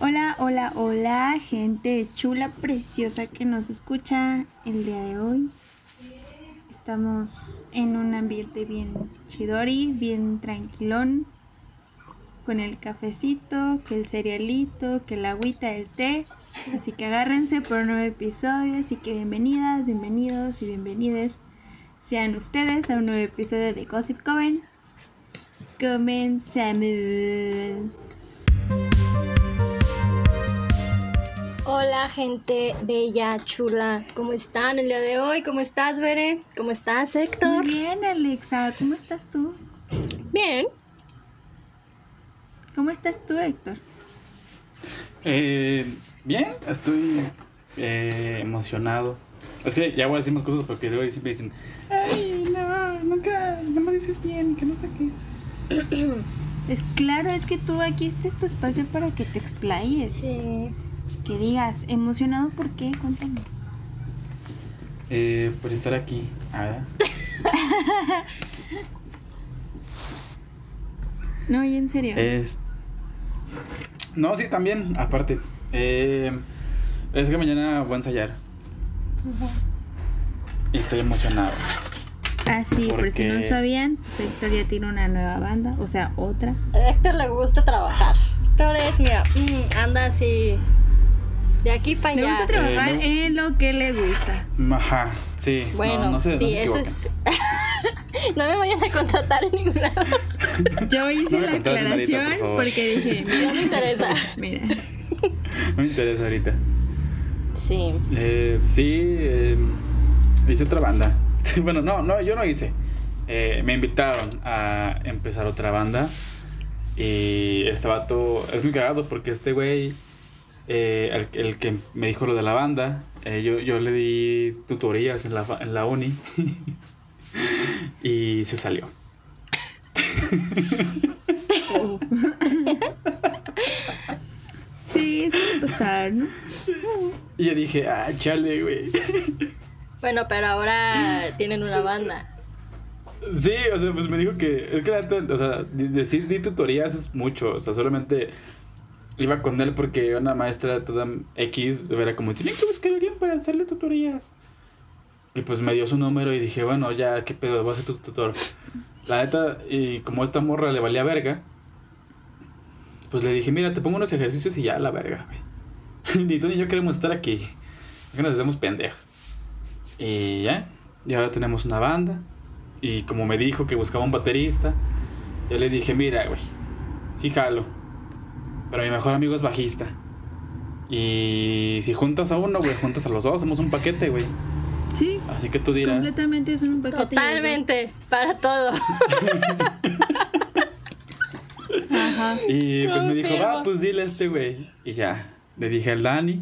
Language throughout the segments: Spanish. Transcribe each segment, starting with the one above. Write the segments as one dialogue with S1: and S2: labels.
S1: Hola, hola, hola, gente chula, preciosa que nos escucha el día de hoy. Estamos en un ambiente bien chidori, bien tranquilón, con el cafecito, que el cerealito, que el agüita, el té. Así que agárrense por un nuevo episodio, así que bienvenidas, bienvenidos y bienvenides sean ustedes a un nuevo episodio de Gossip Coven. Comenzamos.
S2: Hola gente bella, chula, ¿cómo están el día de hoy? ¿Cómo estás, Bere? ¿Cómo estás, Héctor?
S1: Muy bien, Alexa, ¿cómo estás tú?
S2: Bien.
S1: ¿Cómo estás tú, Héctor?
S3: Eh, bien, estoy eh, emocionado. Es que ya voy a decir más cosas porque luego siempre dicen, ay, no, nunca, no me dices bien, que no sé qué.
S1: Es claro, es que tú aquí este es tu espacio para que te explayes.
S2: Sí.
S1: Que digas, emocionado por qué, cuéntanos.
S3: Eh, por estar aquí. Ah,
S1: No, y en serio.
S3: es... No, sí, también, aparte. Eh, es que mañana voy a ensayar. Y estoy emocionado.
S1: ah, sí, por si no
S3: porque-
S1: sabían, pues Héctor ya tiene una nueva banda, o sea, otra.
S2: A Héctor le gusta trabajar. Héctor es, mira, mm, anda así de aquí para
S1: Le
S2: allá.
S1: gusta trabajar
S3: Eh,
S1: en lo que le gusta.
S3: Ajá, sí. no,
S2: Bueno,
S3: no sé, no
S2: sí,
S3: se
S2: eso es. no me vayan a contratar en ningún lado.
S1: Yo hice
S3: No
S1: la aclaración
S3: por
S1: porque dije,
S2: No
S1: mira,
S2: me interesa.
S1: mira.
S3: No me interesa ahorita.
S2: Sí.
S3: Eh, sí, eh, hice otra banda. bueno, no, no, yo no hice. Eh, me invitaron a empezar otra banda. Y este vato es muy cagado porque este güey, eh, el, el que me dijo lo de la banda, eh, yo, yo le di tutorías en la, fa- en la uni. y se salió.
S1: Sí, eso va a pasar, ¿no?
S3: Y yo dije, ah, chale, güey.
S2: Bueno, pero ahora tienen una banda.
S3: Sí, o sea, pues me dijo que. Es que o sea, di- decir di tutorías es mucho. O sea, solamente iba con él porque una maestra toda X era como: Tienen que buscar a para hacerle tutorías. Y pues me dio su número y dije: Bueno, ya, ¿qué pedo? Voy a ser tu tutor. La neta, y como esta morra le valía verga, pues le dije: Mira, te pongo unos ejercicios y ya, la verga, güey. ni tú ni yo queremos estar aquí. Que nos hacemos pendejos. Y ya, y ahora tenemos una banda. Y como me dijo que buscaba un baterista, yo le dije, mira, güey, sí jalo. Pero mi mejor amigo es bajista. Y si juntas a uno, güey, juntas a los dos, somos un paquete, güey.
S1: Sí,
S3: Así que tú dirás.
S1: completamente es un paquete.
S2: Totalmente, para todo.
S1: Ajá.
S3: Y pues me dijo, va, pues dile a este güey. Y ya, le dije al Dani.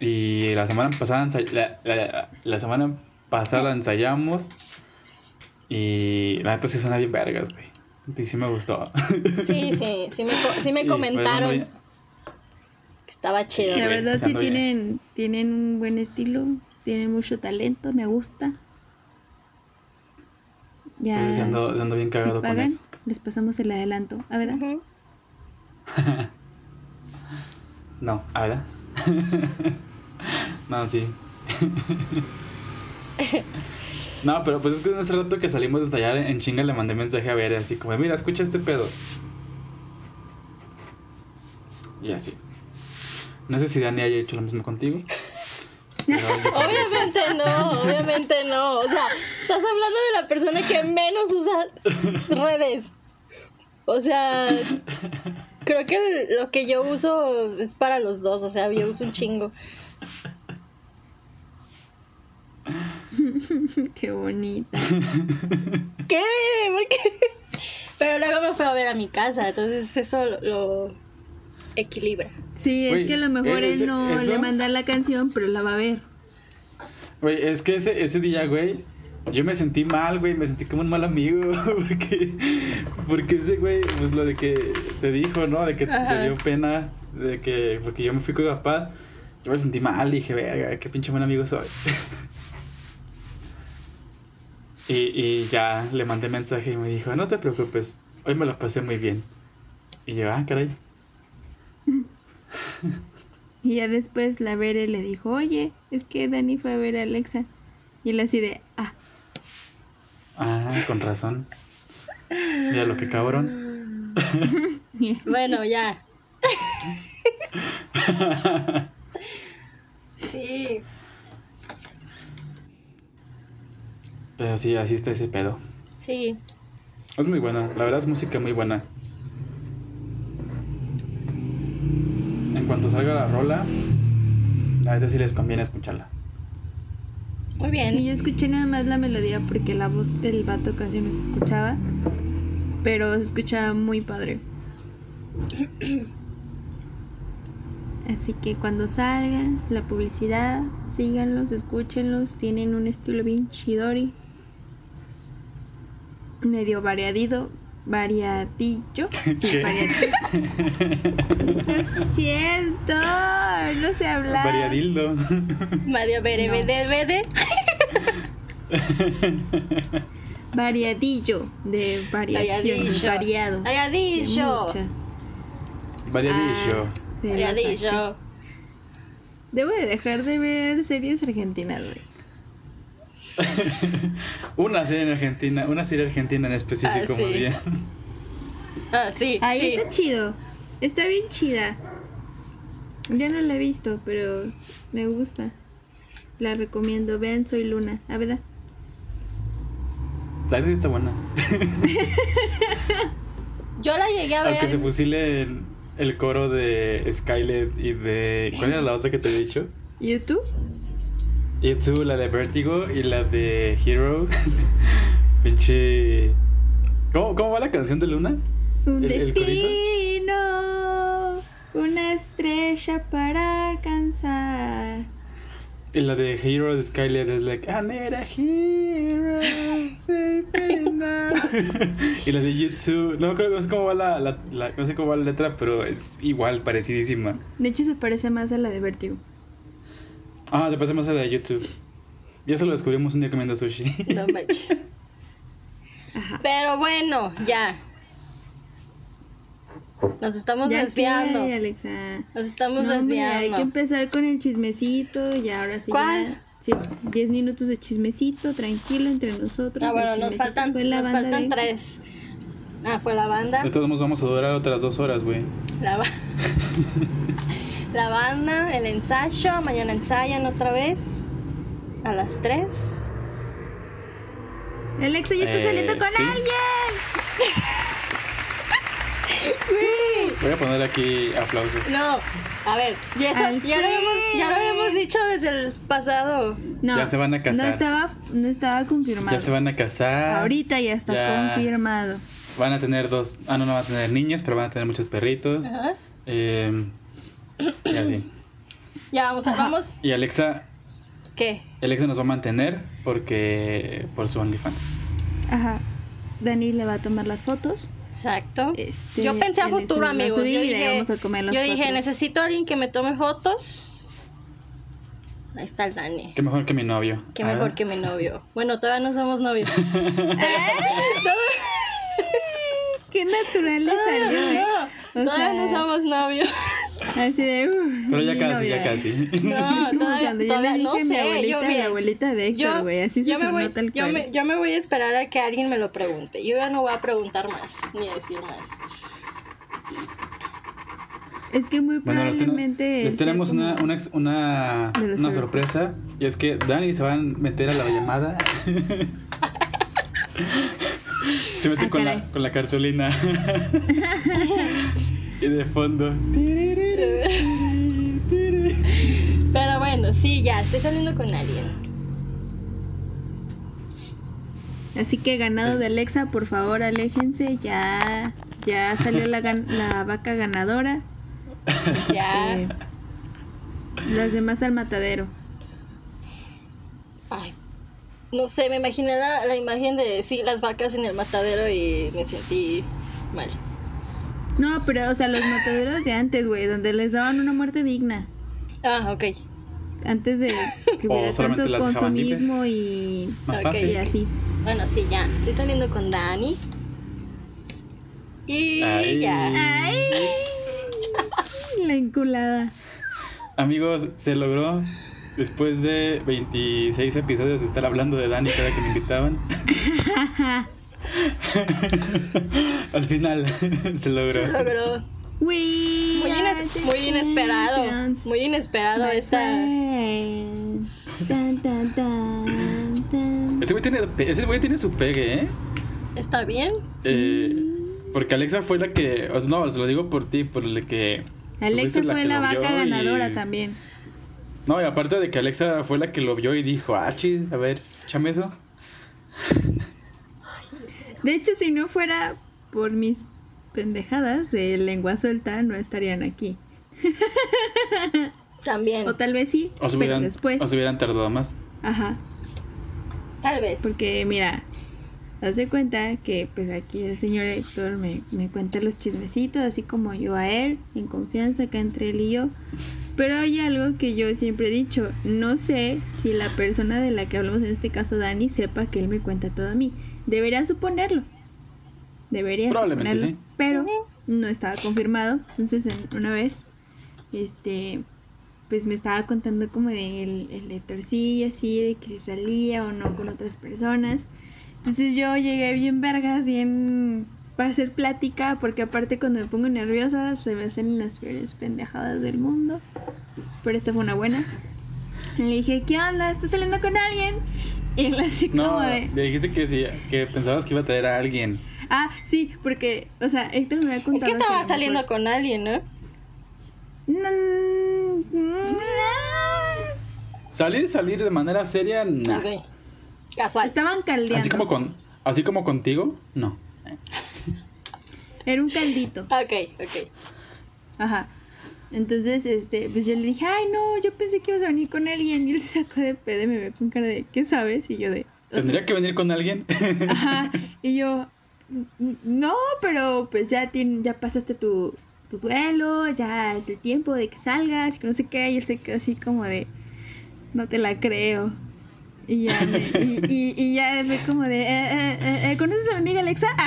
S3: Y la semana pasada, ensay- la, la- la semana pasada ensayamos. Y la neta sí suena bien vergas, güey. Y sí me gustó.
S2: Sí, sí, sí me, sí me comentaron que estaba chido.
S1: La verdad sí
S3: bien.
S1: tienen, tienen un buen estilo, tienen mucho talento, me gusta. Ya.
S3: Entonces sí ando, sí ando bien cagado con
S1: pagan,
S3: eso.
S1: les pasamos el adelanto. ¿A verdad?
S2: Ujú.
S3: No, ¿a verdad? no, sí. no, pero pues es que en ese rato que salimos de estallar en chinga le mandé mensaje a ver así como, mira, escucha este pedo. Y así. No sé si Dani haya hecho lo mismo contigo.
S2: Obviamente no, obviamente no. O sea, estás hablando de la persona que menos usa redes. O sea, creo que lo que yo uso es para los dos. O sea, yo uso un chingo.
S1: Qué bonita.
S2: ¿Qué? ¿Por qué? Pero luego me fue a ver a mi casa, entonces eso lo, lo equilibra.
S1: Sí, es que a lo mejor él no
S3: eso-
S1: le manda la canción, pero la va a ver.
S3: Güey, es que ese, ese día, güey, yo me sentí mal, güey, me sentí como un mal amigo, porque, porque ese güey, pues lo de que te dijo, ¿no? De que
S2: Ajá.
S3: te dio pena, de que, porque yo me fui con mi papá, yo me sentí mal, dije, verga, qué pinche buen amigo soy. Y, y ya le mandé mensaje y me dijo, no te preocupes, hoy me la pasé muy bien. Y yo, ah, caray.
S1: Y ya después la Bere le dijo, oye, es que Dani fue a ver a Alexa. Y él así de, ah,
S3: Ah, con razón. Mira lo que cabrón.
S2: Bueno, ya. Sí.
S3: Pero sí, así está ese pedo.
S2: Sí.
S3: Es muy buena, la verdad es música muy buena. En cuanto salga la rola, la verdad sí les conviene escucharla.
S2: Muy bien.
S1: Sí, yo escuché nada más la melodía porque la voz del vato casi no se escuchaba. Pero se escuchaba muy padre. Así que cuando salga la publicidad, síganlos, escúchenlos. Tienen un estilo bien chidori. Medio variadido. Variadillo. Sí. Lo siento, no sé hablar.
S3: Variadildo.
S2: Mario Bere,
S1: No.
S2: Bede, Bede.
S1: Variadillo de variación,
S2: Variadillo.
S1: variado.
S2: Variadillo.
S3: Variadillo.
S1: de las
S2: Variadillo.
S1: Debo de dejar de ver series argentinas, güey.
S3: una serie en Argentina, una serie argentina en específico,
S2: Ah, sí.
S3: más bien.
S2: Ah, sí.
S1: Ahí
S2: sí.
S1: está chido. Está bien chida. Yo no la he visto, pero me gusta. La recomiendo. Vean, soy Luna. ¿A verdad?
S3: La serie está buena.
S2: Yo la llegué a ver.
S3: Aunque se fusilen el coro de Skylet y de. ¿Cuál era la otra que te he dicho?
S1: ¿YouTube?
S3: Itzu, la de Vertigo y la de Hero. Pinche. ¿Cómo, ¿Cómo va la canción de Luna?
S1: Un
S3: ¿El- el
S1: destino. Una estrella para alcanzar.
S3: Y la de Hero de Skylet es like, I need a hero, save me now". y la de Jutsu, no, creo, no sé cómo va la, la- la- no sé cómo va la letra, pero es igual, parecidísima.
S1: De hecho, se parece más a la de Vertigo.
S3: Ah, se parece más a la de YouTube. Y eso lo descubrimos un día comiendo sushi.
S2: No manches. Pero bueno, ya. Nos estamos
S1: Ya
S2: desviando.
S1: que, Alexa.
S2: Nos estamos
S1: No, hombre, hay
S2: desviando.
S1: que empezar con el chismecito y ahora sí.
S2: ¿Cuál?
S1: ya, sí, 10 minutos de chismecito, tranquilo entre nosotros.
S2: Ah, bueno, nos faltan,
S1: fue la
S2: nos
S1: banda
S2: faltan
S1: de-
S2: tres. Ah, fue la banda.
S3: De todos modos vamos a durar otras dos horas, güey.
S2: La, ba- la banda, el ensayo. Mañana ensayan otra vez. A las tres.
S1: Alexa ya está
S3: Eh,
S1: saliendo con
S3: sí.
S1: alguien.
S3: Voy a poner aquí aplausos.
S2: No, a ver, y eso, ya, lo habíamos, ya lo
S1: fin.
S2: habíamos dicho desde el pasado.
S1: No,
S3: Ya se van a casar.
S1: No estaba, no estaba confirmado.
S3: Ya se van a casar.
S1: Ahorita ya está
S3: Ya.
S1: confirmado.
S3: Van a tener dos. Ah, no, no van a tener niñas, pero van a tener muchos perritos.
S2: Ajá.
S3: Eh, y así.
S2: Ya vamos a, vamos.
S3: Y Alexa,
S2: ¿Qué?
S3: Alexa nos va a mantener porque por su OnlyFans.
S1: Ajá. Dani le va a tomar las fotos.
S2: Exacto.
S1: Este,
S2: yo pensé a futuro, amigos. Yo dije,
S1: vamos a comer los
S2: yo dije,
S1: cuatro.
S2: necesito a alguien que me tome fotos. Ahí está el Dani.
S3: Qué mejor que mi novio.
S2: Qué
S3: Ah.
S2: mejor que mi novio. Bueno, todavía no somos novios.
S1: Qué natural le salió, ¿eh? O
S2: todavía
S1: sea,
S2: no somos novios.
S1: Así de. uh,
S3: Pero ya casi,
S1: novia.
S3: ya casi.
S2: No,
S1: es como
S2: todavía,
S1: cuando yo le dije
S2: no
S1: a mi
S2: sé.
S1: abuelita,
S2: yo,
S1: la
S2: miren,
S1: abuelita de Héctor, güey. Así se
S2: me voy,
S1: tal
S2: yo me, yo me voy a esperar a que alguien me lo pregunte. Yo ya no voy a preguntar más, ni decir más.
S1: Es que muy
S3: Bueno, les, ten-
S1: probablemente.
S3: les tenemos una, una, una, una sorpresa. Y es que Dani se va a meter a la llamada. se mete
S1: Ah,
S3: con, la, con la cartulina. y de fondo.
S2: Pero bueno, sí, ya, estoy saliendo con alguien.
S1: Así que ganado de Alexa, por favor, aléjense. Ya, ya salió la, gan- la vaca ganadora.
S2: Ya.
S1: Eh, las demás al matadero.
S2: Ay, no sé, me imaginé la, la imagen de, sí, las vacas en el matadero y me sentí mal.
S1: No, pero, o sea, los mataderos de antes, güey, donde les daban una muerte digna.
S2: Ah, ok.
S1: Antes de que hubiera tanto consumismo y,
S3: Más
S2: Ok.
S3: fácil.
S1: y así.
S2: Bueno, sí, ya. Estoy saliendo con Dani. Y
S3: Ay.
S2: ya.
S1: ¡Ay! la enculada.
S3: Amigos, se logró. Después de 26 episodios de estar hablando de Dani cada que me invitaban. Al final se logró.
S2: Se logró. Muy, ines- muy inesperado. Muy inesperado esta.
S3: Ese güey tiene, ese güey tiene su pegue, ¿eh?
S2: ¿Está bien?
S3: Eh, Porque Alexa fue la que. O sea, no, se lo digo por ti, por el que.
S1: Alexa fue
S3: que
S1: la vaca
S3: y-
S1: ganadora también.
S3: No, y aparte de que Alexa fue la que lo vio y dijo, ah, chis, a ver, échame eso.
S1: De hecho, si no fuera por mis pendejadas de lengua suelta, no estarían aquí.
S2: También.
S1: O tal vez sí,
S3: O se
S1: pero
S3: hubieran,
S1: después.
S3: o se hubieran tardado más.
S1: Ajá.
S2: Tal vez.
S1: Porque mira, haz de cuenta que pues aquí el señor Héctor me, me cuenta los chismecitos, así como yo a él, en confianza acá entre él y yo. Pero hay algo que yo siempre he dicho, no sé si la persona de la que hablamos en este caso, Dani, sepa que él me cuenta todo a mí. Debería suponerlo. Debería
S3: Probablemente
S1: suponerlo.
S3: sí.
S1: Pero no estaba confirmado. Entonces en- una vez, este, pues me estaba contando como de el, el Héctorcillo, así, de que se salía o no con otras personas. Entonces yo llegué bien vergas, bien para hacer plática, porque aparte cuando me pongo nerviosa se me hacen las peores pendejadas del mundo. Pero esta fue una buena. Le dije, ¿qué onda? ¿Estás saliendo con alguien? Y él así
S3: No,
S1: como de...
S3: le dijiste que sí, que pensabas que iba a traer a alguien.
S1: Ah, sí, porque, o sea, Héctor me había
S2: Es
S1: contado...
S2: que
S1: a
S2: estaba saliendo
S1: mejor-
S2: con alguien, ¿no?
S1: No, no.
S3: Salir, salir de manera seria, no.
S2: Casual.
S1: Estaban caldeando.
S3: Así como con, así como contigo, no.
S1: Era un caldito.
S2: Ok, ok.
S1: Ajá. Entonces, este, pues yo le dije, ay, no, yo pensé que ibas a venir con alguien. Y él se sacó de pedo y me ve con cara de, ¿qué sabes? Y yo de,
S3: Tendría que venir con alguien.
S1: ajá. Y yo, "N- no, pero pues ya, tien- ya pasaste tu, tu duelo, ya es el tiempo de que salgas, que no sé qué. Y él se quedó así como de, no te la creo. Y ya, me- y, y, y ya fue como de, "Eh, eh, eh, eh, ¿conoces a mi amiga Alexa?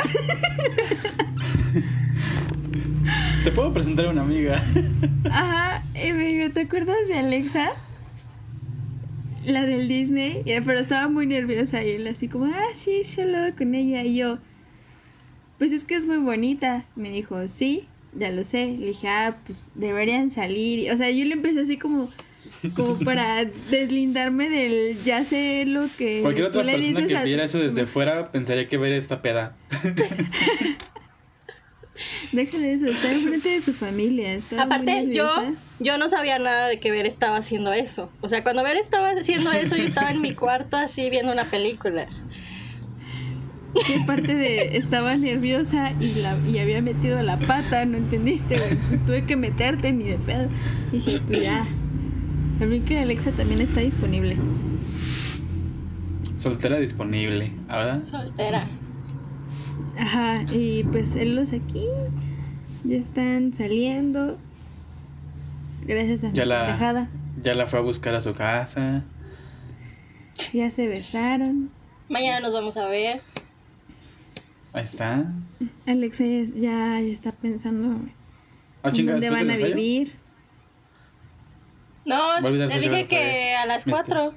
S3: Te puedo presentar a una amiga.
S1: Ajá, y me dijo, ¿te acuerdas de Alexa? La del Disney, Y- pero estaba muy nerviosa y él así como, ah, sí, sí he hablado con ella. Y yo, pues es que es muy bonita. Me dijo, sí, ya lo sé. Le dije, ah, pues deberían salir. O sea, yo le empecé así como, como para deslindarme del, ya sé lo que...
S3: Cualquier otra persona que
S1: a-
S3: viera eso desde fuera pensaría que ver esta peda.
S1: Déjale eso, está enfrente de su familia. estaba muy
S2: Aparte, yo, yo no sabía nada de que Ver estaba haciendo eso. O sea, cuando Ver estaba haciendo eso, yo estaba en mi cuarto así viendo una película.
S1: ¿Qué parte de estaba nerviosa y la y había metido la pata? ¿No entendiste? güey? Pues tuve que meterte ni de pedo. Dije, pues ya. A mí que Alexa también está disponible.
S3: Soltera disponible, ¿ah, ¿verdad?
S2: Soltera.
S1: Ajá, y pues él los aquí ya están saliendo. Gracias a
S3: ya mi
S1: la.
S3: Ya la fue a buscar a su casa.
S1: Ya se besaron.
S2: Mañana nos vamos a ver.
S3: Ahí está.
S1: Alex ya, está pensando
S3: ah,
S1: dónde van a vivir.
S2: No, le dije que a las 4.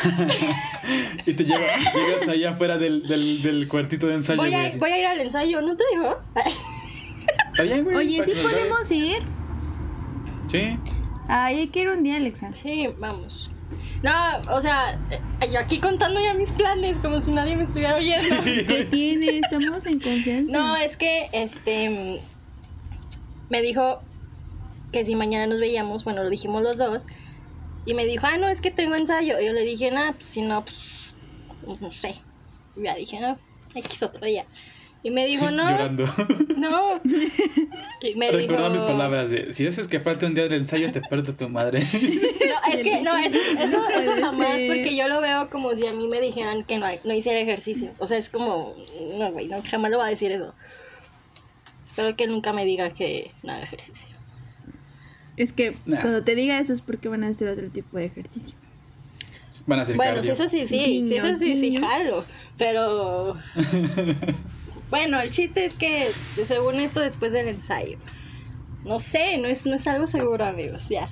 S3: Y te lleva, llegas ahí afuera del, del, del cuartito de ensayo.
S2: Voy a,
S3: así.
S2: voy a ir al ensayo, ¿no te digo?
S3: Está bien, güey.
S1: Oye, ¿sí podemos ir?
S3: Sí.
S1: Ay, hay que ir un día, Alexa.
S2: Sí, vamos. No, o sea, yo aquí contando ya mis planes, como si nadie me estuviera oyendo.
S1: ¿Qué tiene? Estamos en confianza.
S2: No, es que este me dijo que si mañana nos veíamos, bueno, lo dijimos los dos. Y me dijo, ah, no, es que tengo ensayo. Y yo le dije, nah, pues si no, pues no sé. Y ya dije, no, X otro día. Y me dijo, no,
S3: Llorando.
S2: no. Y me
S3: Recuerda
S2: dijo,
S3: mis palabras de, si haces que falte un día del ensayo, te parto tu madre.
S2: No, es que no, eso, eso, eso jamás,
S1: ser.
S2: porque yo lo veo como si a mí me dijeran que no, no hiciera ejercicio. O sea, es como, no, güey, no, jamás lo va a decir eso. Espero que nunca me diga que no haga ejercicio.
S1: Es que
S3: Nah.
S1: cuando te diga eso es porque van a hacer otro tipo de ejercicio.
S3: Van a hacer
S2: Bueno,
S3: cardio.
S2: si eso sí, sí, si eso sí, sí, jalo. Pero, bueno, el chiste es que según esto, después del ensayo. No sé, no es, no es algo seguro, amigos, ya.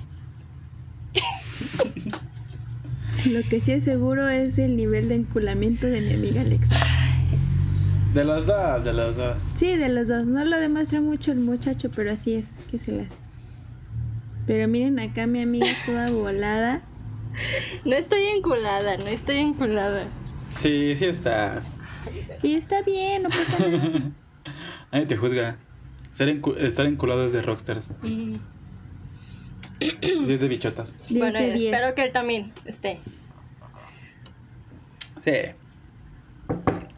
S1: Lo que sí es seguro es el nivel de enculamiento de mi amiga Alexa.
S3: De los dos, de los dos.
S1: Sí, de los dos. No lo demuestra mucho el muchacho, pero así es que se le hace. Pero miren acá mi amiga toda volada.
S2: No estoy enculada, no estoy enculada.
S3: Sí, sí está.
S1: Y está bien, no pasa nada.
S3: Nadie te juzga. Ser encu- estar enculado es de rockstars.
S2: Mm,
S3: Sí, es de bichotas.
S2: Bueno,
S1: de
S2: espero que él también esté.
S3: Sí.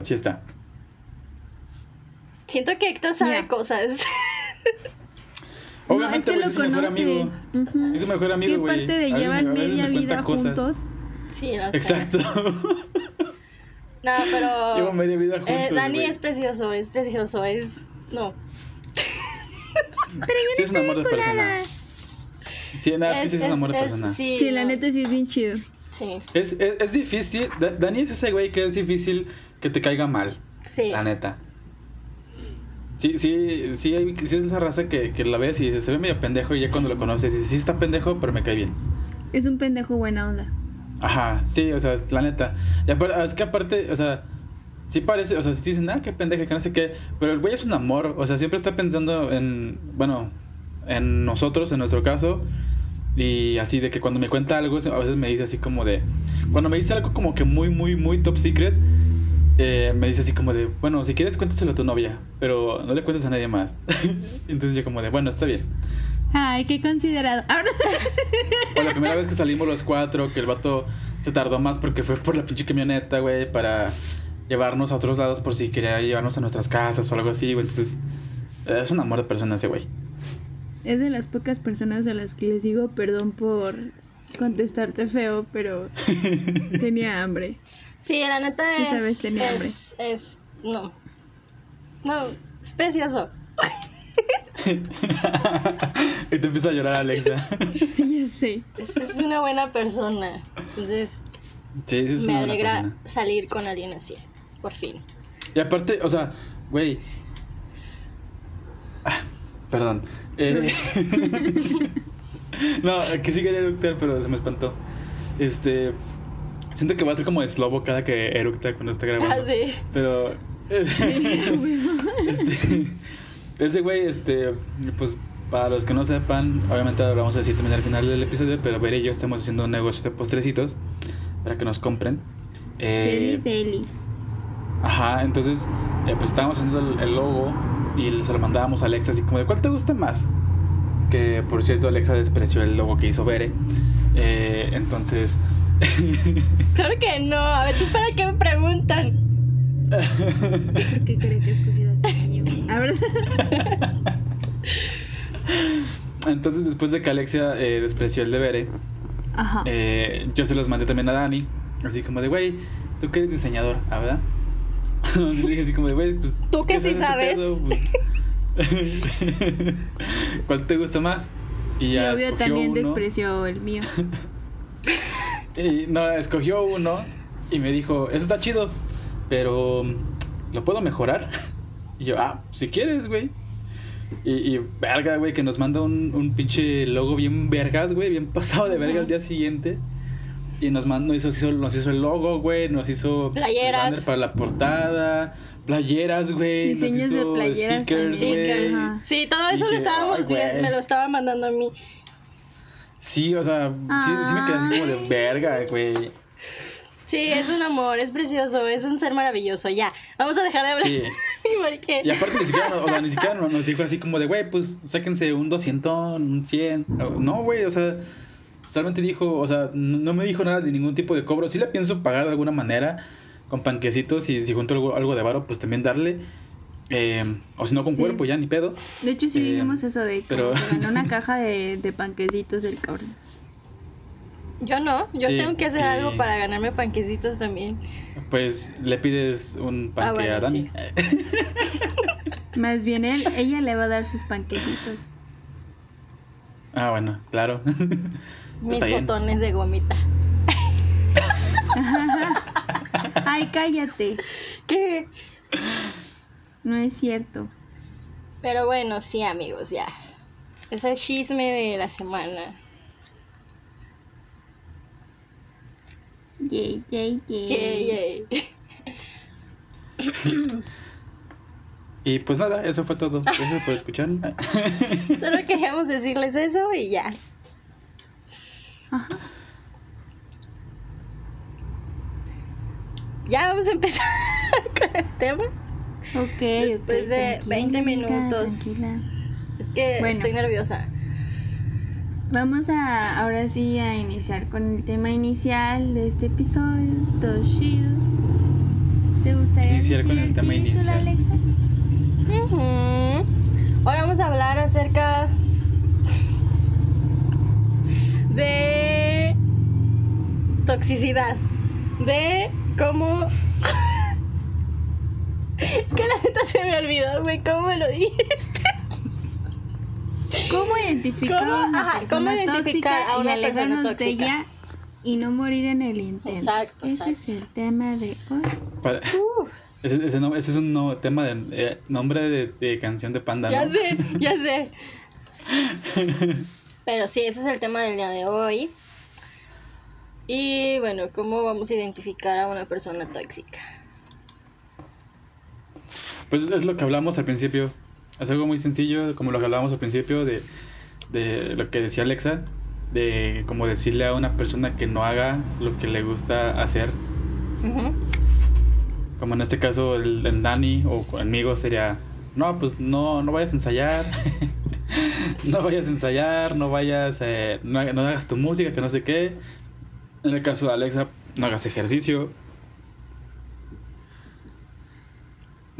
S3: Sí está.
S2: Siento que Héctor sabe
S1: Ya.
S2: cosas.
S1: No,
S3: Obviamente,
S1: es que lo conoce.
S3: Es su mejor amigo,
S1: ¿Qué
S3: güey.
S1: parte de llevan
S3: me-
S1: media
S3: me
S1: vida
S3: cosas.
S1: juntos?
S2: Sí, lo sé.
S3: Exacto.
S2: No, pero.
S3: Llevo media vida juntos.
S2: eh, Dani es precioso, es precioso, es. No.
S3: Sí, es un amor de persona. Sí, nada, es que sí es un amor de persona.
S2: sí,
S1: Sí, la neta sí es bien chido.
S2: Sí,
S3: Es, es, es difícil. Da- Dani es ese güey que es difícil que te caiga mal.
S2: sí.
S3: La neta. Sí, sí, sí, hay- sí es esa raza que, que la ves y dices, se ve medio pendejo y ya cuando lo conoces dices, sí está pendejo, pero me cae bien.
S1: Es un pendejo buena onda.
S3: Ajá, sí, o sea, la neta. Y aparte, es que aparte, o sea, sí parece, o sea, sí dicen, ah, qué pendeja, que no sé qué, pero el güey es un amor, o sea, siempre está pensando en, bueno, en nosotros, en nuestro caso, y así de que cuando me cuenta algo, a veces me dice así como de, cuando me dice algo como que muy, muy, muy top secret, eh, me dice así como de, bueno, si quieres cuéntaselo a tu novia, pero no le cuentes a nadie más. Entonces yo como de, bueno, está bien.
S1: Ay, qué considerado. Ahora
S3: O la primera vez que salimos los cuatro, que el vato se tardó más porque fue por la pinche camioneta, güey, para llevarnos a otros lados por si quería llevarnos a nuestras casas o algo así, güey. Entonces, es un amor de persona ese güey.
S1: es de las pocas personas a las que les digo perdón por contestarte feo, pero tenía hambre.
S2: Sí, la neta
S1: Sí
S2: es.
S1: sabes, tenía hambre.
S2: es, es. No. No, es precioso.
S3: y te empieza a llorar Alexa.
S1: Sí, ya sé.
S2: Es, es una buena persona. Entonces,
S3: sí, sí, es
S2: me
S3: una buena
S2: alegra salir con alguien así. Por fin.
S3: Y aparte, o sea, güey. Ah, perdón. Eh, no, que sí quería eructar, pero se me espantó. Este. Siento que va a ser como de slobo cada que eructa cuando está grabando.
S2: Ah, sí.
S3: Pero. este, ese güey, este. Pues para los que no sepan, obviamente lo vamos a decir también al final del episodio, pero Ver y yo estamos haciendo un negocio de postrecitos para que nos compren. Eh,
S1: deli.
S3: Ajá, entonces, eh, pues estábamos haciendo el, el logo y se lo mandábamos a Alexa, así como de cuál te gusta más. Que por cierto, Alexa despreció el logo que hizo Bere. Eh, entonces,
S2: Claro que no. A ver, ¿para qué me preguntan?
S1: ¿Por qué cree que escogiera ese niño? Ahora
S3: entonces después de que Alexia eh, despreció el de Bere,
S1: Ajá.
S3: eh, yo se los mandé también a Dani. Así como de, güey, tú que eres diseñador, ¿ah, verdad? Le dije así como de, güey, pues.
S2: Tú que
S3: ¿qué
S2: sí
S3: sabes
S2: sabes.
S3: este pedo? Pues, ¿Cuál te gusta más?
S1: y
S3: ya
S1: obvio también
S3: uno.
S1: despreció el mío.
S3: Y no, escogió uno y me dijo, eso está chido, pero ¿lo puedo mejorar? Y yo, ah, si quieres, güey. Y, y verga, güey, que nos manda un, un pinche logo bien vergas, güey, bien pasado de verga al día siguiente. Y nos mandó, hizo, hizo- nos hizo el logo, güey, nos hizo
S2: Playeras.
S3: banner para la portada, playeras, güey, nos
S1: Diseños de playeras
S3: stickers, güey.
S2: Sí, todo eso
S3: Dije,
S2: lo estábamos viendo. Me lo estaba mandando a mí.
S3: Sí, o sea, sí, sí me quedé así como de verga, güey.
S2: Sí, es un amor, es precioso, es un ser maravilloso. Ya, vamos a dejar de hablar.
S3: Sí. Y aparte ni siquiera, nos- o sea, ni siquiera nos dijo así como de, güey, pues sáquense un 200, un 100. No, güey, o sea, solamente dijo, o sea, no me dijo nada de ningún tipo de cobro. Sí le pienso pagar de alguna manera con panquecitos y si junto algo, algo de varo, pues también darle. Eh, o si no con
S1: Sí.
S3: cuerpo, ya ni pedo.
S1: De hecho, sí
S3: Eh,
S1: dijimos eso de que
S3: pero-
S1: ganó una caja de, de panquecitos del cabrón.
S2: Yo no, yo
S3: Sí,
S2: tengo que hacer algo para ganarme panquecitos también.
S3: Pues le pides un
S2: Ah,
S3: panque
S2: bueno,
S3: a Dani.
S1: Más bien él, ella le va a dar sus panquecitos.
S3: Ah, bueno, claro.
S2: Mis
S3: Está bien.
S2: botones de gomita.
S1: Ay, cállate.
S2: ¿Qué?
S1: No es cierto.
S2: Pero bueno, sí, amigos, ya. Es el chisme de la semana.
S1: Yay, yay, yay.
S2: Yay, yay.
S3: Y pues nada, eso fue todo. Gracias por escuchar.
S2: Solo queríamos decirles eso y ya. Ya vamos a empezar con el tema.
S1: Ok,
S2: Después de
S1: tranquila,
S2: 20
S1: amiga,
S2: minutos.
S1: tranquila.
S2: Es que
S1: Bueno.
S2: estoy nerviosa.
S1: Vamos a ahora sí a iniciar con el tema inicial de este episodio. Todo chido. ¿Te gustaría
S3: Iniciar con el tema
S1: título,
S3: inicial.
S1: Alexa?
S2: Hoy vamos a hablar acerca de toxicidad. De cómo... Es que la neta se me olvidó, güey, ¿cómo me lo dijiste?
S1: ¿Cómo identificar
S2: ¿Cómo-
S1: a una
S2: ajá,
S1: persona
S2: cómo identificar
S1: tóxica
S2: a una
S1: y alejarnos
S2: persona
S1: de ella y no morir en el intento?
S2: Exacto,
S1: Ese
S2: exacto.
S1: es el tema de hoy.
S3: Para- ese, ese no- ese es un no- tema de eh, nombre de, de canción de panda,
S2: ya sé, ya sé. Pero sí, ese es el tema del día de hoy. Y bueno, ¿cómo vamos a identificar a una persona tóxica?
S3: Pues es lo que hablamos al principio. Es algo muy sencillo, como lo que hablábamos al principio de, de lo que decía Alexa, de como decirle a una persona que no haga lo que le gusta hacer. Como en este caso el, el Dani o conmigo sería, no, pues no, no vayas a ensayar. no vayas a ensayar, no vayas, eh, no hagas tu música, que no sé qué. En el caso de Alexa, no hagas ejercicio.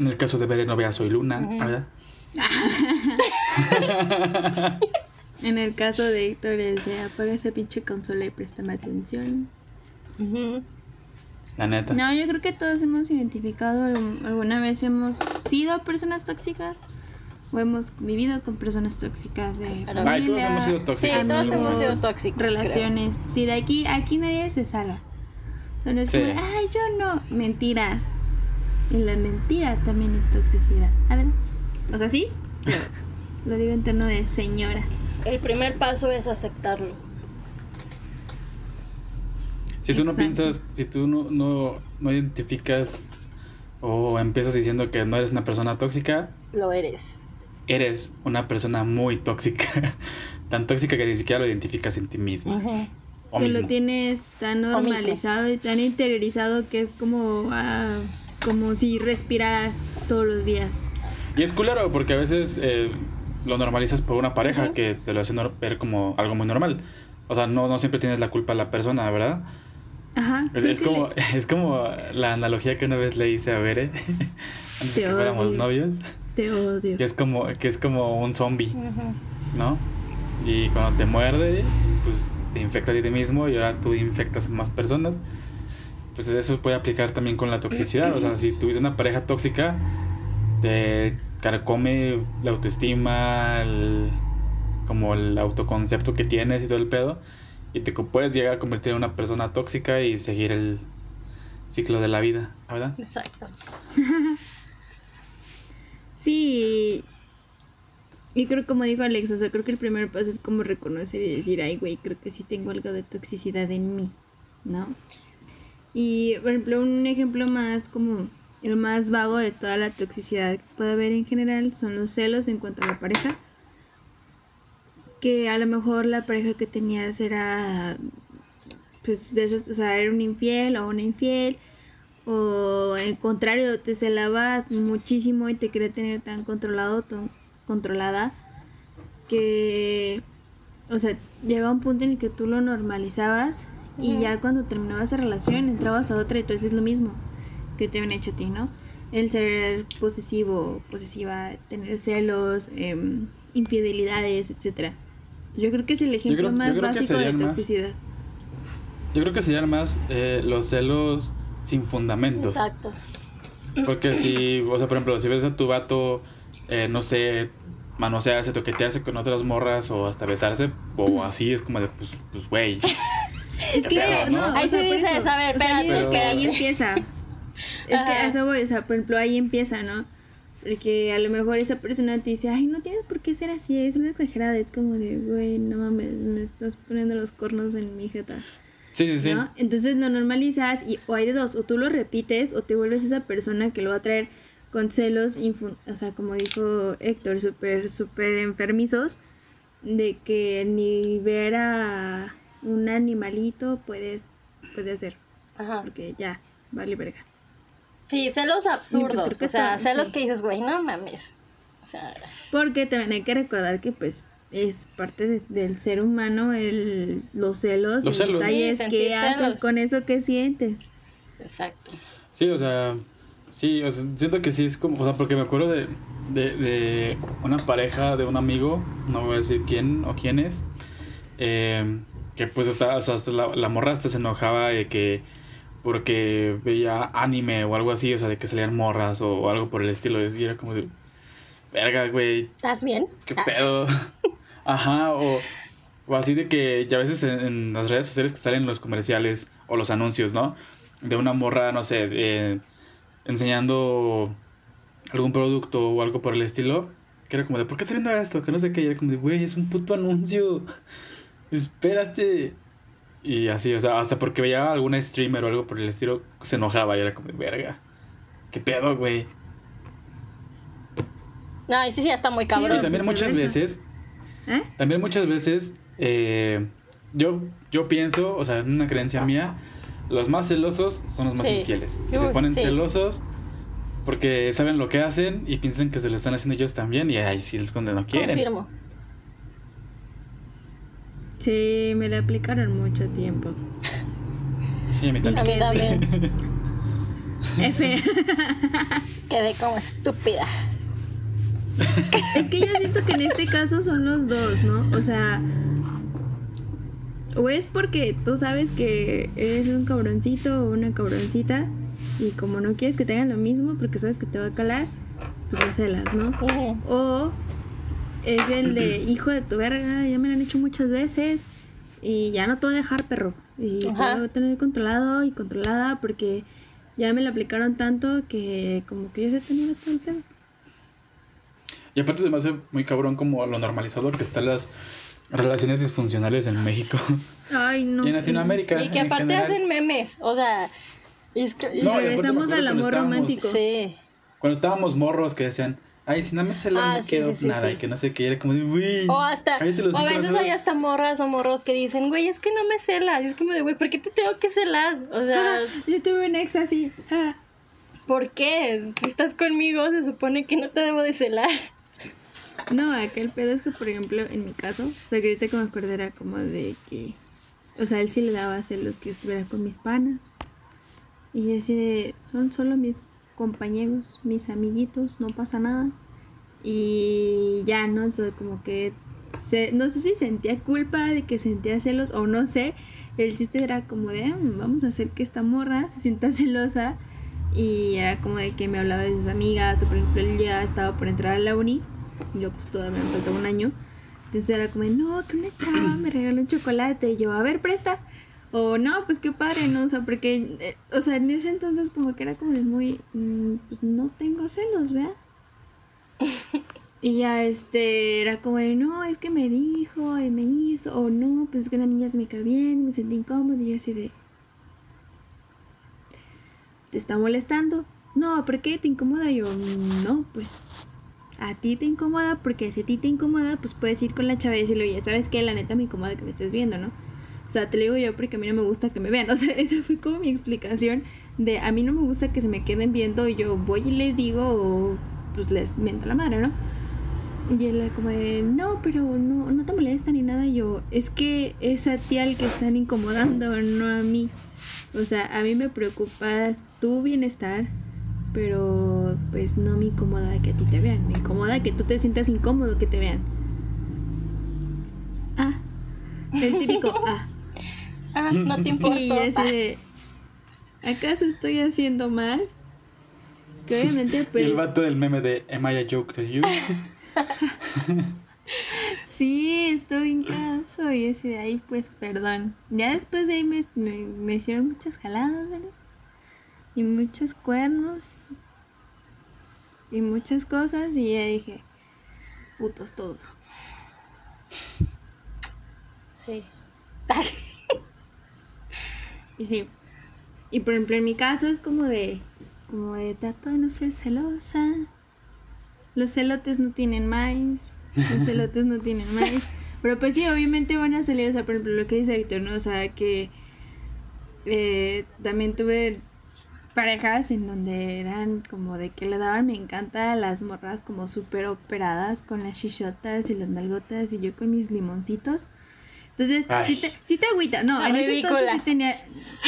S3: En el caso de Bere, no veas Soy Luna,
S2: Ujú.
S3: ¿verdad?
S1: En el caso de Héctor es de apaga esa pinche consola y préstame atención.
S3: La neta.
S1: No, yo creo que todos hemos identificado, alguna vez hemos sido personas tóxicas o hemos vivido con personas tóxicas de familia,
S3: Ay, todos hemos sido
S2: Sí,
S3: tóxicos.
S2: todos
S3: ¿no?
S2: hemos sido tóxicos. creo.
S1: relaciones. Sí, de aquí, aquí nadie se salva. O sea, no es
S3: Sí.
S1: como, ay, yo no, mentiras. Y la mentira también es toxicidad. A ver, o sea, sí, pero lo digo en tono de señora.
S2: El primer paso es aceptarlo.
S3: Si tú no piensas, si tú no, no, no identificas o empiezas diciendo que no eres una persona tóxica,
S2: Lo eres.
S3: eres una persona muy tóxica. Tan tóxica que ni siquiera lo identificas en ti mismo.
S2: Ujú.
S3: O
S1: que
S3: mismo.
S1: lo tienes tan normalizado y tan interiorizado que es como, ah, como si respiraras todos los días.
S3: Y es culero porque a veces eh, lo normalizas por una pareja
S2: Ujú.
S3: que te lo hace ver como algo muy normal. O sea, no, no siempre tienes la culpa a la persona, ¿verdad?
S1: Ajá.
S3: Es, es como,
S1: le-
S3: es como la analogía que una vez le hice a Bere antes de
S1: Te
S3: que fuéramos
S1: odio.
S3: novios.
S1: Te odio.
S3: Que es como, que es como un zombie.
S2: Ujú.
S3: ¿no? Y cuando te muerde, pues te infecta a ti mismo y ahora tú infectas a más personas. Pues eso puede aplicar también con la toxicidad. O sea, si tuviste una pareja tóxica, te carcome la autoestima, el- como el autoconcepto que tienes y todo el pedo. Y te puedes llegar a convertir en una persona tóxica y seguir el ciclo de la vida, ¿verdad?
S2: Exacto.
S1: Sí. Y creo como dijo Alex, o sea, creo que el primer paso es como reconocer y decir, ay, güey, creo que sí tengo algo de toxicidad en mí, ¿no? Y, por ejemplo, un ejemplo más como el más vago de toda la toxicidad que puede haber en general son los celos en cuanto a la pareja. Que a lo mejor la pareja que tenías era, pues, de esos- o sea, era un infiel o una infiel. O al contrario, te celaba muchísimo y te quería tener tan controlado, tan controlada, que, o sea, llega un punto en el que tú lo normalizabas y ya cuando terminaba esa relación entrabas a otra y tú haces lo mismo que te habían hecho a ti, ¿no? El ser posesivo, posesiva, tener celos, em, infidelidades, etcétera. Yo creo que es el ejemplo
S3: creo-
S1: más básico de
S3: más-
S1: toxicidad.
S3: Yo creo que serían más eh, los celos sin fundamentos.
S2: Exacto.
S3: Porque si, o sea, por ejemplo, si ves a tu vato, eh, no sé, manosearse, toquetearse con otras morras o hasta besarse, o así, es como de, pues, pues, güey.
S1: Es que eso-
S3: ¿no?
S2: Ahí dices,
S1: eso.
S2: a ver,
S1: O sea, yo digo
S3: espérate.
S1: que ahí empieza. Es que a eso voy, o sea, por ejemplo, ahí empieza, ¿no? Porque a lo mejor esa persona te dice, ay, no tienes por qué ser así, es una exagerada. Es como de, güey, no mames, me estás poniendo los cornos en mi jeta.
S3: Sí, sí, sí.
S1: ¿no? Entonces lo normalizas y o hay de dos, o tú lo repites o te vuelves esa persona que lo va a traer con celos, o sea, como dijo Héctor, súper, súper enfermizos, de que ni ver a un animalito puedes, puede hacer,
S2: Ajá.
S1: porque ya, vale verga.
S2: Sí, celos absurdos.
S1: creo que
S2: o sea,
S1: está-
S2: celos
S1: sí.
S2: que dices, güey, no mames. O sea,
S1: Porque también hay que recordar que pues es parte de- del ser humano el, los celos,
S3: Los
S1: y
S3: celos.
S1: detalles
S2: Sí,
S1: que
S2: sentir
S1: haces
S2: celos.
S1: con eso que sientes.
S2: exacto.
S3: Sí, o sea, sí, o sea, siento que sí es como, o sea, porque me acuerdo de, de, de una pareja de un amigo, no voy a decir quién o quién es, eh, que pues hasta, o sea, hasta la, la morra hasta se enojaba de que porque veía anime o algo así, o sea, de que salían morras o, algo por el estilo, y era como de, verga, güey,
S2: ¿Estás bien?
S3: ¿Qué
S2: Ah,
S3: pedo? Ajá, o, o así de que ya a veces en, en las redes sociales que salen los comerciales o los anuncios, ¿no? De una morra, no sé, eh, enseñando algún producto o algo por el estilo. Que era como de, ¿por qué estás viendo esto? Que no sé qué. Y era como de, güey, es un puto anuncio. Espérate. Y así, o sea, hasta porque veía alguna streamer o algo por el estilo, se enojaba y era como verga. ¿Qué pedo, güey?
S2: No, y sí, sí, está muy
S3: Y
S2: cabrón.
S3: también muchas veces
S1: ¿Eh?
S3: También muchas veces eh, yo, yo pienso, o sea, es una creencia mía, los más celosos son los más
S2: Sí.
S3: infieles. Que
S2: Uy,
S3: se ponen
S2: sí.
S3: celosos porque saben lo que hacen y piensan que se lo están haciendo ellos también y ay, si les cuando no quieren.
S2: Confirmo.
S1: Sí, me la aplicaron mucho tiempo.
S3: Sí, a mí
S2: A
S3: también.
S2: mí también.
S1: F.
S2: Quedé como estúpida.
S1: es que yo siento que en este caso son los dos, ¿no? O sea, o es porque tú sabes que eres un cabroncito o una cabroncita y como no quieres que tengan lo mismo porque sabes que te va a calar, pues lo celas, ¿no? O es el de hijo de tu verga, ya me lo han hecho muchas veces y ya no te voy a dejar, perro. Y te voy a tener controlado y controlada porque ya me lo aplicaron tanto que como que yo sé tener pedo.
S3: Y aparte se me hace muy cabrón como lo normalizado que están las relaciones disfuncionales en México
S1: Ay, no.
S3: y en Latinoamérica.
S2: Y que
S3: en
S2: aparte
S3: general.
S2: hacen memes. O sea, es que- y-
S1: No, regresamos al amor romántico.
S2: sí.
S3: Cuando estábamos morros que decían, ay, si no me celan
S2: Ah,
S3: no
S2: sí,
S3: quiero
S2: sí,
S3: nada
S2: sí.
S3: y que no sé qué, era como de, uy.
S2: O hasta,
S3: los
S2: o a veces
S3: ¿no
S2: hay hasta morras o morros que dicen, güey, es que no me celas. Y es como de, güey, ¿por qué te tengo que celar? O sea,
S1: Yo tuve un ex así. ah.
S2: ¿por qué? Si estás conmigo, se supone que no te debo de celar.
S1: No, acá el pedo es que, por ejemplo, en mi caso, o sea, que ahorita me acuerdo era como de que, o sea, él sí le daba celos que estuviera con mis panas. Y así de, son solo mis compañeros, mis amiguitos, no pasa nada. Y ya, ¿no? Entonces como que, se, no sé si sentía culpa de que sentía celos o no sé. El chiste era como de, "Mm, vamos a hacer que esta morra se sienta celosa. Y era como de que me hablaba de sus amigas, o por ejemplo, él ya estaba por entrar a la uni. Y yo pues todavía me faltaba un año. Entonces era como, no, que una chava me regaló un chocolate. Y yo, a ver, presta. O no, pues qué padre, ¿no? O sea, porque, eh, o sea, en ese entonces como que era como de muy, mm, pues no tengo celos, ¿vea? Y ya, este, era como de, no, es que me dijo y me hizo, o no, pues es que una niña se me cae bien, me sentí incómodo y así de, ¿te está molestando? No, ¿por qué te incomoda? Yo, no, pues a ti te incomoda porque si a ti te incomoda, pues puedes ir con la chava y decirle, oye, ¿sabes qué? La neta me incomoda que me estés viendo, ¿no? O sea, te lo digo yo porque a mí no me gusta que me vean. O sea, esa fue como mi explicación de a mí no me gusta que se me queden viendo y yo voy y les digo o pues les mento la madre, ¿no? Y él era como de, no, pero no, no te molesta ni nada. Y yo, es que es a ti al que están incomodando, no a mí. O sea, a mí me preocupa tu bienestar, pero pues no me incomoda que a ti te vean. Me incomoda que tú te sientas incómodo que te vean. Ah, el típico ah.
S2: Ah, no te importa.
S1: Y así de, ¿acaso estoy haciendo mal? Que obviamente
S3: Y
S1: pues...
S3: el vato del meme de Am I a joke to you?
S1: Sí, estoy en caso y ese de ahí, pues perdón. Ya después de ahí me, me, me hicieron muchas jaladas, ¿verdad? Y muchos cuernos. y muchas cosas y ya dije, putos todos.
S2: Sí.
S1: Y sí. Y por ejemplo, en mi caso es como de, como de trato de no ser celosa. Los celotes no tienen maíz. Los celotes no tienen maíz. Pero pues sí, obviamente van a salir, o sea, por ejemplo, lo que dice Víctor, ¿no? O sea, que eh, también tuve parejas en donde eran como de que le daban me encanta las morras como súper operadas con las chichotas y las nalgotas y yo con mis limoncitos. Entonces, sí te, sí te agüita. No, en ese entonces sí tenía,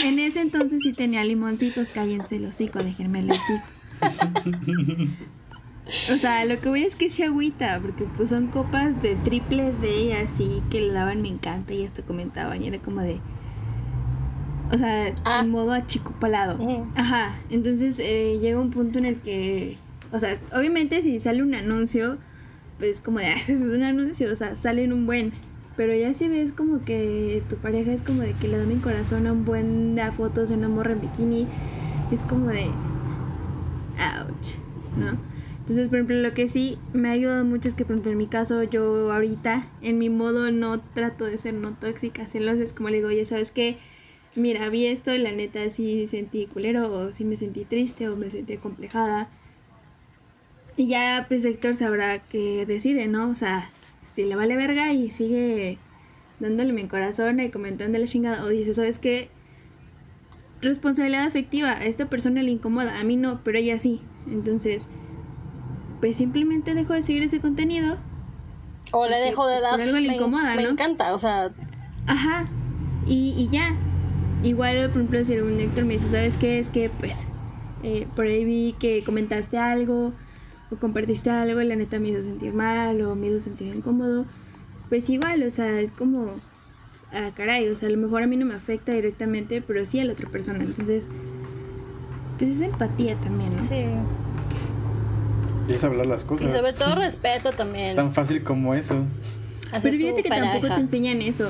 S1: en ese entonces sí tenía limoncitos, cállense el hocico, déjenme digo. O sea, lo que voy es que sí agüita, porque pues son copas de triple D así que le daban me encanta y hasta comentaban y era como de... O sea,
S2: Ah.
S1: en modo achicopalado.
S2: Ujú.
S1: Ajá, entonces eh, llega un punto en el que, o sea, obviamente si sale un anuncio, pues como de, "Ah, eso es un anuncio, o sea, sale en un buen. Pero ya si ves como que tu pareja es como de que le da mi corazón a un buen de fotos de una morra en bikini, es como de, ouch, ¿no? Entonces, por ejemplo, lo que sí me ha ayudado mucho es que, por ejemplo, en mi caso, yo ahorita, en mi modo, no trato de ser no tóxica, celosa, es como le digo, oye, ¿sabes qué? Mira, vi esto y la neta sí sentí culero, o sí me sentí triste, o me sentí complejada. Y ya, pues, Héctor sabrá que decide, ¿no? O sea, si le vale verga y sigue dándole mi corazón y comentando la chingada, o dice, ¿sabes qué? Responsabilidad afectiva, a esta persona le incomoda, a mí no, pero ella sí. Entonces, pues simplemente dejo de seguir ese contenido.
S2: O le dejo de dar.
S1: por algo le
S2: me,
S1: incomoda,
S2: me
S1: ¿no?
S2: encanta, o sea,
S1: Ajá. Y, y ya. Igual, por ejemplo, si un Héctor me dice, ¿sabes qué? Es que, pues, eh, por ahí vi que comentaste algo o compartiste algo y la neta me hizo sentir mal o me hizo sentir incómodo. Pues igual, o sea, es como, ah, caray, o sea, a lo mejor a mí no me afecta directamente, pero sí a la otra persona. Entonces, pues es empatía también, ¿no?
S2: sí.
S3: Y es hablar las
S2: Y
S3: cosas.
S2: sobre todo respeto también.
S3: Tan fácil como eso.
S1: Pero fíjate que tampoco te enseñan eso.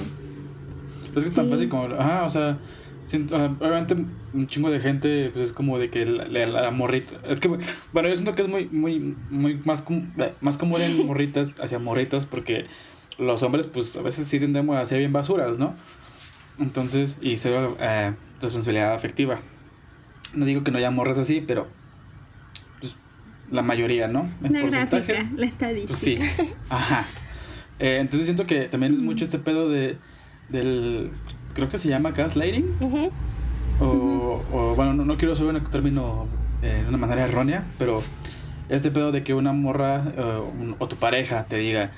S3: Es que es tan fácil como. Ajá, o sea. Siento- sea, obviamente un chingo de gente pues es como de que la, la- la morrita es que bueno yo siento que es muy muy muy más com- más común en morritas hacia morritas porque los hombres pues a veces sí tendemos a ser bien basuras no entonces y ser eh, responsabilidad afectiva no digo que no haya morras así pero pues, la mayoría no en
S1: La gráfica,
S3: porcentajes
S1: la estadística.
S3: pues sí. Ajá. Eh, entonces siento que también es mucho este pedo de del creo que se llama gaslighting
S2: Ujú.
S3: o, o, bueno, no, no quiero usar un término eh, de una manera errónea, pero este pedo de que una morra eh, un- o tu pareja te diga,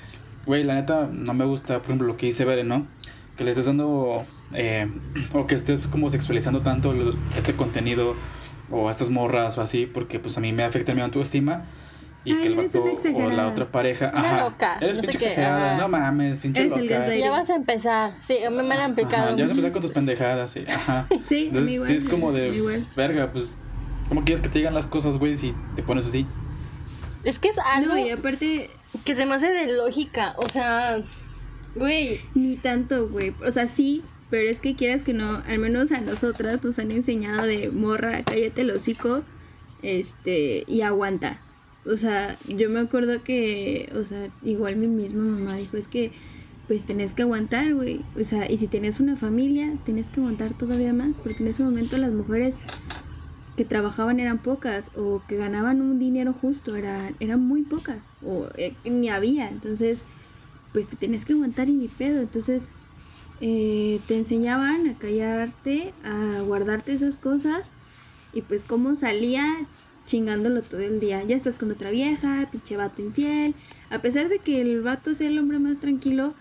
S3: güey, la neta no me gusta, por ejemplo, lo que dice Bere, ¿no? Que le estés dando eh, o que estés como sexualizando tanto este contenido o a estas morras o así, porque pues a mí me afecta mi autoestima. Y
S1: Ay,
S3: que el vato o la otra pareja.
S2: Una
S3: Ajá.
S2: loca,
S3: Eres
S2: no
S3: pinche exagerada. No mames, pinche
S1: Eres
S3: loca.
S2: Ya vas a empezar. Sí, a mí me han aplicado.
S3: Ajá, ya vas a empezar con tus pendejadas, sí. Ajá.
S1: Sí,
S3: Entonces,
S1: igual,
S3: sí es como de,
S1: igual.
S3: verga, pues, ¿cómo quieres que te digan las cosas, güey, si te pones así?
S2: Es que es algo
S1: No, y aparte,
S2: que se me hace de lógica. O sea, güey.
S1: Ni tanto, güey. O sea, sí, pero es que quieras que no, al menos a nosotras nos han enseñado de morra, cállate el hocico, este, y aguanta. O sea, yo me acuerdo que, o sea, igual mi misma mamá dijo, es que, pues tenés que aguantar, güey. O sea, y si tenés una familia, tenés que aguantar todavía más, porque en ese momento las mujeres que trabajaban eran pocas o que ganaban un dinero justo eran, muy pocas o eh, ni había. Entonces, pues te tienes que aguantar y ni pedo. Entonces, eh, te enseñaban a callarte, a guardarte esas cosas y pues cómo salía chingándolo todo el día. Ya estás con otra vieja, pinche vato infiel. A pesar de que el vato sea el hombre más tranquilo,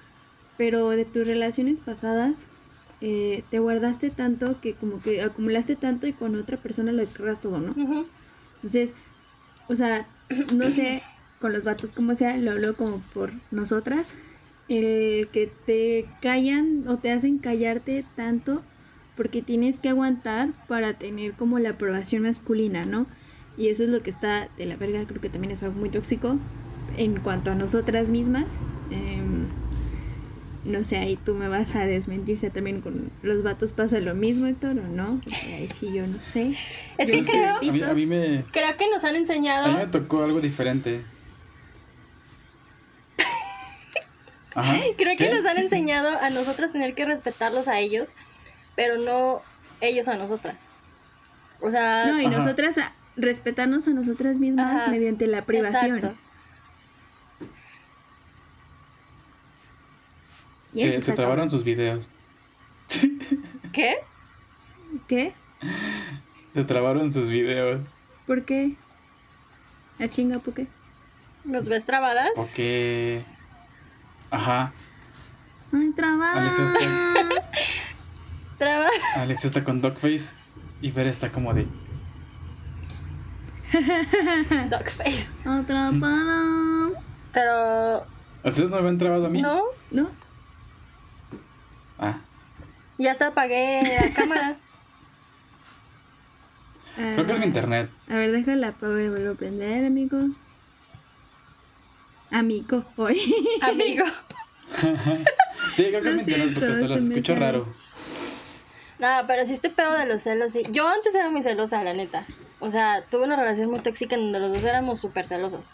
S1: pero de tus relaciones pasadas eh, te guardaste tanto que como que acumulaste tanto y con otra persona lo descargas todo, ¿no? Entonces, o sea, no sé con los vatos como sea, lo hablo como por nosotras, el que te callan o te hacen callarte tanto porque tienes que aguantar para tener como la aprobación masculina, ¿no? Y eso es lo que está de la verga, creo que también es algo muy tóxico en cuanto a nosotras mismas. Em, no sé, ahí tú me vas a desmentir si también con los vatos pasa lo mismo, Héctor, o no. Porque ahí sí yo no sé.
S2: Es que creo-
S1: de
S3: A mí, a mí
S1: pitos.
S3: me,
S2: Creo que nos han
S3: a mí me
S2: enseñado.
S3: tocó algo diferente. Ajá.
S2: Creo que nos han enseñado a nosotras tener que respetarlos a ellos, pero no ellos a nosotras. O sea,
S1: No, y
S3: Ajá.
S1: nosotras a- respetarnos a nosotras mismas
S2: Ajá,
S1: mediante la privación.
S2: exacto.
S1: Y eso
S3: Se, trabaron sus videos.
S2: ¿Qué?
S1: ¿Qué?
S3: Se trabaron sus videos.
S1: ¿Por qué? ¿A chinga por qué?
S2: ¿Nos ves trabadas?
S3: Porque. Ajá.
S1: Ay, trabajo.
S3: Alexa está,
S2: Traba.
S3: Alexa está con Dogface. Y Fer está como de.
S2: Dogface.
S1: Atrapados.
S2: Pero.
S3: ¿Ustedes no me han trabado a mí?
S2: No,
S1: ¿No?
S3: Ah.
S2: ya hasta apagué la cámara.
S3: Creo que es mi
S1: Ah,
S3: internet.
S1: A ver, déjala apago y vuelvo a prender, amigo. Amigo, hoy.
S2: Amigo.
S3: Sí, creo que es
S1: Lo
S3: mi internet porque te lo
S1: se me
S3: escucho raro.
S2: No, pero sí este pedo de los celos, sí. Yo antes era muy celosa, la neta. O sea, tuve una relación muy tóxica en donde los dos éramos súper celosos.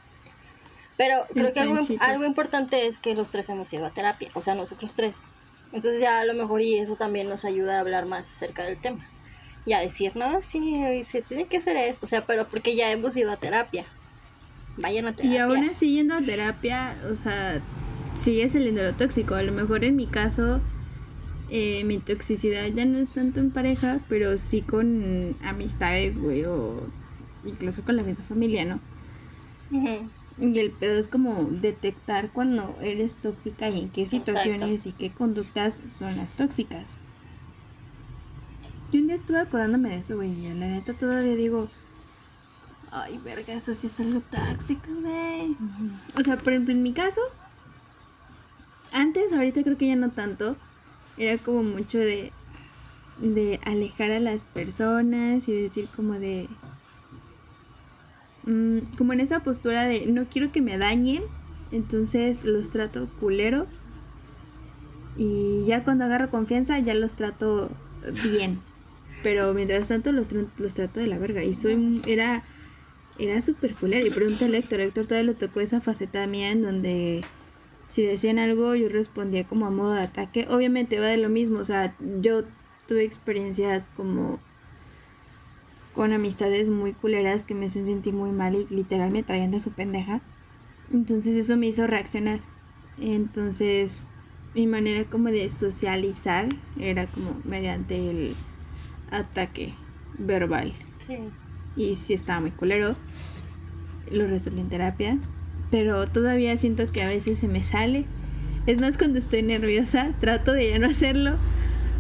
S2: Pero creo que algo, algo importante es que los tres hemos ido a terapia. O sea, nosotros tres. Entonces ya a lo mejor y eso también nos ayuda a hablar más acerca del tema. Y a decir, no, sí, se tiene que hacer esto. O sea, pero porque ya hemos ido a terapia. Vayan a terapia.
S1: Y aún así yendo a terapia, o sea, sigue saliendo lo tóxico. A lo mejor en mi caso, eh, mi toxicidad ya no es tanto en pareja, pero sí con amistades, güey, o incluso con la misma familia, ¿no?
S2: Ujú.
S1: Y el pedo es como detectar cuando eres tóxica y en qué situaciones y qué conductas son las tóxicas. Yo un día estuve acordándome de eso, güey, y la neta todavía digo, ay, verga, eso sí es algo tóxico, güey. O sea, por ejemplo, en mi caso, antes, ahorita creo que ya no tanto, era como mucho de, de alejar a las personas y decir como de, mm, como en esa postura de no quiero que me dañen, entonces los trato culero. Y ya cuando agarro confianza ya los trato bien, pero mientras tanto los, los trato de la verga. Y soy era era súper culero y pregúntale a Héctor, Héctor todavía le tocó esa faceta mía en donde si decían algo yo respondía como a modo de ataque, obviamente va de lo mismo, o sea, yo tuve experiencias como con amistades muy culeras que me hacen sentir muy mal y literal me traían de su pendeja. Entonces eso me hizo reaccionar. Entonces mi manera como de socializar era como mediante el ataque verbal.
S2: Sí.
S1: Y sí estaba muy culero. Lo resolví en terapia. Pero todavía siento que a veces se me sale. Es más cuando estoy nerviosa, trato de ya no hacerlo.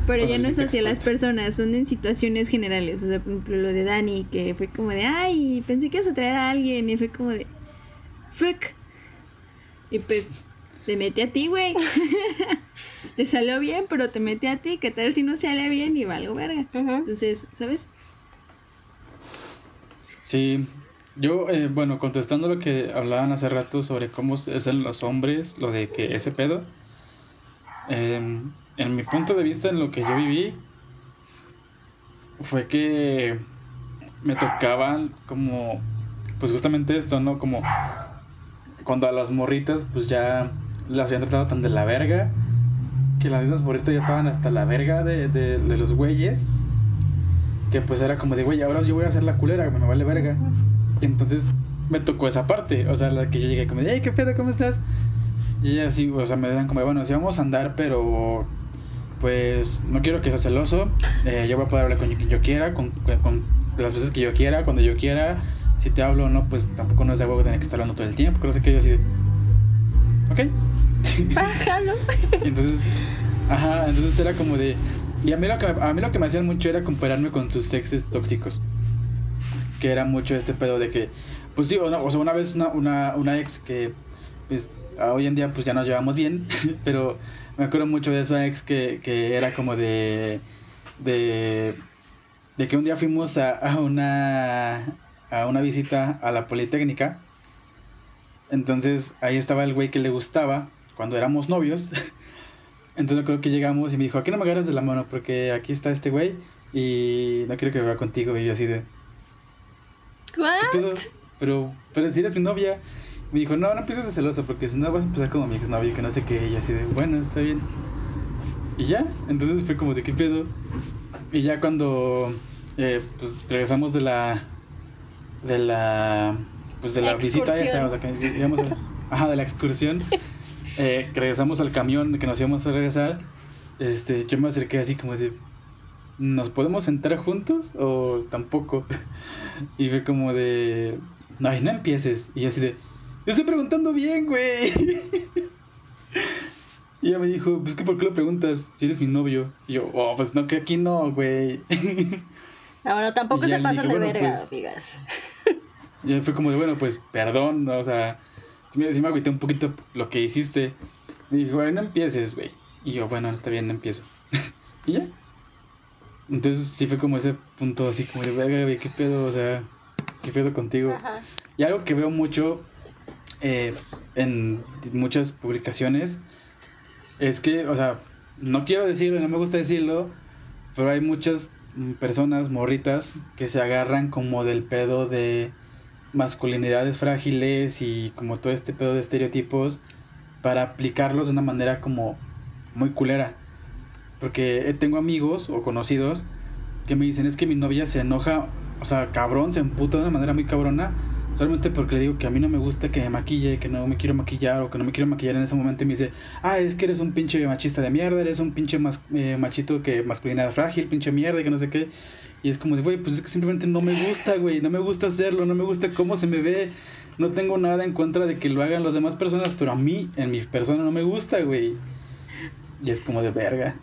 S1: Pero
S3: Cuando
S1: ya no es hacia las personas, son en situaciones generales. O sea, por ejemplo, lo de Dani, que fue como de, ay, pensé que ibas a traer a alguien. Y fue como de, fuck. Y pues, te mete a ti, güey. te salió bien, pero te mete a ti. ¿Qué tal si no sale bien y valgo verga? Entonces, ¿sabes?
S3: Sí, yo, eh, bueno, contestando lo que hablaban hace rato sobre cómo es en los hombres, lo de que ese pedo, em, en mi punto de vista, en lo que yo viví, fue que me tocaban como, pues justamente esto, ¿no? Como cuando a las morritas, pues ya las habían tratado tan de la verga, que las mismas morritas ya estaban hasta la verga de, de, de los güeyes, que pues era como de, güey, ahora yo voy a hacer la culera, me vale verga. Entonces me tocó esa parte, o sea, la que yo llegué como hey, ¿qué pedo? ¿Cómo estás? Y ella así, o sea, me dan como, bueno, sí vamos a andar, pero pues no quiero que seas celoso, eh, yo voy a poder hablar con quien yo quiera, con, con- las veces que yo quiera, cuando yo quiera, si te hablo o no, pues tampoco no es de huevo tener que estar hablando todo el tiempo, que sé qué, yo así de, ok.
S2: Bájalo.
S3: Y entonces, ajá, entonces era como de. Y a mí lo que, a mí lo que me hacían mucho era compararme con sus exes tóxicos. Que era mucho este pedo de que, pues sí, o, no, o sea, una vez una, una, ex que, pues, hoy en día pues ya nos llevamos bien, pero me acuerdo mucho de esa ex que, que era como de, de, de que un día fuimos a, a una, a una visita a la Politécnica. Entonces ahí estaba el güey que le gustaba cuando éramos novios. Entonces creo que llegamos y me dijo, aquí no me agarras de la mano porque aquí está este güey y no quiero que vaya contigo. Y yo así de... ¿Qué. Pero, pero si eres mi novia. Me dijo, no, no empieces de celoso porque si no vas a empezar como mi exnovio que no sé qué. Y así de, bueno, está bien. Y ya, entonces fue como de qué pedo. Y ya cuando eh, pues regresamos de la de la pues de la visita esa,
S2: Excursión.
S3: o sea, que íbamos a- ajá, de la excursión, eh, regresamos al camión que nos íbamos a regresar, este, yo me acerqué así como de ¿nos podemos sentar juntos o tampoco? Y fue como de no, no empieces. Y yo así de yo estoy preguntando bien, güey. Y ella me dijo, pues que por qué lo preguntas si eres mi novio. Y yo, oh, pues no, que aquí no, güey.
S2: No, bueno, tampoco se pasan
S3: dije,
S2: de
S3: bueno,
S2: verga,
S3: pues-
S2: amigas.
S3: Y fue como de, bueno, pues perdón, ¿no? o sea, sí me, me agüité un poquito lo que hiciste. Me dijo, no empieces, güey. Y yo, bueno, está bien, no empiezo. y ya. Entonces sí fue como ese punto así como de, verga, güey, qué pedo, o sea, qué pedo contigo.
S2: Ajá.
S3: Y algo que veo mucho eh, en muchas publicaciones es que, o sea, no quiero decirlo, no me gusta decirlo, pero hay muchas mm, personas morritas que se agarran como del pedo de masculinidades frágiles y como todo este pedo de estereotipos para aplicarlos de una manera como muy culera. Porque eh, tengo amigos o conocidos que me dicen es que mi novia se enoja, o sea, cabrón, se emputa de una manera muy cabrona, solamente porque le digo que a mí no me gusta que me maquille, que no me quiero maquillar o que no me quiero maquillar en ese momento y me dice, ah, es que eres un pinche machista de mierda, eres un pinche eh, machito que masculinidad frágil, pinche mierda y que no sé qué. Y es como de, güey, pues es que simplemente no me gusta, güey, no me gusta hacerlo, no me gusta cómo se me ve. No tengo nada en contra de que lo hagan las demás personas, pero a mí, en mi persona, no me gusta, güey. Y es como de verga.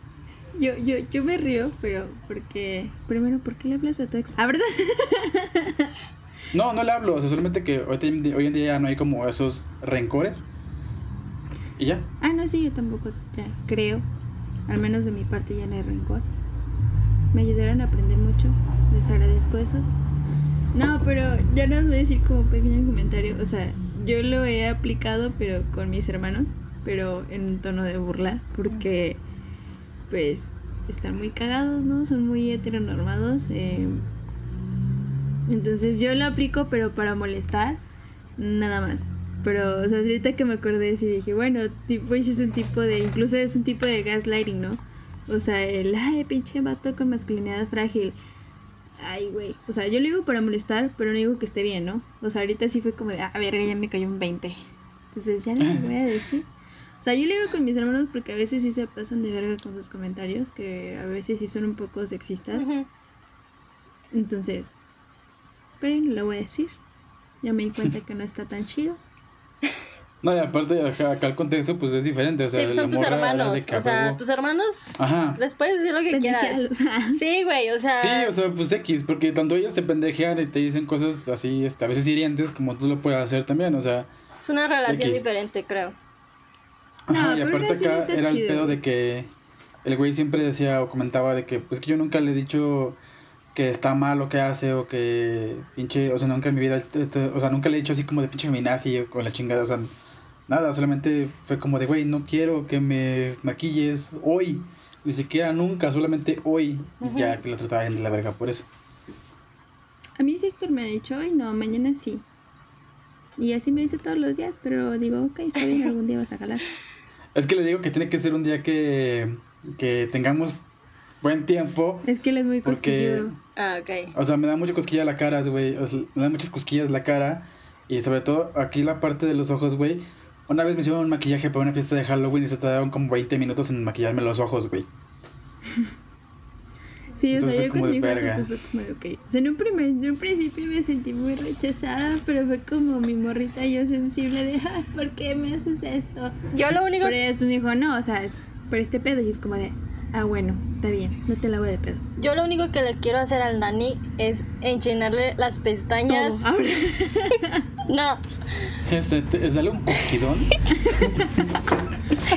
S1: Yo, yo, yo me río, pero porque. Primero, ¿por qué le hablas a tu ex? Ah, ¿verdad?
S3: No, no le hablo, o sea, solamente que hoy, en día ya no hay como esos rencores. Y ya.
S1: Ah, no, sí, yo tampoco ya creo. Al menos de mi parte ya no hay rencor. Me ayudaron a aprender mucho. Les agradezco eso. No, pero ya no os voy a decir como pequeño comentario. O sea, yo lo he aplicado, pero con mis hermanos. Pero en un tono de burla. Porque, pues, están muy cagados, ¿no? Son muy heteronormados. eh, entonces yo lo aplico, pero para molestar. Nada más. Pero, o sea, ahorita que me acordé, sí dije, bueno, tipo, es un tipo de, incluso es un tipo de gaslighting, ¿no? O sea, el, ay, pinche vato con masculinidad frágil. Ay, güey. O sea, yo lo digo para molestar, pero no digo que esté bien, ¿no? O sea, ahorita sí fue como de, ah, verga, ya me cayó un 20. Entonces ya no lo voy a decir. O sea, yo le digo con mis hermanos porque a veces sí se pasan de verga con sus comentarios, que a veces sí son un poco sexistas. Entonces, pero no lo voy a decir. Ya me di cuenta que no está tan chido.
S3: No, y aparte, acá, acá el contexto, pues es diferente. O sea,
S2: sí, pues, son tus hermanos. O sea, tus hermanos.
S3: Ajá.
S2: Les puedes decir lo que quieras. Sí, güey, o sea.
S3: Sí, o sea, pues X, porque tanto ellos te pendejean y te dicen cosas así, este, a veces hirientes, como tú lo puedes hacer también, o sea.
S2: es una relación
S3: X.
S2: diferente, creo.
S1: No,
S3: y aparte
S1: no
S3: acá era el pedo de que el güey siempre decía o comentaba de que, pues que yo nunca le he dicho que está mal lo que hace o que pinche, o sea, nunca en mi vida, este, o sea, nunca le he dicho así como de pinche feminazi o con la chingada, o sea, nada, solamente fue como de, güey, no quiero que me maquilles hoy, ni siquiera nunca, solamente hoy, ya que lo trataba bien de la verga por eso.
S1: A mí Héctor me ha dicho, ay no, mañana sí. Y así me dice todos los días, pero digo, ok, está bien, algún día vas a jalar.
S3: Es que le digo que tiene que ser un día que, que tengamos buen tiempo.
S1: Es que él es muy
S3: Porque-.
S2: Ah, ok.
S3: O sea, me da mucha cosquilla la cara, güey. O sea, me da muchas cosquillas la cara. Y sobre todo aquí la parte de los ojos, güey. Una vez me hicieron un maquillaje para una fiesta de Halloween y se tardaron como 20 minutos en maquillarme los ojos, güey.
S1: Sí, o
S3: Entonces
S1: sea,
S3: fue
S1: yo con mi hija fue como de, ok. O sea, en un, primer, en un principio me sentí muy rechazada, pero fue como mi morrita yo sensible de, ay, ¿por qué me haces esto?
S2: Yo lo único.
S1: Pero ella me dijo, no, o sea, es por este pedo. Y es como de, ah, bueno, está bien, no te la hago de pedo.
S2: Yo lo único que le quiero hacer al Dani es enchinarle las pestañas.
S1: Todo. Ahora,
S2: No.
S3: Este, te- sale un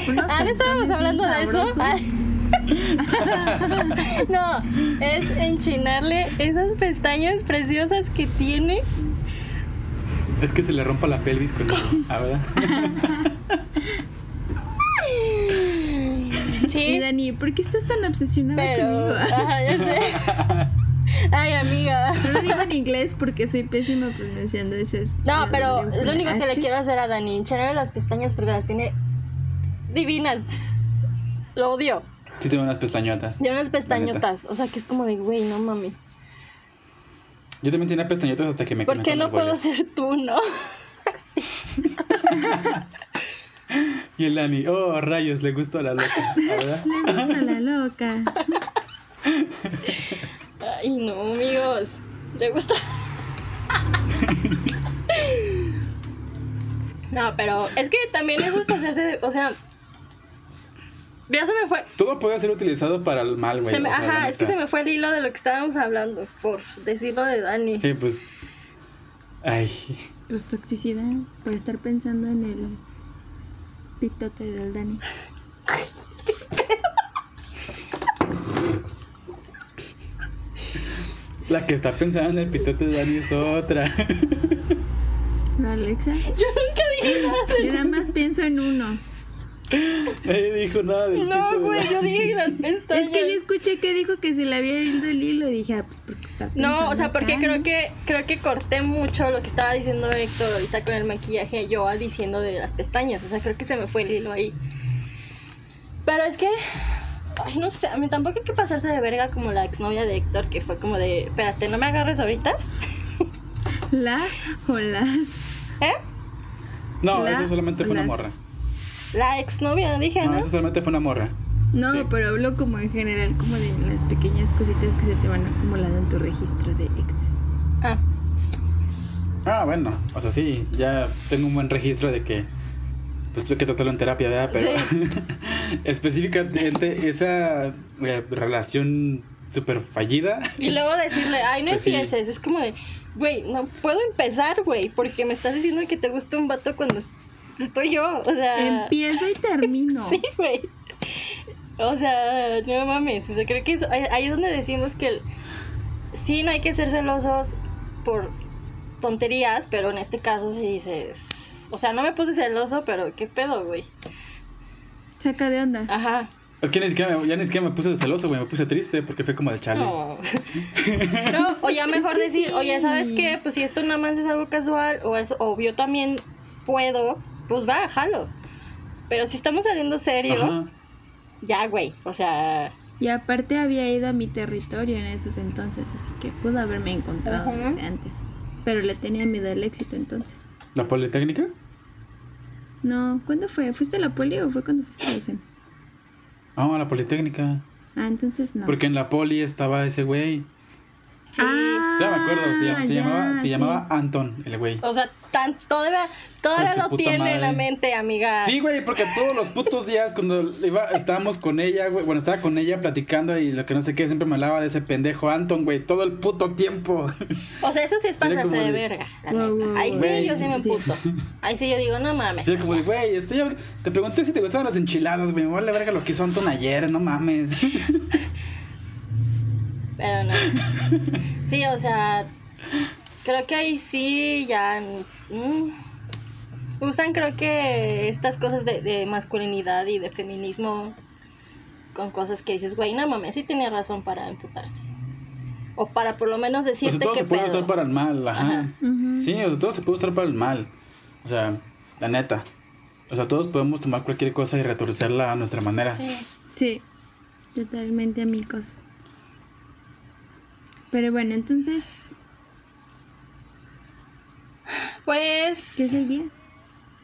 S1: unos
S2: Ah, ¿no estábamos hablando de eso? no, es enchinarle esas pestañas preciosas que tiene.
S3: Es que se le rompa la pelvis con. Ah, ¿verdad?
S1: Y Dani, ¿por qué estás tan obsesionada
S2: Pero.
S1: conmigo?
S2: Ajá, ya sé. Ay, amiga.
S1: No lo digo en inglés porque soy pésima pronunciando ese.
S2: No, pero lo único que le quiero hacer a Dani, hincharle las pestañas porque las tiene divinas. Lo odio.
S3: Sí, tengo unas pestañotas.
S2: Tiene unas pestañotas. O sea, que es como de, güey, no mames.
S3: Yo también tenía pestañotas hasta que me
S2: ¿Por qué no puedo ser tú, no?
S3: Y el Dani, oh, rayos, le gustó la loca. ¿verdad?
S1: Le gusta la loca.
S2: Ay, no, amigos. ¿Te gusta? No, pero es que también eso es pasarse de. O sea. Ya se me fue.
S3: Todo puede ser utilizado para el mal, güey.
S2: se me-
S3: o sea, la
S2: ajá, es que se me fue el hilo de lo que estábamos hablando. Por decirlo de Dani.
S3: Sí, pues. Ay.
S1: Pues toxicidad por estar pensando en el pitote del Dani.
S3: La que está pensando en el pitote de Dani es otra.
S1: ¿No, Alexa?
S2: Yo nunca dije nada.
S1: Yo nada más pienso en uno.
S3: Nadie dijo nada del pito
S2: No, güey, yo dije las pestañas.
S1: Es que yo escuché que dijo que se le había ido el hilo y dije, ah, pues porque está
S2: No, o sea, porque
S1: acá,
S2: creo
S1: ¿no?
S2: que creo que corté mucho lo que estaba diciendo Héctor ahorita con el maquillaje, yo diciendo de las pestañas, o sea, creo que se me fue el hilo ahí. Pero es que ay, no sé, a mí tampoco hay que pasarse de verga como la exnovia de Héctor que fue como de, espérate, no me agarres ahorita.
S1: La o las.
S2: ¿Eh?
S3: No,
S1: La-
S3: eso solamente fue una morra.
S2: La exnovia, dije,
S3: No,
S2: ¿no?
S3: eso solamente fue una morra.
S1: No,
S3: Sí.
S1: pero hablo como en general, como de las pequeñas cositas que se te van acumulando en tu registro de ex.
S2: Ah,
S3: Ah, bueno, o sea, sí, ya tengo un buen registro de que pues tuve que tratarlo en terapia, ¿verdad? Pero específicamente esa eh, relación súper fallida.
S2: y luego decirle, ay, no
S3: Pues sí.
S2: empieces, es como de, güey, no puedo empezar, güey, porque me estás diciendo que te gusta un vato cuando estoy yo, o sea...
S1: Empiezo y termino.
S2: Sí, güey. O sea, no mames. O sea, creo que es ahí ahí es donde decimos que el- sí, no hay que ser celosos por tonterías, pero en este caso sí dices. O sea, no me puse celoso, pero qué pedo, güey.
S1: Saca de onda.
S2: Ajá.
S3: Es que ni siquiera, ya ni siquiera me puse celoso, güey, me puse triste porque fue como de chale.
S2: No. No, o ya mejor decir, oye, ¿sabes qué? Pues si esto nada más es algo casual, o es, o yo también puedo, pues va, jalo. Pero si estamos saliendo serio,
S3: Ajá.
S2: ya, güey. O sea,
S1: Y aparte había ido a mi territorio en esos entonces, así que pudo haberme encontrado desde antes. Pero le tenía miedo al éxito entonces.
S3: ¿La Politécnica?
S1: No, ¿cuándo fue? ¿Fuiste a la poli o fue cuando fuiste a la UCEM?
S3: Ah, la Politécnica.
S1: Ah, entonces no.
S3: Porque en la poli estaba ese güey.
S2: Sí.
S1: Ah,
S3: Ya me acuerdo, se, llama- se
S1: ya,
S3: llamaba, se llamaba Anton, el güey.
S2: O sea, tan, todavía, todavía lo tiene en la mente, amiga.
S3: Sí, güey, porque todos los putos días cuando iba, estábamos con ella, güey, bueno, estaba con ella platicando y lo que no sé qué, siempre me hablaba de ese pendejo Anton, güey, todo el puto tiempo.
S2: O sea, eso sí es pasarse de
S3: de-
S2: verga, la
S1: Wow,
S2: neta. Ahí sí yo sí me
S1: Sí.
S2: emputo. Ahí sí yo digo, no mames.
S3: Y era como güey, estoy te pregunté si te gustaban las enchiladas, güey, me vale verga lo que hizo Anton ayer, no mames.
S2: Pero no. Sí, o sea, creo que ahí sí ya. mm, usan, creo que estas cosas de, de masculinidad y de feminismo con cosas que dices, güey, no mames, sí tenía razón para emputarse. O para por lo menos
S3: O sea,
S2: decirte
S3: todo se puede
S2: pedo.
S3: usar para el mal, ajá.
S2: Ajá.
S3: Sí, o sea, todo se puede usar para el mal. O sea, la neta. O sea, todos podemos tomar cualquier cosa y retorcerla a nuestra manera.
S2: Sí.
S1: Sí, totalmente amigos. Pero bueno, entonces,
S2: Pues.
S1: ¿qué seguía?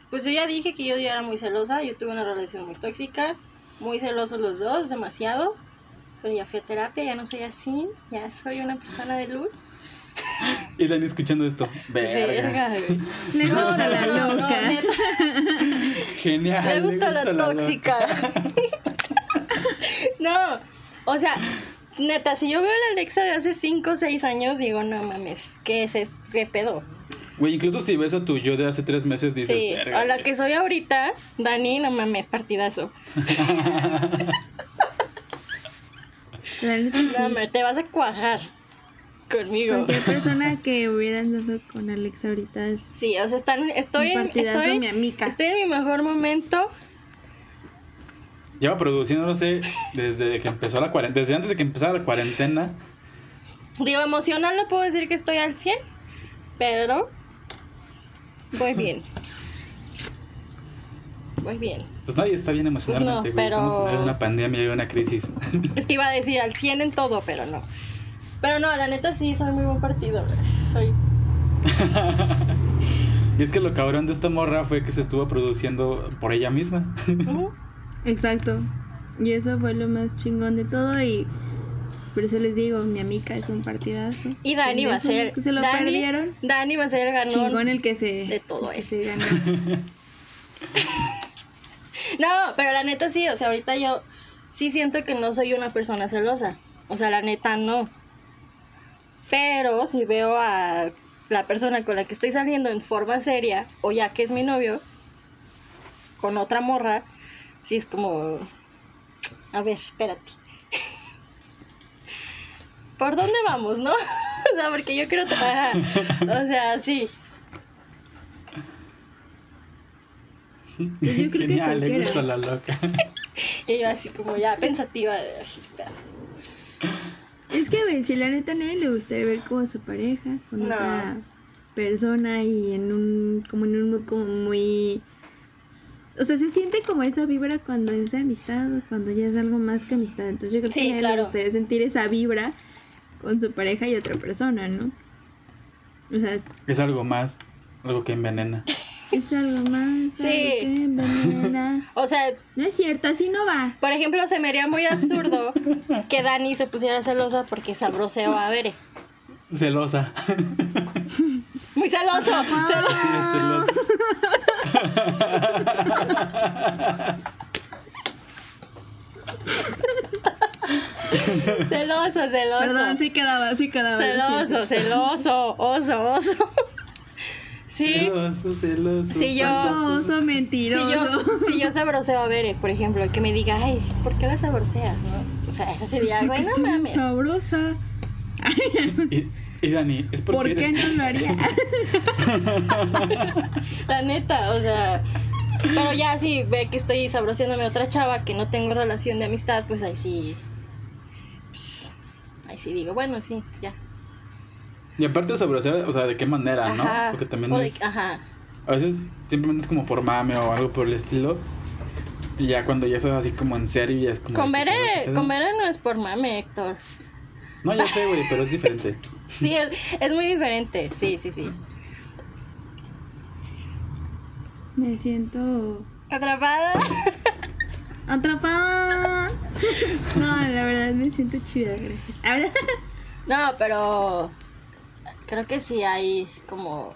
S2: Pues yo ya dije que yo ya era muy celosa, yo tuve una relación muy tóxica, muy celosos los dos, demasiado. Pero ya fui a terapia, ya no soy así, ya soy una persona de luz.
S3: Y Dani escuchando esto. Verga.
S1: Le
S2: No,
S1: gusta
S2: no,
S1: la
S2: no, no,
S1: loca.
S3: Genial.
S2: me
S3: le
S2: gusta la tóxica. no, o sea, neta, si yo veo a la Alexa de hace 5 o 6 años, digo, no mames, ¿qué es esto? ¿Qué pedo?
S3: Güey, incluso si ves a tu yo de hace tres meses, dices,
S2: Sí,
S3: verga.
S2: a la
S3: güey".
S2: que soy ahorita, Dani, no mames, partidazo. No, hombre, te vas a cuajar conmigo.
S1: Cualquier persona que hubiera andado con Alex ahorita es
S2: Sí, o sea, están, estoy,
S1: un
S2: en,
S1: partidazo,
S2: estoy,
S1: mi amiga.
S2: estoy en mi mejor momento.
S3: Lleva produciéndose desde que empezó la cuarentena, desde antes de que empezara la cuarentena.
S2: Digo, emocional no puedo decir que estoy al 100, pero voy bien. Voy bien.
S3: Pues nadie está bien emocionalmente, güey.
S2: pero-
S3: Estamos en una pandemia y una crisis.
S2: Es que iba a decir al 100 en todo, pero no. Pero no, la neta sí, soy muy buen partido. Soy.
S3: y es que lo cabrón de esta morra fue que se estuvo produciendo por ella misma.
S1: Exacto. Y eso fue lo más chingón de todo y por eso les digo, mi amiga es un partidazo.
S2: Y Dani va a ser.
S1: que se lo
S2: Dani,
S1: perdieron.
S2: Dani va a ser el ganón.
S1: Chingón el que se
S2: de todo
S1: ganó.
S2: No, pero la neta sí, o sea, ahorita yo sí siento que no soy una persona celosa. O sea, la neta no. Pero si veo a la persona con la que estoy saliendo en forma seria, o ya que es mi novio, con otra morra, sí es como. A ver, espérate. ¿Por dónde vamos, no? o sea, porque yo quiero. Ajá. O sea, sí.
S1: Pues yo creo que
S3: Genial, le
S1: cualquiera.
S3: gusta la loca.
S2: Y yo así como ya pensativa.
S1: Es que, güey, si la neta a nadie le gustaría ver como a su pareja con
S2: No.
S1: otra persona y en un, como en un mood como muy... O sea, se siente como esa vibra cuando es de amistad cuando ya es algo más que amistad. Entonces yo creo
S2: Sí,
S1: que
S2: claro.
S1: le gustaría sentir esa vibra con su pareja y otra persona, ¿no? O sea,
S3: Es algo más, algo que envenena.
S1: es algo más,
S2: Sí.
S1: algo que envenena.
S2: O sea,
S1: No es cierto, así no va.
S2: Por ejemplo, se me haría muy absurdo que Dani se pusiera celosa porque sabroseo a Bere.
S3: Celosa.
S2: Muy celoso. celoso.
S3: Sí, es celosa.
S2: Celoso, celoso.
S1: Perdón, sí quedaba, sí quedaba. lo
S2: Celoso, celoso, oso, oso. Sí.
S3: Celoso, celoso.
S2: Sí, yo-
S1: Oso, oso
S2: Si
S1: mentiroso.
S2: yo, si yo sabroseo a Bere, por ejemplo, que me diga, ay, ¿por qué la sabroseas? ¿no? O sea, eso sería, güey, no mames.
S1: sabrosa.
S3: Y, y Dani, es porque
S1: ¿Por qué
S3: eres-
S1: no lo haría?
S2: La neta, o sea. Pero ya si ve que estoy sabroseándome a otra chava que no tengo relación de amistad, pues ahí sí. Ahí sí digo, bueno, sí, ya.
S3: Y aparte de sabrosear, o sea, ¿de qué manera, no? Porque también
S2: de-
S3: es...
S2: Ajá.
S3: A veces simplemente es como por mame o algo por el estilo. Y ya cuando ya estás así como en serio, ya es como...
S2: Con
S3: de que, ¿qué
S2: Bere,
S3: pedo?
S2: con Bere no es por mame, Héctor.
S3: No, ya sé, güey, pero es diferente.
S2: Sí, es, es muy diferente. Sí, sí, sí.
S1: Me siento
S2: Atrapada.
S1: atrapada. No, la verdad me siento chida, gracias. A ver,
S2: No, pero creo que sí hay como...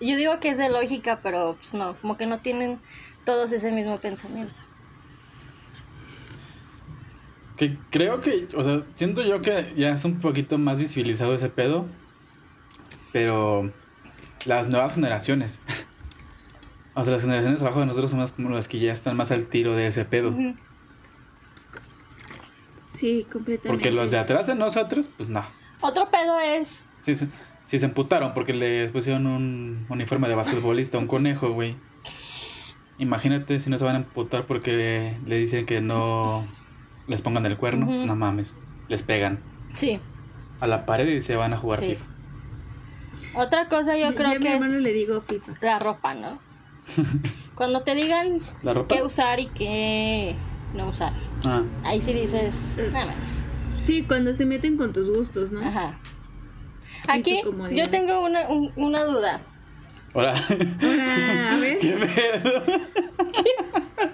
S2: Yo digo que es de lógica, pero pues no, como que no tienen todos ese mismo pensamiento.
S3: Que creo que, o sea, siento yo que ya es un poquito más visibilizado ese pedo. Pero las nuevas generaciones. O sea, las generaciones abajo de nosotros son más como las que ya están más al tiro de ese pedo.
S1: Sí, completamente.
S3: Porque los de atrás de nosotros, pues no.
S2: Otro pedo es...
S3: Sí, sí, sí se emputaron porque le pusieron un uniforme de basquetbolista a un conejo, güey. Imagínate si no se van a emputar porque le dicen que no les pongan el cuerno.
S2: Ujú.
S3: No mames. Les pegan
S2: Sí,
S3: a la pared y se van a jugar
S2: sí.
S3: FIFA.
S2: Otra cosa yo,
S1: Yo
S2: creo
S1: a mi
S2: que
S1: hermano
S2: es
S1: le digo FIFA.
S2: la ropa, ¿no? Cuando te digan
S3: ¿La ropa?
S2: qué usar y qué no usar.
S3: Ah,
S2: Ahí sí dices,
S1: Eh.
S2: nada más.
S1: Sí, cuando se meten con tus gustos, ¿no?
S2: Ajá. Aquí yo tengo una, un- una duda.
S3: ahora.
S1: Ahora, a ver,
S3: ¿Qué pedo?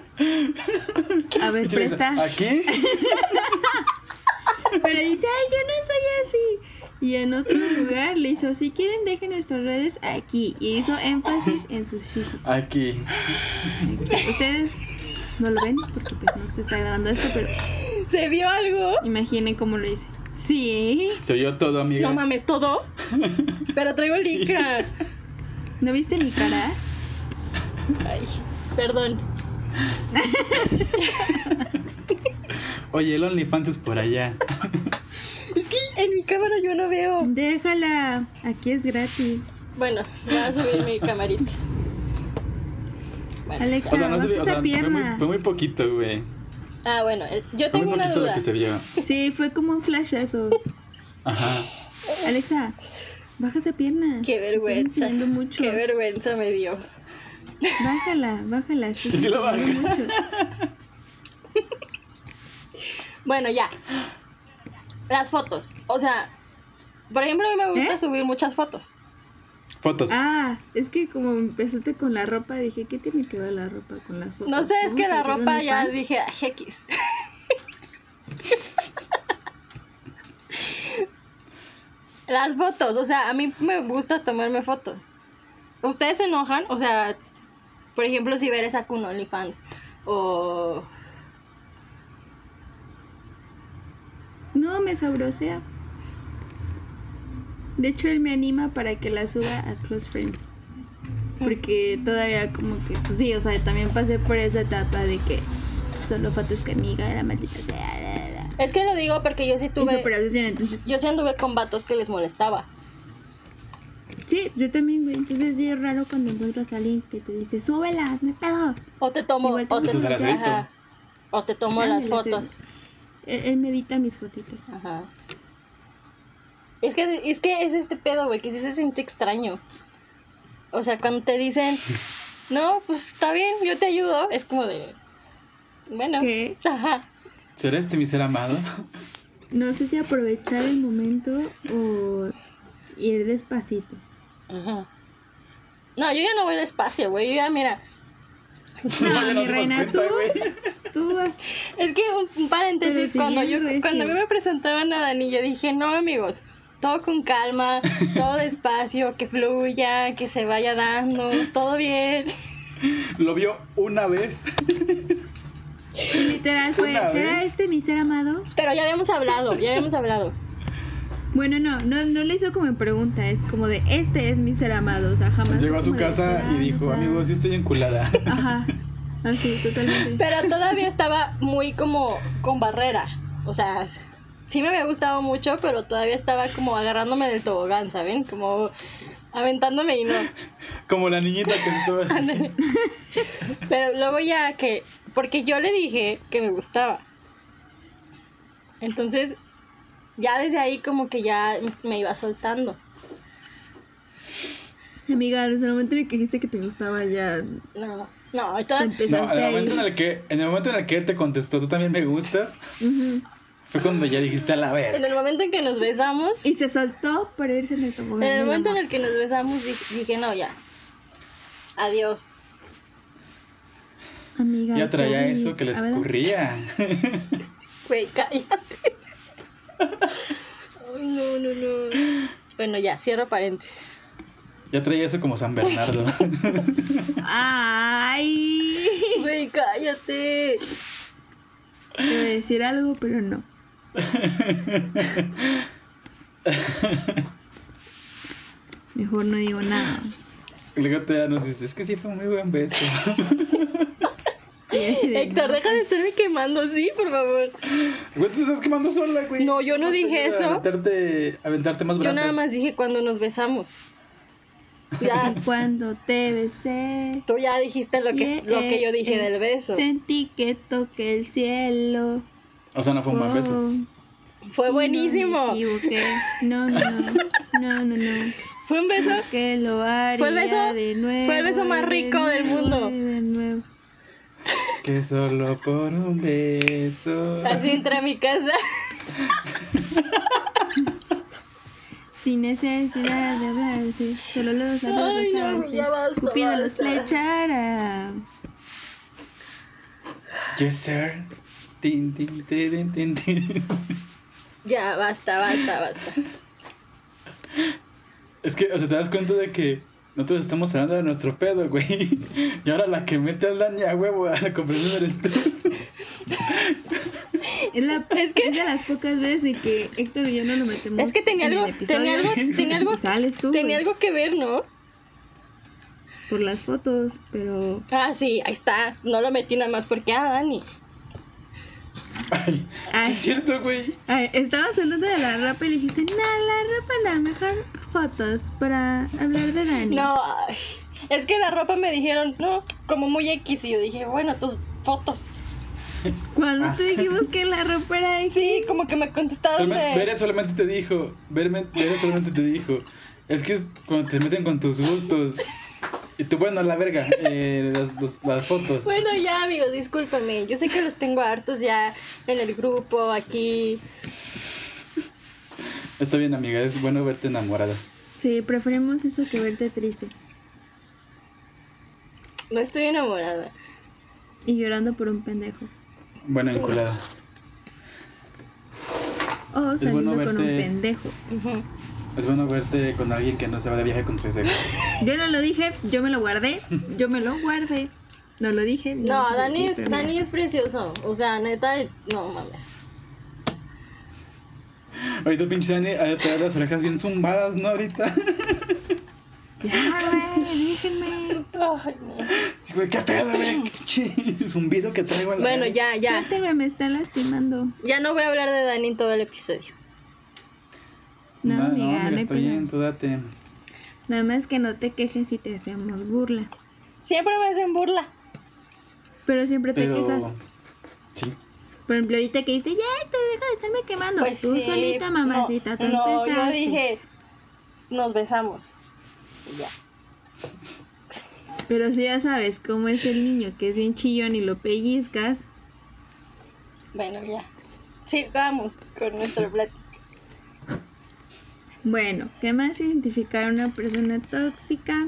S1: a ver, presta.
S3: ¿Aquí?
S1: Pero dice, ay, yo no soy así. Y en otro lugar le hizo, si quieren dejen nuestras redes aquí. Y hizo énfasis en sus shishis.
S3: Aquí.
S1: Ustedes no lo ven porque pues no se está grabando esto, pero
S2: ¿Se vio algo?
S1: imaginen cómo lo hice. Sí.
S3: Se oyó todo, amiga.
S2: No mames, todo. Pero traigo licras.
S1: ¿No viste mi cara?
S2: Ay, perdón.
S3: Oye, el OnlyFans es por allá.
S2: Es que en mi cámara yo no veo.
S1: Déjala. Aquí es gratis.
S2: Bueno, voy a subir mi camarita. Bueno,
S1: Alexa,
S3: O sea, no se
S1: baja
S3: vio- o sea,
S1: esa
S3: fue muy,
S1: pierna.
S3: fue muy poquito, güey.
S2: Ah, bueno, el- yo
S3: Fue
S2: tengo
S3: muy
S2: una
S3: de
S2: duda.
S3: que se vio.
S1: Sí, fue como un flashazo.
S3: Ajá.
S1: Alexa, baja esa pierna.
S2: Qué vergüenza.
S1: mucho.
S2: Qué vergüenza me dio.
S1: Bájala, bájala.
S3: Sí lo
S1: mucho.
S2: Bueno, ya. Las fotos. O sea, por ejemplo, a mí me gusta
S1: ¿Eh?
S2: subir muchas fotos.
S3: Fotos.
S1: Ah, es que como empezaste con la ropa, dije, ¿qué tiene que ver la ropa con las fotos?
S2: No sé, es que
S1: ¿Vamos
S2: la ropa ya
S1: OnlyFans?
S2: dije, "Ay, X. Las fotos, o sea, a mí me gusta tomarme fotos. ¿Ustedes se enojan? O sea, por ejemplo, si ver esa con OnlyFans o...
S1: No, me sabrosea. De hecho, él me anima para que la suba a Close Friends. Porque todavía como que, pues sí, o sea, también pasé por esa etapa de que solo fotos la maldita sea. la, la, la.
S2: Es que lo digo porque yo sí tuve...
S1: super obsesión, entonces...
S2: Yo sí anduve con vatos que les molestaba.
S1: Sí, yo también, güey. Entonces sí es raro cuando encuentras a alguien que te dice, súbela, no hay pedo.
S2: O te tomo...
S1: Te
S2: O te, ajá. o te tomo
S1: Ah,
S2: las fotos.
S1: Él, él me edita mis fotitos.
S2: Ajá. Es que, es que es este pedo, güey, que sí se siente extraño. O sea, cuando te dicen, no, pues está bien, yo te ayudo, es como de, bueno,
S1: ¿Qué?
S2: ajá.
S3: ¿Será este mi ser amado?
S1: No sé si aprovechar el momento o ir despacito.
S2: Ajá. No, yo ya no voy despacio, güey, yo ya, mira,
S1: No, mi reina,
S3: cuenta,
S1: tú, tú vas...
S2: es que un, un paréntesis,
S1: si
S2: cuando yo,
S1: recio.
S2: cuando a mí me presentaban a Dani, yo dije, no, amigos, todo con calma, todo despacio, que fluya, que se vaya dando, todo bien.
S3: Lo vio una vez.
S1: Y literal fue, ¿será
S3: vez.
S1: este mi ser amado?
S2: Pero ya habíamos hablado, ya habíamos hablado.
S1: Bueno, no, no, no lo hizo como en pregunta, es como de, este es mi ser amado, o sea, jamás...
S3: Llegó a su
S1: de,
S3: casa
S1: ¿será,
S3: y dijo,
S1: será?
S3: amigos, sí estoy enculada.
S1: Ajá, así, totalmente.
S2: Pero todavía estaba muy como con barrera. O sea, sí me había gustado mucho, pero todavía estaba como agarrándome del tobogán, ¿saben? Como aventándome y no.
S3: Como la niñita que estaba...
S2: Pero luego ya que, porque yo le dije que me gustaba. Entonces, ya desde ahí como que ya me- iba soltando.
S1: Amiga, desde el momento en el que dijiste que te gustaba ya
S2: No, no,
S1: empezaste
S3: No, en el
S1: ahí.
S3: momento en el que, en el momento en el que él te contestó, tú también me gustas, fue cuando ya dijiste a la
S2: en
S3: verga.
S2: el momento en que nos besamos,
S1: Y se soltó para irse en el tobogán.
S2: en el momento en el que nos besamos dije, dije, no, ya. Adiós.
S1: Amiga,
S3: Ya traía eso que le escurría.
S2: Güey, cállate. Ay, no, no, no. Bueno, ya, cierro paréntesis.
S3: Ya traía eso como San Bernardo.
S1: Ay.
S2: Güey, cállate.
S1: Te voy a decir algo, pero no. Mejor no digo nada.
S3: Luego te nos dices, es que sí fue un muy buen beso.
S1: Y así de,
S2: Héctor,
S1: no,
S2: deja de estarme quemando, sí, por favor.
S3: Güey, tú te estás quemando sola, güey.
S2: No, yo no dije eso.
S3: Aventarte, aventarte más
S2: Yo
S3: brazos.
S2: nada más dije cuando nos besamos. Ya,
S1: Cuando te besé.
S2: tú ya dijiste lo que,
S1: yeah,
S2: lo que yo dije
S1: eh,
S2: del beso.
S1: Sentí que toqué el cielo.
S3: O sea, no fue un buen beso.
S1: Oh,
S2: Fue buenísimo.
S1: No, me equivoqué. no, no, no. No, no.
S2: Fue un beso.
S1: Que lo haría
S2: Fue el beso-
S1: de nuevo.
S2: fue el beso más
S1: y de
S2: rico del
S1: nuevo,
S2: mundo.
S1: de nuevo.
S3: Que solo por un beso.
S2: Así entré a mi casa.
S1: Sin necesidad de hablarse, solo los labios
S2: Ay, no,
S1: besarse.
S2: ya basta,
S1: Cupido los flechara.
S3: Yes, sir. Tin, tin, tin, tin, tin.
S2: Ya, basta, basta, basta.
S3: Es que, o sea, te das cuenta de que nosotros estamos hablando de nuestro pedo, güey. Y ahora la que mete al Dani a huevo a la comprensión eres tú.
S1: Es, la,
S2: Es que-
S1: es de las pocas veces en que Héctor y yo no lo metemos.
S2: Es que tenía
S1: en el
S2: algo,
S1: episodio.
S2: tenía algo, tenía algo,
S1: Y sales tú.
S2: tenía
S1: güey,
S2: algo que ver, ¿no?
S1: Por las fotos, pero.
S2: Ah, sí, ahí está. No lo metí nada más porque, ah, Dani.
S3: Ay, es cierto, güey.
S1: Ay, estabas hablando de la ropa y le dijiste, no, la ropa no, mejor fotos para hablar de Dani.
S2: No, es que la ropa me dijeron, no, como muy X. Y yo dije, bueno, tus fotos.
S1: Cuando
S3: Ah.
S1: te dijimos que la ropa era X.
S2: Sí, como que me contestaron
S3: Solamente,
S2: de...
S3: solamente te dijo, Bere solamente te dijo, es que es cuando te meten con tus gustos. Y tú, bueno, la verga, eh, las, los- las fotos.
S2: Bueno, ya, amigos, discúlpame. Yo sé que los tengo hartos ya en el grupo, aquí.
S3: Está bien, amiga, es bueno verte enamorada.
S1: Sí, preferimos eso que verte triste
S2: No estoy enamorada.
S1: y llorando por un pendejo.
S3: Bueno, enculada.
S1: O saliendo
S3: bueno
S1: con un pendejo.
S3: Es bueno verte con alguien que no se va de viaje con tres ex.
S1: Yo no lo dije, yo me lo guardé. Yo me lo guardé. No lo dije.
S2: No, Dani, es. Dani es precioso. O sea, neta, no mames.
S3: Ahorita pinche Dani ha de tener las orejas bien zumbadas, ¿no? Ahorita.
S1: Ya, güey, déjenme.
S2: Ay, no.
S3: Sí, güey, qué pedo, güey. Zumbido que traigo a la
S2: Bueno,
S3: vez.
S2: ya, ya.
S1: Suéltenme, me está lastimando.
S2: Ya no voy a hablar de Dani en todo el episodio.
S1: No,
S3: no,
S1: amiga, no,
S3: amiga, está
S1: pena.
S3: bien, tú date.
S1: Nada más que no te quejes si te hacemos burla.
S2: Siempre me hacen burla.
S1: Pero siempre te
S3: Pero.
S1: quejas.
S3: Sí.
S1: Por ejemplo, ahorita que dices, ya, tú deja de estarme quemando.
S2: Pues
S1: tú
S2: sí,
S1: solita, mamacita, tú
S2: No, no yo
S1: empezaste.
S2: dije, nos besamos. Y ya.
S1: Pero si ya sabes cómo es el niño, que es bien chillón y lo pellizcas.
S2: Bueno, ya. Sí, vamos con nuestra plática.
S1: Bueno, ¿qué más identificar a una persona tóxica?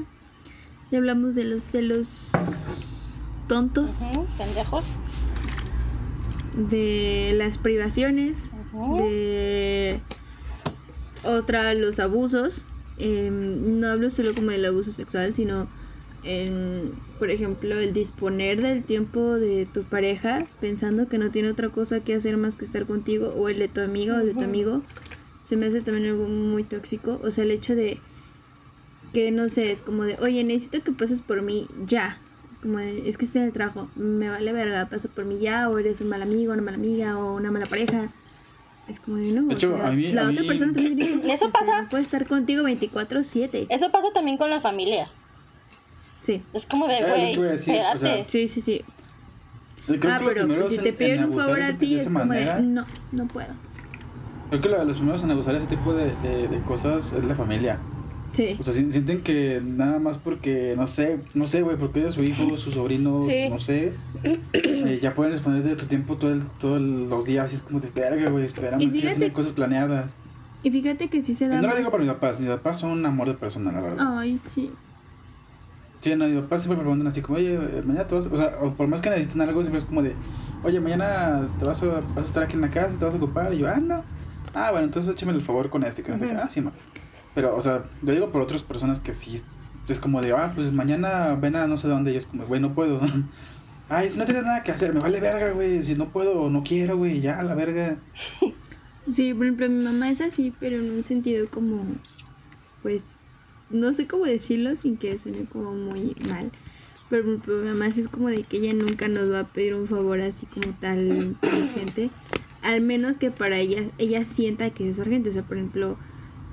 S1: Ya hablamos de los celos tontos,
S2: Ujú, Pendejos.
S1: De las privaciones, de otra los abusos. Em, no hablo solo como del abuso sexual, sino en, por ejemplo, el disponer del tiempo de tu pareja pensando que no tiene otra cosa que hacer más que estar contigo o el de tu amiga o el de tu amigo. Se me hace también algo muy tóxico. O sea, el hecho de que no sé, es como de, oye, necesito que pases por mí ya. Es como de, es que estoy en el trabajo, me vale verga, pasa por mí ya, o eres un mal amigo, una mala amiga, o una mala pareja. Es como de, no,
S3: De
S1: o sea,
S3: a mí-
S1: la
S3: a
S1: otra
S3: mí-
S1: persona también tiene
S2: Eso pasa.
S1: no puede estar contigo 24/7.
S2: Eso pasa también con la familia.
S1: Sí,
S2: Es como de,
S3: Ah,
S2: güey,
S3: iba a decir, o sea,
S2: espérate.
S1: sí, sí, sí. Ah, pero si te
S3: en
S1: piden un favor a ti,
S3: de
S1: es como
S3: manera,
S1: de, no, no puedo.
S3: Creo que los primeros en abusar ese tipo de, de, de cosas es la familia.
S1: Sí.
S3: O sea, si- sienten que nada más porque, no sé, no sé, güey, porque es su hijo, sus sobrinos,
S2: Sí.
S3: no sé, eh, ya pueden disponer de tu tiempo todo el, todos los días y es como de verga, güey, esperamos que ya tienen cosas planeadas.
S1: Y fíjate que sí se da
S3: no lo digo para mis papás, mis papás son un amor de persona, la verdad.
S1: Ay, sí.
S3: Sí, no, mis papás siempre me preguntan así como, oye, eh, mañana te vas, o sea, o por más que necesiten algo, siempre es como de, oye, mañana te vas a, vas a estar aquí en la casa, te vas a ocupar, y yo, ah, no. Ah, bueno, entonces échame el favor con este, que no sé qué. Ah, sí, ma. Pero, o sea, yo digo por otras personas que sí, es como de, ah, pues mañana ven a no sé dónde, y es como, güey, no puedo. Ay, si no tienes nada que hacer, me vale verga, güey, si no puedo no quiero, güey, ya, la verga.
S1: Sí, por ejemplo, mi mamá es así, pero en un sentido como, pues, no sé cómo decirlo sin que suene como muy mal. Pero ejemplo, mi mamá sí es como de que ella nunca nos va a pedir un favor así como tal urgente. Al menos que para ella, ella sienta que es urgente. O sea, por ejemplo,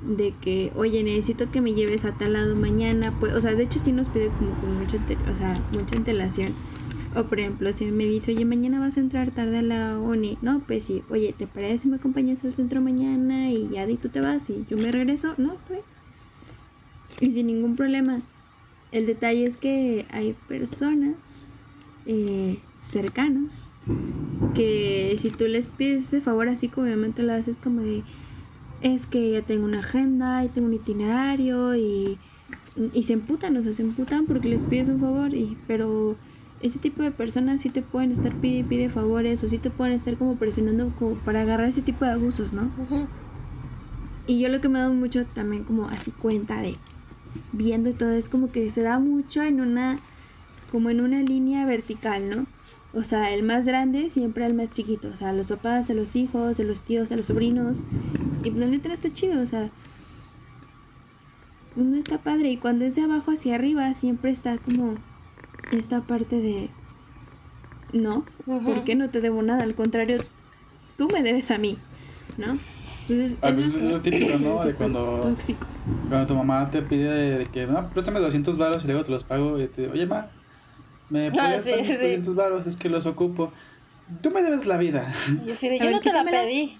S1: de que, oye, necesito que me lleves a tal lado mañana. Pues, o sea, de hecho sí nos pide como con mucha, o sea, mucha. O por ejemplo, si me dice, oye, mañana vas a entrar tarde a la uni. No, pues sí, oye, ¿te parece si me acompañas al centro mañana y ya de tú te vas y yo me regreso? No, estoy. Y sin ningún problema. El detalle es que hay personas eh, cercanas que si tú les pides ese favor así como obviamente lo haces como de es que ya tengo una agenda y tengo un itinerario y, y se emputan, o sea, se emputan porque les pides un favor y pero ese tipo de personas sí te pueden estar pide y pide favores o sí te pueden estar como presionando como para agarrar ese tipo de abusos, ¿no? Y yo lo que me he dado mucho también como así cuenta de viendo y todo es como que se da mucho en una como en una línea vertical, ¿no? O sea, el más grande siempre al más chiquito, o sea, a los papás, a los hijos, a los tíos, a los sobrinos. Y pues la neta no está chido, o sea, no está padre y cuando es de abajo hacia arriba siempre está como esta parte de no,
S2: Ujú.
S1: ¿por qué no te debo nada? Al contrario, tú me debes a mí, ¿no? Entonces,
S3: pues
S1: eso
S3: es lo típico, ¿no? De cuando-
S1: tóxico.
S3: Cuando tu mamá te pide de, de que, no, préstame 200 baros y luego te los pago y te oye, ma, ¿me
S2: Ah,
S3: puedes
S2: sí.
S3: 200 baros? Es que los ocupo. tú me debes la vida.
S2: Yo sí de, yo
S1: ver,
S2: no te la pedí.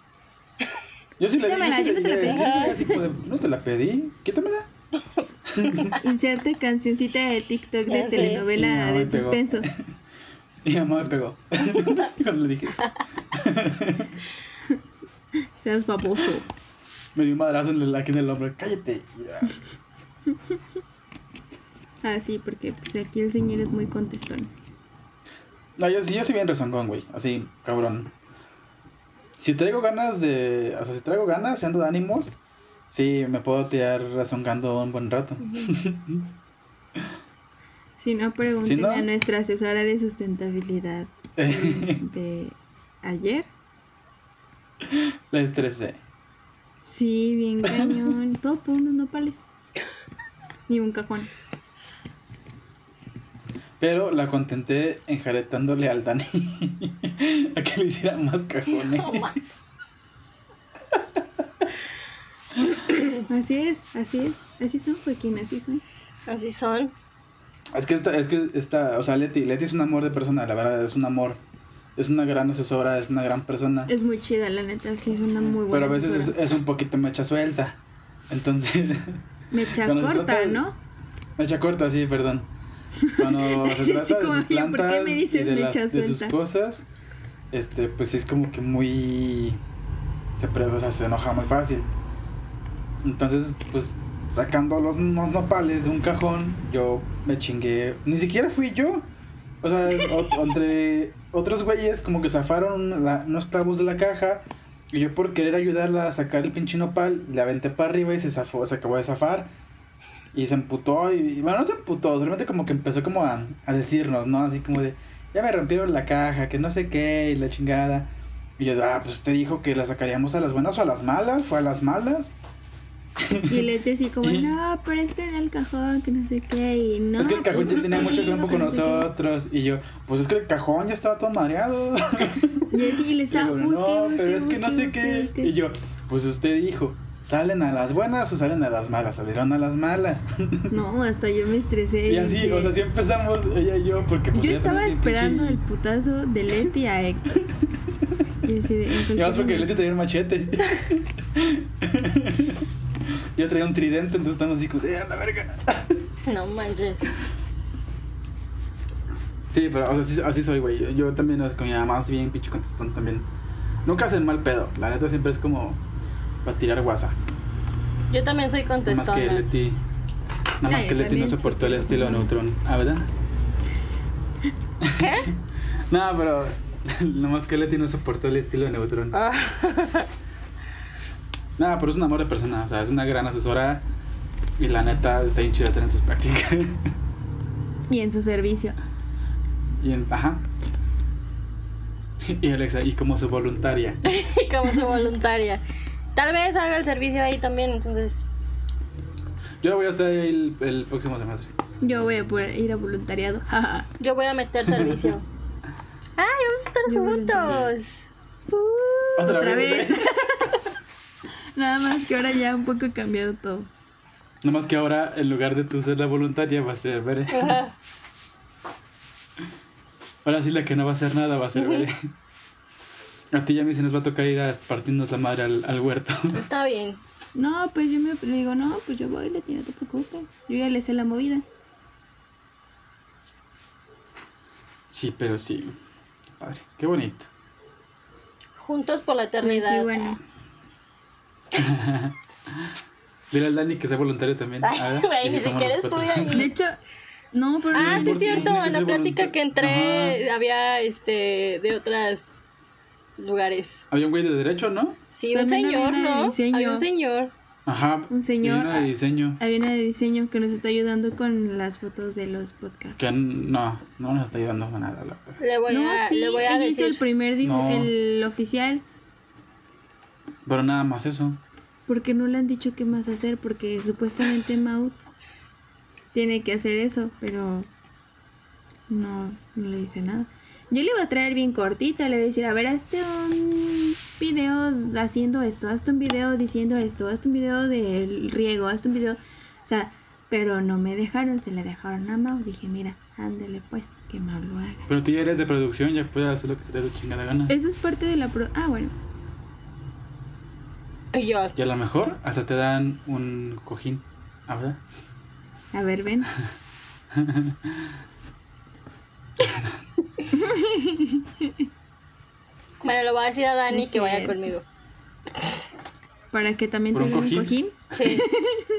S3: Yo sí le dije,
S1: Quítamela,
S3: yo sí
S1: yo no te
S3: le
S1: la
S3: dije,
S1: pedí.
S3: no te la pedí, quítamela.
S1: Inserte cancioncita de TikTok de telenovela de
S3: pegó.
S1: suspenso.
S3: Y mi mamá me pegó. Cuando le dije,
S1: Seas baboso.
S3: me dio un madrazo en el, aquí en el hombro. Cállate.
S1: Ah, sí, porque pues aquí el señor es muy contestón.
S3: No, yo sí, yo sí bien rezongón, güey. Así, cabrón. Si traigo ganas de. O sea, si traigo ganas, si ando de ánimos, sí, me puedo tirar rezongando un buen rato.
S1: Si no,
S3: Si no-
S1: a nuestra asesora de sustentabilidad de ayer.
S3: La estresé.
S1: Sí, bien cañón. Todo por unos nopales. Ni un cajón.
S3: Pero la contenté enjaretándole al Dani a que le hiciera más cajones.
S1: Así es, así es. Así son, Joaquín, así son.
S2: Así son.
S3: Es que esta, es que esta, o sea, Leti, Leti es un amor de persona, la verdad, es un amor. Es una gran asesora, es una gran persona.
S1: Es muy chida, la neta, sí, es una muy buena
S3: Pero a veces es, un poquito mecha suelta. Entonces,
S1: Mecha corta,
S3: trata
S1: ¿no?
S3: mecha corta, sí, perdón. Cuando se trata de sus
S1: oye, ¿por qué
S3: plantas
S1: me
S3: y
S1: dices
S3: de, las- de sus cosas, este, pues sí es como que muy... Se, o sea, se enoja muy fácil. Entonces, pues sacando los, unos nopales de un cajón, yo me chingué. Ni siquiera fui yo. O sea, o- entre otros güeyes como que zafaron la- unos clavos de la caja. Y yo por querer ayudarla a sacar el pinche nopal, le aventé para arriba y se zafó, se acabó de zafar. Y se emputó, y, y bueno, no se emputó, solamente como que empezó como a, a decirnos, ¿no? Así como de, ya me rompieron la caja, que no sé qué, y la chingada. Y yo, ah, pues usted dijo que la sacaríamos a las buenas o a las malas, fue a las malas.
S1: Y Leti así como, no, pero es que en el cajón, que no sé qué, y no.
S3: es que el cajón
S1: pues no
S3: tenía
S1: te
S3: mucho tiempo con
S1: no sé qué".
S3: nosotros. Y yo, pues es que el cajón ya estaba todo mareado.
S1: Y así le
S3: Y
S1: estaba,
S3: yo,
S1: busque,
S3: no,
S1: busque,
S3: pero es que no
S1: busque,
S3: sé
S1: busque,
S3: qué.
S1: busque".
S3: Y yo, pues usted dijo, ¿salen a las buenas o salen a las malas? Salieron a las malas.
S1: No, hasta yo me estresé.
S3: y así,
S1: dije-
S3: o sea, así empezamos ella y yo, porque pues
S1: Yo estaba esperando
S3: pinche-
S1: el putazo de Leti a Héctor. Y así de.
S3: Y más porque. Leti traía un machete. Yo traía un tridente, entonces estamos así ¡eh, la verga!
S2: No manches.
S3: Sí, pero o sea, así, así soy, güey. Yo, yo también con mi mamá soy bien pinche contestón también. Nunca hacen mal pedo. La neta siempre es como para tirar guasa.
S2: Yo también soy
S3: Nada más que
S2: contestona.
S3: Leti. Nada más que Leti no soportó el estilo
S1: contestona.
S3: neutrón. Ah, ¿verdad?
S2: ¿Qué?
S3: No, pero. Nada más que Leti no soportó el estilo neutrón.
S2: Ah,
S3: Nada, pero es un amor de persona. O sea, es una gran asesora. Y la neta está bien chida estar en sus prácticas.
S1: Y en su servicio.
S3: y en. Ajá. Y Alexa, y como su voluntaria.
S2: como su voluntaria. Tal vez haga el servicio ahí también, entonces.
S3: Yo voy a estar ahí el, el próximo semestre.
S1: Yo voy a poder ir a voluntariado.
S2: Yo voy a meter servicio. ¡Ay, vamos a estar
S1: Yo
S2: juntos!
S1: Uh,
S3: Otra
S1: otra,
S3: vez,
S1: vez. Nada más que ahora ya un poco ha cambiado todo.
S3: Nada más que ahora, en lugar de tú ser la voluntaria, va a ser Bere.
S2: Ajá.
S3: Ahora sí, la que no va a hacer nada va a ser Bere. A ti y a mí se nos va a tocar ir a partirnos la madre al, al huerto.
S2: Está bien.
S1: No, pues yo me le digo, no, pues yo voy, Leti, no te preocupes. Yo ya le sé la movida.
S3: Sí, pero sí. Padre, qué bonito.
S2: Juntos por la eternidad.
S1: sí, bueno.
S3: Dile al Dani que sea voluntario también.
S2: Ay, güey, ni siquiera estuve ahí.
S1: De hecho, no, pero
S2: Ah,
S1: no
S2: sí, es cierto. En la plática
S3: voluntario.
S2: que entré había este de otros lugares.
S3: Había un güey de derecho, ¿no?
S2: Sí, un
S1: También había
S2: señor, ¿no?
S1: diseño.
S2: Había un señor.
S3: Ajá.
S1: Un señor,
S3: una de
S1: ah.
S3: diseño.
S1: Había una de diseño que nos está ayudando con las fotos de los podcasts.
S3: Que no, no nos está ayudando a nada. la.
S2: Le voy
S1: no,
S2: a,
S1: sí,
S2: le voy a
S1: ella hizo el
S2: decir.
S1: primer
S3: No.
S1: el oficial.
S3: Pero nada más eso.
S1: Porque no le han dicho qué más hacer, porque supuestamente Maud tiene que hacer eso, pero no, no le dice nada. Yo le iba a traer bien cortita, le voy a decir, a ver, hazte un video haciendo esto, hazte un video diciendo esto, hazte un video del riego, hazte un video... O sea, Pero no me dejaron, se le dejaron a Mau. Dije, mira, ándele pues, que Mau lo haga.
S3: Pero tú ya eres de producción, ya puedes hacer lo que se te dé tu chingada gana.
S1: Eso es parte de la... Pro ah, bueno.
S2: Y yo,
S3: Y a lo mejor hasta te dan un cojín. ¿Ah, verdad?
S1: A ver, ven.
S2: bueno, le voy a decir a Dani
S1: Es
S2: que vaya
S1: cierto.
S2: conmigo.
S1: Para que también
S3: ¿Por un cojín?
S1: cojín.
S2: Sí.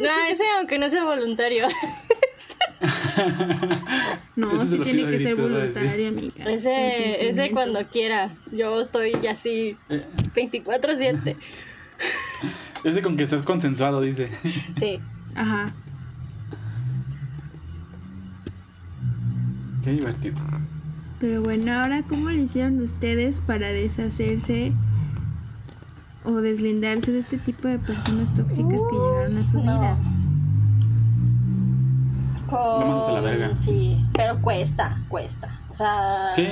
S2: No, ese aunque no sea voluntario.
S1: No,
S3: Eso
S1: sí
S3: lo
S1: tiene que ser voluntaria, amiga.
S2: Ese, ese cuando quiera. Yo estoy así
S3: Eh,
S2: 24-7.
S3: ese con que estás consensuado, dice.
S2: Sí.
S1: Ajá.
S3: Qué divertido.
S1: Pero bueno, ahora, ¿cómo le hicieron ustedes para deshacerse o deslindarse de este tipo de personas tóxicas que llegaron a su
S2: no.
S1: vida?
S2: Con...
S3: A la verga.
S2: Sí, pero cuesta, cuesta. O sea.
S3: Sí,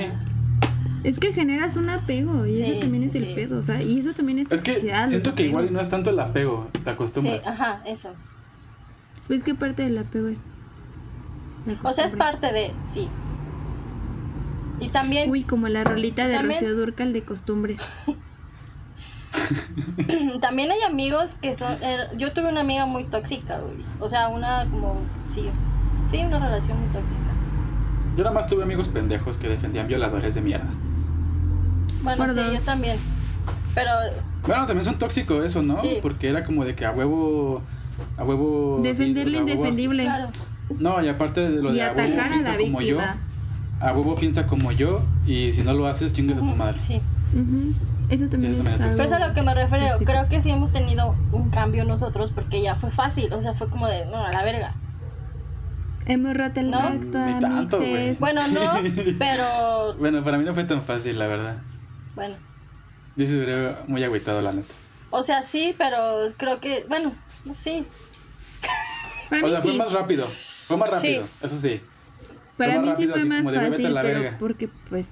S1: Es que generas un apego y
S2: Sí,
S1: eso también es
S2: sí,
S1: el
S2: sí.
S1: pedo, o sea, y eso también es
S3: es que
S1: toxicidad.
S3: siento que igual no es tanto el apego, te
S2: Sí,
S3: acostumbras.
S2: ajá, eso.
S1: Pues que parte del apego es.
S2: O sea, es parte de, sí. Y también,
S1: Uy, como la rolita de
S2: También-
S1: Rocío Durcal de costumbres.
S2: también hay amigos que son. eh, yo tuve una amiga muy tóxica, güey. O sea, una como. Sí. Sí, una relación muy tóxica.
S3: Yo nada más tuve amigos pendejos que defendían violadores de mierda.
S2: Bueno,
S1: Por
S2: sí,
S1: dos.
S2: yo también. Pero.
S3: Bueno, también son tóxicos eso, ¿no?
S2: Sí.
S3: Porque era como de que a huevo. A huevo.
S1: Defender lo indefendible.
S2: Claro.
S3: No, y aparte de lo
S1: Y
S3: de a huevo
S1: atacar a la
S3: como yo. A huevo piensa como yo. Y si no lo haces, chingas a tu madre.
S2: Sí.
S1: Eso también
S3: Sí,
S1: es
S3: eso también es
S1: algo.
S2: Pero eso es a lo que me refiero.
S1: tóxico.
S2: Creo que sí hemos tenido un cambio nosotros porque ya fue fácil. O sea, fue como de, no, a la verga.
S1: Hemos roto el
S2: No.
S1: pacto,
S3: Ni tanto.
S2: Bueno, no, pero.
S3: Bueno, para mí no fue tan fácil, la verdad.
S2: Bueno.
S3: Yo sí duré muy agüitado, la neta.
S2: O sea, sí, pero creo que. Bueno, sí.
S1: Para
S3: O
S1: mí
S3: sea,
S1: sí.
S3: fue más rápido. Fue más rápido, eso sí.
S1: Para mí sí fue
S3: así
S1: más
S3: como de, "Vete a
S1: fácil, pero
S3: verga".
S1: porque pues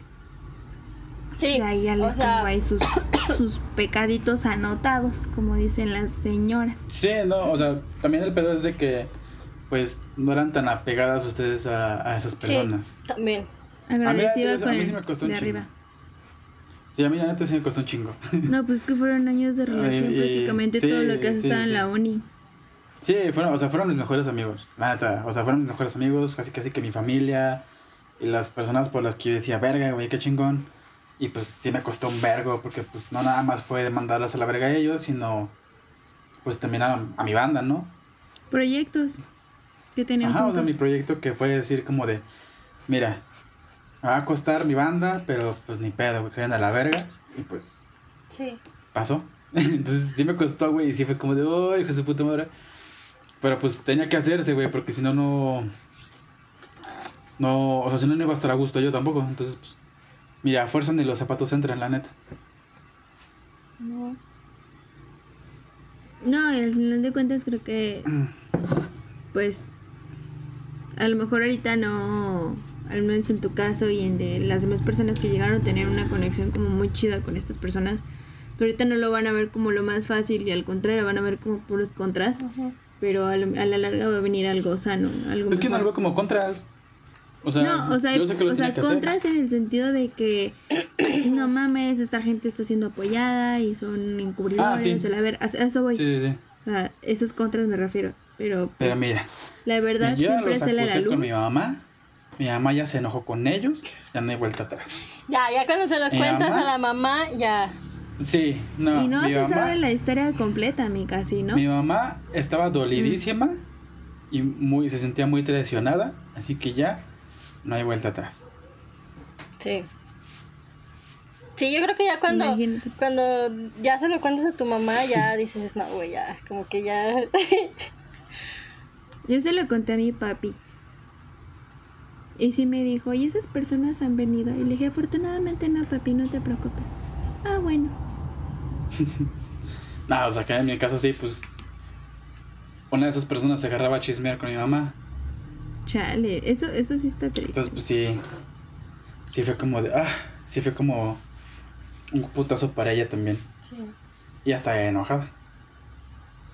S2: Sí.
S1: ya ya
S2: o
S1: les
S2: sea,
S1: tengo ahí sus, sus pecaditos anotados, como dicen las señoras.
S3: Sí, no, o sea, también el pedo es de que, pues, no eran tan apegadas ustedes a, a esas
S2: sí,
S3: personas.
S2: también.
S1: Agradecida
S3: a mí
S1: con
S3: sí
S1: el
S3: me costó un
S1: de
S3: chingo.
S1: arriba.
S3: Sí, a mí neta sí me costó un chingo.
S1: No, pues que fueron años de relación
S3: y-
S1: prácticamente
S3: sí,
S1: todo lo que has
S3: sí,
S1: estado en
S3: sí.
S1: la uni.
S3: Sí, fueron, o sea, fueron mis mejores amigos, neta. O sea, fueron mis mejores amigos, casi casi que mi familia y las personas por las que yo decía, verga, güey, qué chingón. Y pues sí me costó un vergo, porque pues no nada más fue de mandarlos a la verga a ellos, sino pues también a, a mi banda, ¿no?
S1: Proyectos que tenían
S3: Ajá, o sea,
S1: juntos.
S3: mi proyecto que fue decir como de, mira, me va a costar mi banda, pero pues ni pedo, güey, que se vayan a la verga. Y pues
S2: Sí.
S3: pasó. Entonces sí me costó, güey, y sí fue como de, oh, hijo de su puta madre. Pero pues tenía que hacerse, güey, porque si no, no. No, o sea, si no, no iba a estar a gusto yo tampoco. Entonces, pues, mira, a fuerza ni los zapatos entran, la neta.
S2: No.
S1: No, y al final de cuentas creo que pues a lo mejor ahorita no, al menos en tu caso y en de las demás personas que llegaron a tener una conexión como muy chida con estas personas, pero ahorita no lo van a ver como lo más fácil y al contrario van a ver como puros contras,
S2: Ujú.
S1: Pero a, lo- a la larga va a venir algo sano, algo
S3: Es que no lo
S1: mejor.
S3: veo como contras. O sea,
S1: no, o sea,
S3: yo sé que lo
S1: o sea
S3: que hacer.
S1: contras en el sentido de que no mames, esta gente está siendo apoyada y son encubridores,
S3: Ah, sí.
S1: o sea, a ver, a, a eso voy.
S3: Sí, sí, sí.
S1: O sea, esos contras me refiero. Pero,
S3: Pero
S1: pues,
S3: mira,
S1: la verdad
S3: yo
S1: siempre
S3: los
S1: sale a la luz.
S3: con mi mamá. Mi mamá ya se enojó con ellos, ya no hay vuelta atrás.
S2: Ya, ya cuando se lo
S3: Mi
S2: cuentas
S3: mamá-
S2: a la mamá, ya.
S3: Sí, no.
S1: y no
S3: mi
S1: se
S3: mamá,
S1: sabe la historia completa, mi casi, ¿no?
S3: Mi mamá estaba dolidísima y muy, se sentía muy traicionada, así que ya no hay vuelta atrás.
S2: Sí. Sí, yo creo que ya cuando,
S1: Imagínate.
S2: cuando ya se lo cuentas a tu mamá, ya dices, no, güey, ya, como que ya.
S1: Yo se lo conté a mi papi. Y sí me dijo, y esas personas han venido. Y le dije, afortunadamente no, papi, no te preocupes. Ah, bueno.
S3: No, o sea, que en mi caso sí, pues. Una de esas personas se agarraba a chismear con mi mamá.
S1: Chale, eso, eso sí está triste.
S3: Entonces, pues sí. Sí fue como de. Ah, sí fue como. Un putazo para ella también.
S2: Sí.
S3: Y hasta enojada.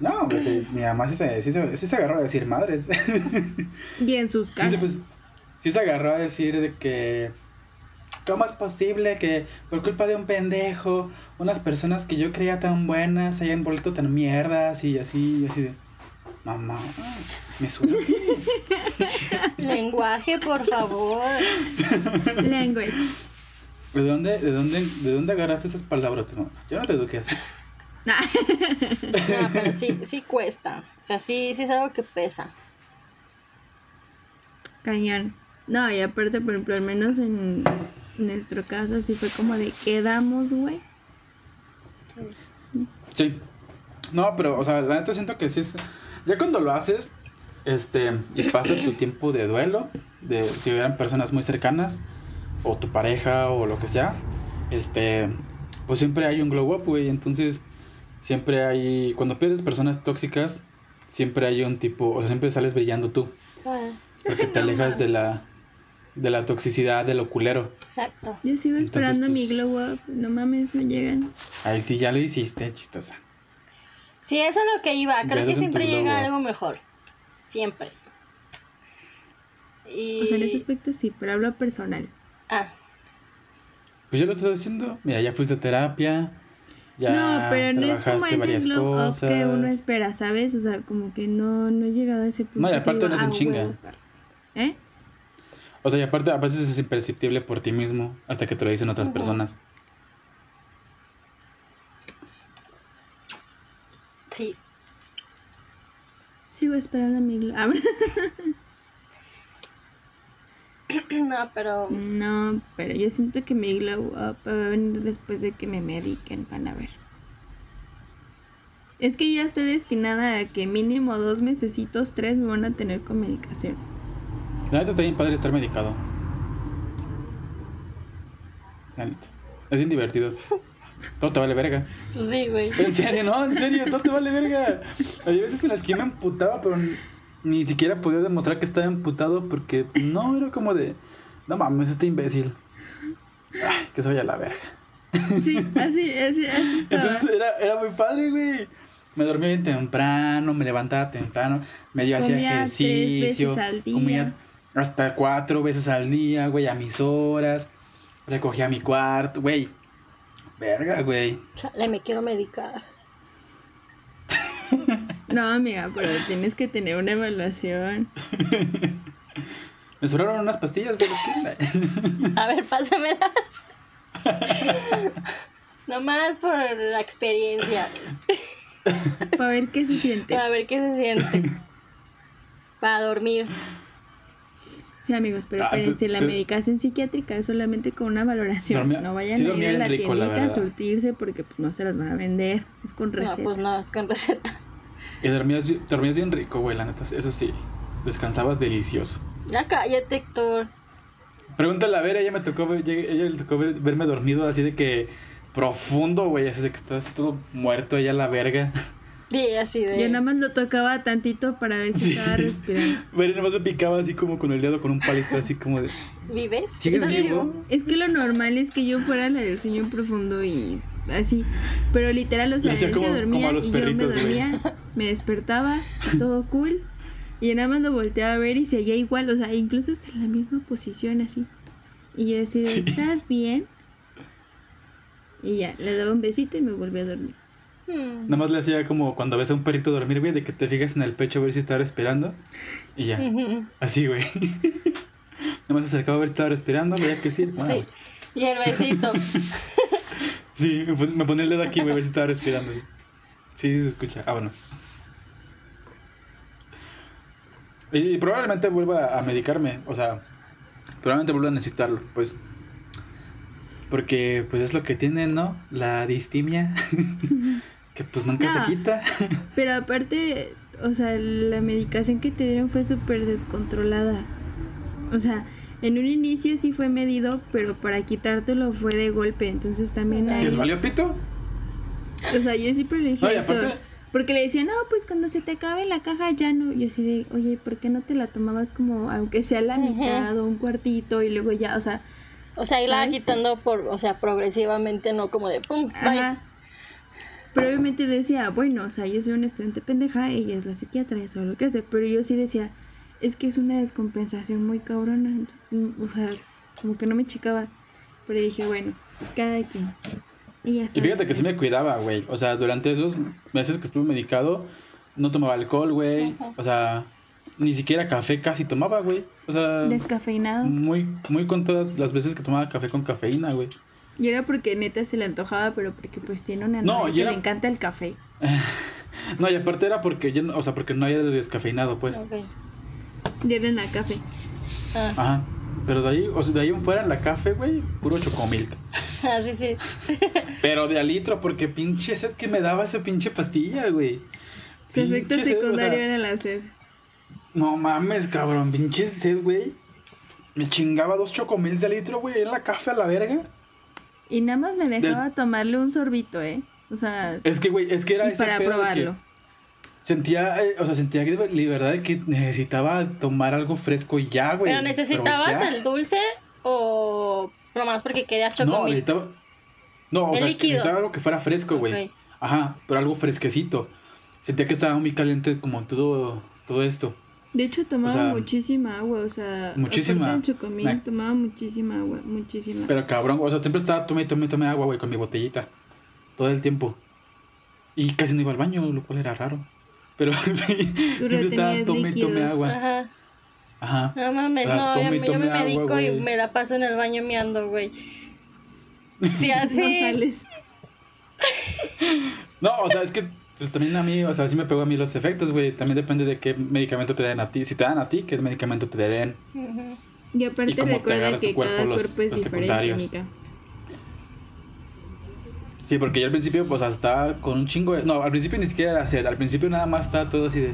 S3: No, porque mi mamá sí se, sí se, sí se agarró a decir madres.
S1: Y en sus
S3: Sí,
S1: casas.
S3: se, pues, sí se agarró a decir de que. ¿Cómo es posible que por culpa de un pendejo, unas personas que yo creía tan buenas se hayan vuelto tan mierdas y así, y así de. Mamá, me suena.
S2: Lenguaje, por favor.
S1: Language.
S3: ¿De dónde, de dónde, de dónde agarraste esas palabras? mamá? Yo no te eduqué así.
S2: No, pero sí, sí cuesta. O sea, sí, sí es algo que pesa.
S1: Cañón. No, y aparte, por ejemplo, al menos en nuestro caso, sí fue como de quedamos, güey.
S3: Sí. No, pero, o sea, la neta siento que sí es. Ya cuando lo haces, este, y pasa tu tiempo de duelo, de si hubieran personas muy cercanas, o tu pareja, o lo que sea, este, pues siempre hay un glow up, güey. Entonces, siempre hay. Cuando pierdes personas tóxicas, siempre hay un tipo, o sea, siempre sales brillando tú.
S2: Ah,
S3: Porque te alejas de la. De la toxicidad, de lo culero.
S2: Exacto.
S1: Yo sigo
S3: Entonces,
S1: esperando
S3: pues-
S1: mi glow up. No mames, no llegan.
S3: Ahí sí ya lo hiciste, chistosa.
S2: Sí, eso es lo que iba. Creo que siempre llega algo mejor. Siempre. Y...
S1: O sea, en ese aspecto sí, pero hablo personal.
S2: Ah,
S3: Pues ya lo estás haciendo. Mira, ya fuiste a terapia. Ya
S1: no, pero no es como
S3: trabajaste
S1: ese
S3: varias
S1: glow up
S3: cosas.
S1: que uno espera, ¿sabes? O sea, como que no, no he llegado a ese punto.
S3: No, y aparte
S1: digo,
S3: no es en
S1: "Ah,
S3: chinga".
S1: huevo, perro". ¿Eh?
S3: O sea, y aparte a veces es imperceptible por ti mismo hasta que te lo dicen otras personas.
S2: sí.
S1: Sigo esperando mi glow up.
S2: no, pero...
S1: no, pero yo siento que mi glow up va a venir después de que me mediquen, van a ver. Es que yo ya estoy destinada a que mínimo dos mesecitos, tres me van a tener con medicación.
S3: La neta está bien padre estar medicado. La neta. Es bien divertido. Todo te vale verga.
S2: Pues sí, güey.
S3: Pero en serio, no, en serio, todo te vale verga. Hay veces en las que me emputaba, pero ni- siquiera podía demostrar que estaba emputado porque no, era como de, no mames, este imbécil. Ay, que se vaya a la verga.
S1: Sí, así, así, así estaba.
S3: Entonces era, era muy padre, güey. Me dormía bien temprano, me levantaba temprano, medio hacía ejercicio. Comía hasta cuatro veces al día, güey, a mis horas. Recogía mi cuarto, güey. Verga, güey.
S2: Chale, me quiero medicar.
S1: No, amiga, pero tienes que tener una evaluación.
S3: Me sobraron unas pastillas, güey.
S2: A ver, pásamelas. Nomás por la experiencia.
S1: Para ver qué se siente.
S2: Para ver qué se siente. Para dormir.
S1: Sí, amigos, pero
S3: Ah, tú-
S1: la
S3: tú-
S1: medicación psiquiátrica es solamente con una valoración.
S3: Dormía-
S1: no vayan
S3: sí
S1: a ir a la
S3: rico, la
S1: tiendita a surtirse porque pues, no se las van a vender. Es con receta.
S2: No, pues no, es con receta.
S3: Y dormías, dormías bien rico, güey, la neta. Eso sí. Descansabas delicioso.
S2: Ya cállate, Héctor.
S3: Pregúntale a ver, ella me tocó ver, ella, le tocó ver- verme dormido así de que profundo, güey, así de que estás todo muerto ella la verga.
S2: Y así de.
S1: Yo nada más lo tocaba tantito para ver si
S3: Sí.
S1: estaba respirando.
S3: Pero nada más me picaba así como con el dedo, con un palito, así como de.
S2: ¿Vives?
S3: ¿Sigues
S1: Es que,
S3: vivo?
S1: es que lo normal es que yo fuera la del sueño profundo y así. Pero literal, o sea, él
S3: como-
S1: se dormía y yo me dormía, me despertaba, todo cool. Y nada más lo volteaba a ver y seguía igual, o sea, incluso hasta en la misma posición así. Y yo decía,
S3: Sí.
S1: ¿estás bien? Y ya, le daba un besito y me volví a dormir.
S2: Hmm.
S3: Nada más le hacía como cuando ves a un perrito dormir, güey, de que te fijas en el pecho a ver si está respirando. Y ya. Así, güey. Nada más se acercaba a ver si estaba respirando, veía que sí. Bueno,
S2: Sí. Y el besito.
S3: Sí, me pon- me ponía el dedo aquí, güey, a ver si estaba respirando. Sí, sí se escucha. Ah, bueno. Y, y probablemente vuelva a medicarme, o sea, probablemente vuelva a necesitarlo, pues. Porque, pues es lo que tiene, ¿no? La distimia. Que pues nunca
S1: No.
S3: se quita.
S1: Pero aparte, o sea, la medicación que te dieron fue súper descontrolada. O sea, en un inicio sí fue medido, pero para quitártelo fue de golpe. Entonces también
S2: Ay.
S3: ¿Que
S1: ahí...
S3: es valió pito?
S1: O sea, yo siempre le dije Héctor,
S3: aparte-
S1: porque le decía, no, pues cuando se te acabe la caja ya no. Yo así de, oye, ¿por qué no te la tomabas como, aunque sea la mitad o un cuartito y luego ya, o sea,
S2: O sea, irla
S1: ¿Sabes?
S2: quitando por, o sea, progresivamente, no como de pum, bye.
S1: Pero obviamente decía, bueno, o sea, yo soy una estudiante pendeja, ella es la psiquiatra, eso es lo que hace. Pero yo sí decía, es que es una descompensación muy cabrona. Mm, O sea, como que no me checaba. Pero dije, bueno, cada quien. Y, ya
S3: Y fíjate
S1: sabe,
S3: que sí me cuidaba, güey. O sea, durante esos meses que estuve medicado, no tomaba alcohol, güey. O sea, ni siquiera café casi tomaba, güey. O sea,
S1: Descafeinado.
S3: muy, muy con todas las veces que tomaba café con cafeína, güey.
S1: Y era porque neta se le antojaba, pero porque pues tiene una
S3: No,
S1: novia
S3: y
S1: que
S3: era-
S1: le encanta el café.
S3: No, y aparte era porque yo, o sea, porque no había descafeinado, pues.
S2: Ok.
S1: Y era en la café.
S2: Ah,
S3: Ajá. Pero de ahí, o sea, de ahí en fuera en la café, güey, puro chocomilk.
S2: ah, sí, sí.
S3: Pero de a litro, porque pinche sed que me daba esa pinche pastilla, güey.
S1: Su efecto
S3: sed, o
S1: secundario
S3: sea,
S1: era la sed.
S3: No mames, cabrón, pinche sed, güey. Me chingaba dos chocomils de litro, güey, en la café a la verga.
S1: Y nada más me dejaba tomarle un sorbito, ¿eh? O sea,
S3: Es que, güey, es que era
S1: y
S3: ese
S1: para
S3: pedo de que
S1: probarlo.
S3: Sentía, eh, o sea, sentía que de verdad que necesitaba tomar algo fresco y ya, güey.
S2: ¿Pero necesitabas el dulce o nomás porque querías
S3: No,
S2: chocomil?
S3: necesitaba. No, o
S2: El
S3: sea,
S2: líquido.
S3: necesitaba algo que fuera fresco, güey.
S2: Ok.
S3: Ajá, pero algo fresquecito. Sentía que estaba muy caliente como todo, todo esto.
S1: De hecho, tomaba
S3: O sea,
S1: muchísima agua, o sea,
S3: muchísima.
S1: del chocomil,
S3: Me-
S1: tomaba muchísima agua, muchísima.
S3: Pero cabrón, o sea, siempre estaba tome, tome, tome agua, güey, con mi botellita. Todo el tiempo. Y casi no iba al baño, lo cual era raro. Pero sí, siempre estaba tome, tome
S1: líquidos.
S3: agua.
S2: Ajá.
S3: Ajá.
S2: No mames,
S3: O sea,
S2: no,
S3: tome
S2: yo,
S3: y
S2: me- yo me
S3: tome agua,
S2: medico y me la paso en el baño miando, güey.
S1: No
S2: así.
S1: sales.
S3: No, o sea, es que pues también a mí, o sea, sí me pegó a mí los efectos, güey. También depende de qué medicamento te den a ti. Si te dan a ti, qué medicamento te den.
S1: Y aparte
S3: Y
S1: recuerda que
S3: cuerpo
S1: cada
S3: los-
S1: cuerpo es
S3: los
S1: diferente,
S3: secundarios.
S1: Mica.
S3: Sí, porque yo al principio, pues, estaba con un chingo de... No, al principio ni siquiera era sed. Al principio nada más estaba todo así de...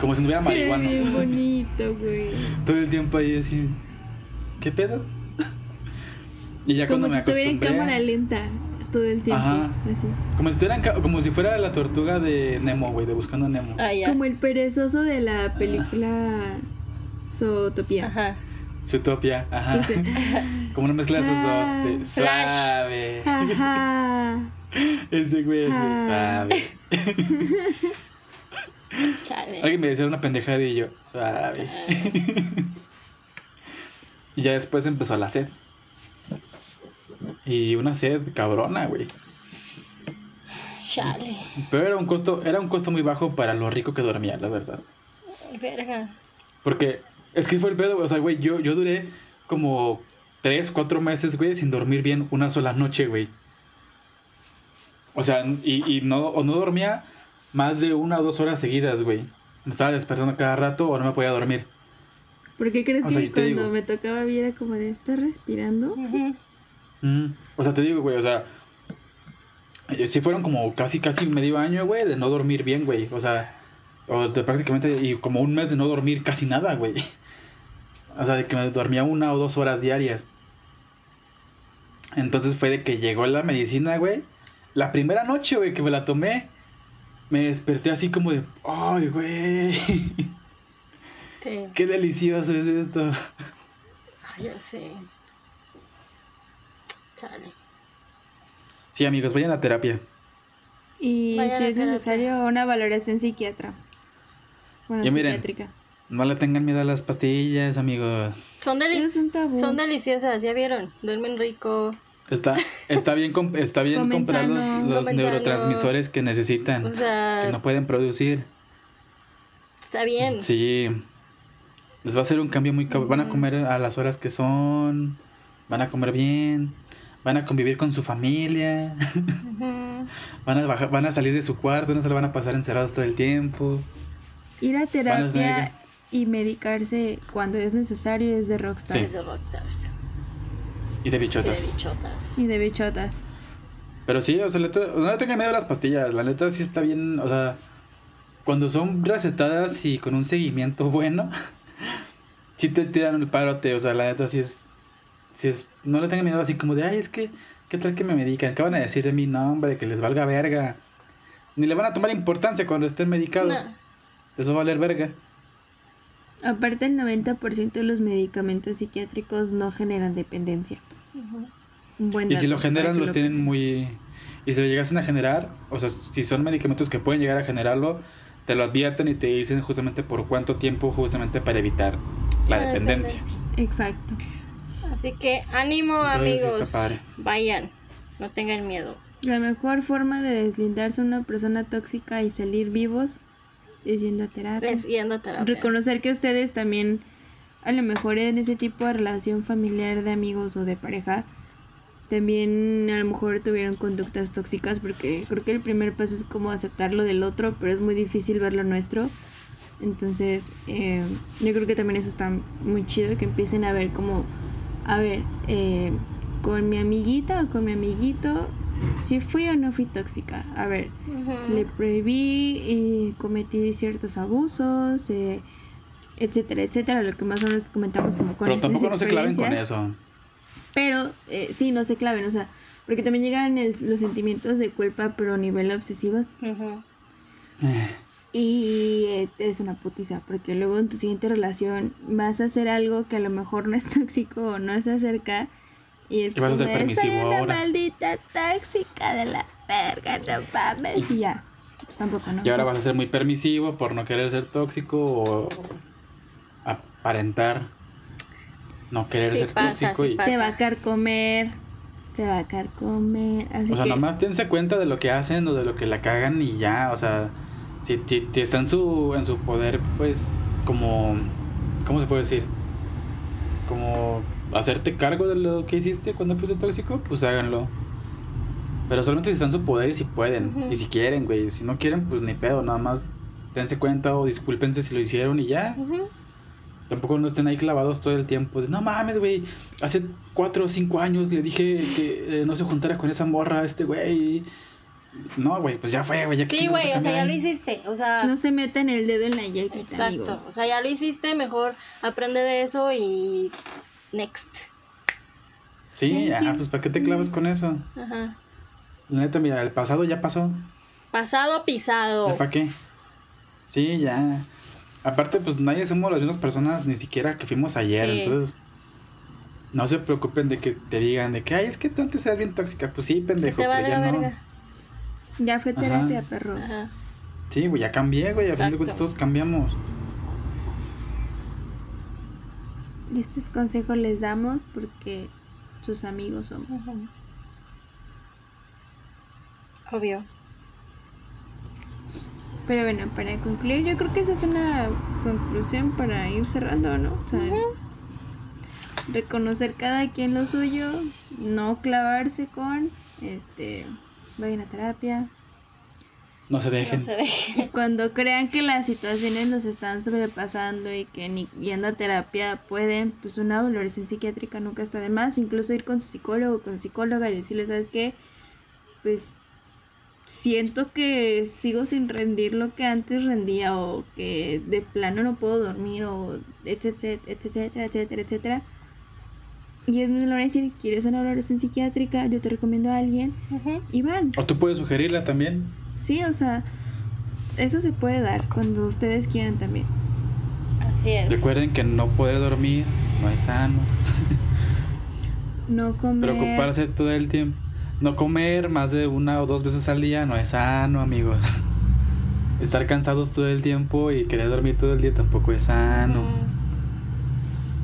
S3: Como si no hubiera marihuana.
S1: bien bonito, güey.
S3: Todo el tiempo ahí así... ¿Qué pedo? Y ya
S1: Como
S3: cuando
S1: si
S3: me
S1: estuviera en
S3: acostumbré...
S1: cámara lenta todo el tiempo.
S3: Ajá.
S1: Así.
S3: Como si, ca- como si fuera la tortuga de Nemo, güey, de Buscando a Nemo.
S2: Ah, ya.
S1: Como el perezoso de la película Zootopia.
S2: Ajá.
S3: Zootopia, ajá.
S1: Dice,
S3: Como una mezcla de esos dos. De suave.
S1: Ajá.
S3: Ese güey es de
S1: Ah.
S3: suave.
S2: Chale.
S3: Alguien me decía una pendejada y yo, suave. y ya después empezó la sed. Y una sed cabrona, güey.
S2: Chale.
S3: Pero era un costo, era un costo muy bajo para lo rico que dormía, la verdad.
S2: Verga.
S3: Porque es que fue el pedo, o sea, güey, yo, yo duré como tres, cuatro meses, güey, sin dormir bien una sola noche, güey. O sea, y, y no, o no dormía más de una o dos horas seguidas, güey. Me estaba despertando cada rato o no me podía dormir.
S1: ¿Por qué crees
S3: O sea,
S1: que cuando
S3: digo.
S1: me tocaba vi era como de estar respirando?
S2: Ujú.
S3: Mm, O sea, te digo, güey, o sea, eh, sí fueron como casi, casi medio año, güey, de no dormir bien, güey. O sea, o de prácticamente, y como un mes de no dormir casi nada, güey. O sea, de que me dormía una o dos horas diarias. Entonces fue de que llegó la medicina, güey. La primera noche, güey, que me la tomé, me desperté así como de, ay, güey,
S2: Sí.
S3: qué delicioso es esto.
S2: Ay, ya sé. Chale.
S3: Sí, amigos, vayan a terapia.
S1: Y
S2: Vayan
S1: si es necesario una valoración psiquiatra. Bueno,
S3: Y miren.
S1: psiquiátrica.
S3: No le tengan miedo a las pastillas, amigos.
S2: Son, deli- deliciosas, ¿ya vieron? Duermen rico.
S3: Está, está bien, comp- está bien comprar los, neurotransmisores que necesitan,
S2: O sea,
S3: que no pueden producir.
S2: está bien.
S3: Sí. Les va a hacer un cambio muy cabrón. Van a comer a las horas que son. Van a comer bien. Van a convivir con su familia. Van a, bajar, van a salir de su cuarto. No se lo van a pasar encerrados todo el tiempo.
S1: Ir a terapia
S3: tener
S1: y medicarse cuando es necesario es de rockstar.
S3: Sí.
S2: Es de rockstars.
S3: Y de
S2: Y de
S3: bichotas.
S2: bichotas.
S1: Y de bichotas.
S3: Pero sí, o sea, la neta- no le tengan miedo a las pastillas. La neta sí está bien, o sea, cuando son recetadas y con un seguimiento bueno, sí te tiran el parote. O sea, la neta sí es, sí es, no le tengan miedo así como de, ay, es que, ¿qué tal que me medican? ¿Qué van a decir de mi nombre? Que les valga verga. Ni le van a tomar importancia cuando estén medicados.
S2: No.
S3: Les va a valer verga.
S1: Aparte, el 90% de los medicamentos psiquiátricos no generan dependencia. Buen
S3: Y si lo generan, los
S1: lo
S3: tienen muy, Y si lo llegasen a generar, o sea, si son medicamentos que pueden llegar a generarlo, te lo advierten y te dicen justamente por cuánto tiempo, justamente para evitar la,
S2: La
S3: dependencia.
S2: dependencia.
S1: Exacto.
S2: Así que ánimo
S3: Entonces,
S2: amigos.
S3: está padre.
S2: Vayan, no tengan miedo.
S1: La mejor forma de deslindarse a una persona tóxica y salir vivos es yendo a terapia.
S2: Les yendo a terapia.
S1: Reconocer que ustedes también, a lo mejor en ese tipo de relación familiar de amigos o de pareja, también a lo mejor tuvieron conductas tóxicas porque creo que el primer paso es como aceptar lo del otro, pero es muy difícil ver lo nuestro. Entonces, eh, yo creo que también eso está muy chido, que empiecen a ver como, a ver, eh, con mi amiguita o con mi amiguito, si fui o no fui tóxica. A ver, le prohibí y cometí ciertos abusos, eh, etcétera, etcétera, lo que más o menos comentamos como con
S3: Pero tampoco no se claven con eso.
S1: Pero eh, sí, no se claven, o sea, porque también llegan el- los sentimientos de culpa, pero a nivel obsesivos.
S2: Ujú.
S3: Eh,
S1: Y eh, es una putiza, porque luego en tu siguiente relación vas a hacer algo que a lo mejor no es tóxico o no se acerca. Y es
S3: Y vas a ser permisivo
S1: "Soy una
S3: ahora".
S1: maldita tóxica de la verga, no mames. Y ya, pues tampoco, ¿no?
S3: Y ahora vas a ser muy permisivo por no querer ser tóxico o aparentar no querer
S2: Sí
S3: ser
S2: pasa,
S3: tóxico.
S2: sí
S3: y,
S2: pasa.
S1: Te va a carcomer, te va a carcomer. Así
S3: o sea,
S1: que,
S3: nomás dense cuenta de lo que hacen o de lo que la cagan y ya, o sea, si, si, si está en su, en su poder, pues, como, ¿cómo se puede decir? Como hacerte cargo de lo que hiciste cuando fuiste tóxico, pues háganlo. Pero solamente si está en su poder y si pueden, y si quieren, güey, si no quieren, pues ni pedo, nada más dense cuenta o discúlpense si lo hicieron y ya. Tampoco no estén ahí clavados todo el tiempo. De, no mames, güey. Hace cuatro o cinco años le dije que eh, no se juntara con esa morra a este güey. No, güey, pues ya fue, güey. ya que
S2: Sí, güey, o sea, ya lo hiciste. O sea,
S1: no se metan el dedo en la yaquita,
S2: exacto.
S1: amigos.
S2: O sea, ya lo hiciste, mejor aprende de eso y next.
S3: Sí,
S1: Thank you.
S3: pues ¿para qué te clavas con eso?
S2: Ajá.
S3: La neta, mira, el pasado ya pasó.
S2: Pasado pisado.
S3: ¿Ya para qué? Sí, ya. Aparte, pues nadie somos las mismas personas, ni siquiera que fuimos ayer.
S2: Sí.
S3: Entonces, no se preocupen de que te digan de que, ay, es que tú antes eras bien tóxica. Pues sí, pendejo.
S2: Te vale
S3: pero
S2: la
S3: ya no.
S2: verga.
S1: Ya fue
S3: Ajá.
S1: terapia, perro.
S2: Ajá.
S3: Sí, güey, ya cambié, güey. A fin de cuentas todos cambiamos.
S1: Estos consejos les damos porque sus amigos somos.
S2: Obvio.
S1: Pero bueno, para concluir, yo creo que esa es una conclusión para ir cerrando, ¿no? O sea, reconocer cada quien lo suyo, no clavarse con, este, vayan a terapia.
S3: No se dejen.
S2: No se deje.
S1: Y cuando crean que las situaciones los están sobrepasando y que ni yendo a terapia pueden, pues una valoración psiquiátrica nunca está de más, incluso ir con su psicólogo, con su psicóloga y decirle, ¿sabes qué? Pues siento que sigo sin rendir lo que antes rendía o que de plano no puedo dormir o etcétera, etcétera, etcétera, etcétera. Y ellos me lo van a decir, ¿quieres una valoración psiquiátrica? Yo te recomiendo a alguien. Y van.
S3: O tú puedes sugerirla también.
S1: Sí, o sea, eso se puede dar cuando ustedes quieran también.
S2: Así es.
S3: Recuerden que no poder dormir no es sano.
S1: No comer.
S3: Preocuparse todo el tiempo. No comer más de una o dos veces al día no es sano, amigos. Estar cansados todo el tiempo y querer dormir todo el día tampoco es sano.
S2: Ujú.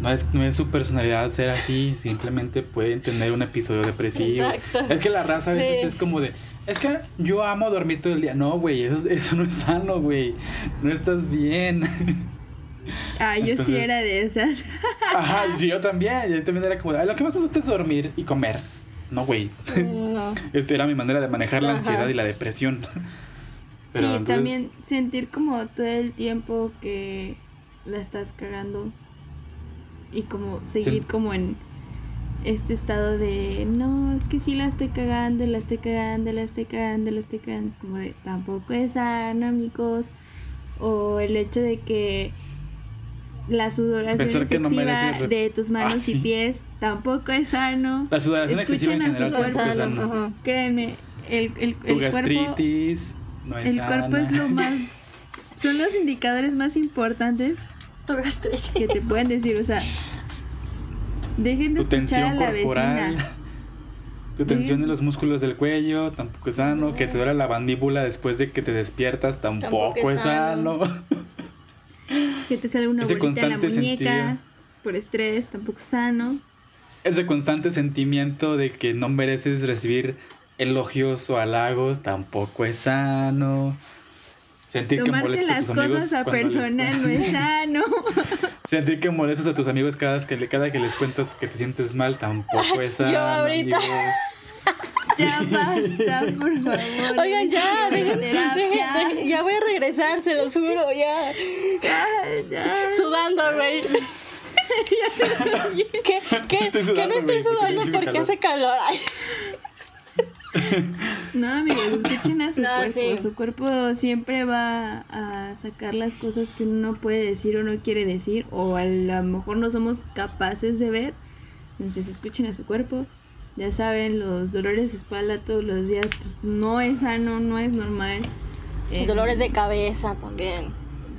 S3: No es, no es su personalidad ser así, simplemente pueden tener un episodio depresivo.
S2: Exacto.
S3: Es que la raza a veces
S2: Sí.
S3: es como de, es que yo amo dormir todo el día. No, güey, eso, es- eso no es sano, güey. No estás bien.
S1: Ah, yo sí era de esas.
S3: Ajá, sí, yo también. Yo también era como, de, "Ay, lo que más me gusta es dormir y comer. No, güey.
S2: No.
S3: Esta era mi manera de manejar la
S2: Ajá.
S3: ansiedad y la depresión.
S1: sí,
S3: entonces-
S1: también sentir como todo el tiempo que la estás cagando y como seguir
S3: Sí.
S1: como en este estado de no, es que sí la estoy cagando, la estoy cagando, la estoy cagando, la estoy cagando. Es como de tampoco es sano, amigos. O el hecho de que la sudoración
S3: Pensar no
S1: excesiva
S3: mereces
S1: de tus manos
S3: Ah, sí.
S1: y pies tampoco es sano.
S3: La sudoración excesiva en
S1: Escuchen a su
S2: cuerpo.
S3: sano.
S2: Ajá.
S1: Créanme, el, el,
S3: Tu
S1: el cuerpo,
S3: gastritis no es
S1: el cuerpo es lo más... Son los indicadores más importantes
S2: Tu gastritis.
S1: que te pueden decir, o sea, dejen de
S3: Tu
S1: escuchar a
S3: tensión
S1: la
S3: corporal.
S1: vecina.
S3: Tu tensión en los músculos del cuello tampoco es sano. Que te duele la mandíbula después de que te despiertas tampoco,
S2: Tampoco es
S3: sano.
S1: Que te sale una
S3: Ese
S1: bolita en la
S3: constante
S1: muñeca
S3: sentido.
S1: por estrés, tampoco es sano.
S3: Ese constante sentimiento de que no mereces recibir elogios o halagos tampoco es sano. Sentir que molestas a tus amigos.
S1: cosas a
S3: cuando les
S1: personal
S3: cuen-
S1: no es sano.
S3: Sentir que molestas a tus amigos cada, vez que, le- cada que les cuentas que te sientes mal tampoco es
S2: Yo
S3: sano.
S2: ahorita.
S3: amigos.
S1: ya basta, por favor.
S2: Oigan, ya, dejen- ya voy a regresar, se los juro, ya.
S1: Ya, ya.
S2: Sudando, güey. ¿Qué, qué,
S3: Estoy
S2: qué no estoy sudando porque
S3: calor.
S2: hace calor?
S1: No, amigos, escuchen a su
S2: No,
S1: cuerpo.
S2: sí.
S1: Su cuerpo siempre va a sacar las cosas que uno no puede decir o no quiere decir, o a lo mejor no somos capaces de ver. Entonces, escuchen a su cuerpo. Ya saben, los dolores de espalda todos los días pues, no es sano, no es normal. Eh,
S2: Dolores de cabeza también.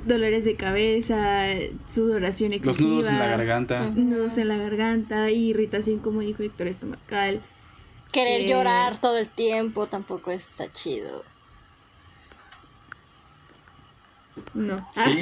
S1: dolores de cabeza, sudoración excesiva.
S3: Los nudos en la garganta.
S1: Nudos en la garganta, irritación, como dijo Héctor, estomacal.
S2: Querer
S1: Eh.
S2: llorar todo el tiempo tampoco está chido.
S1: No.
S3: Sí,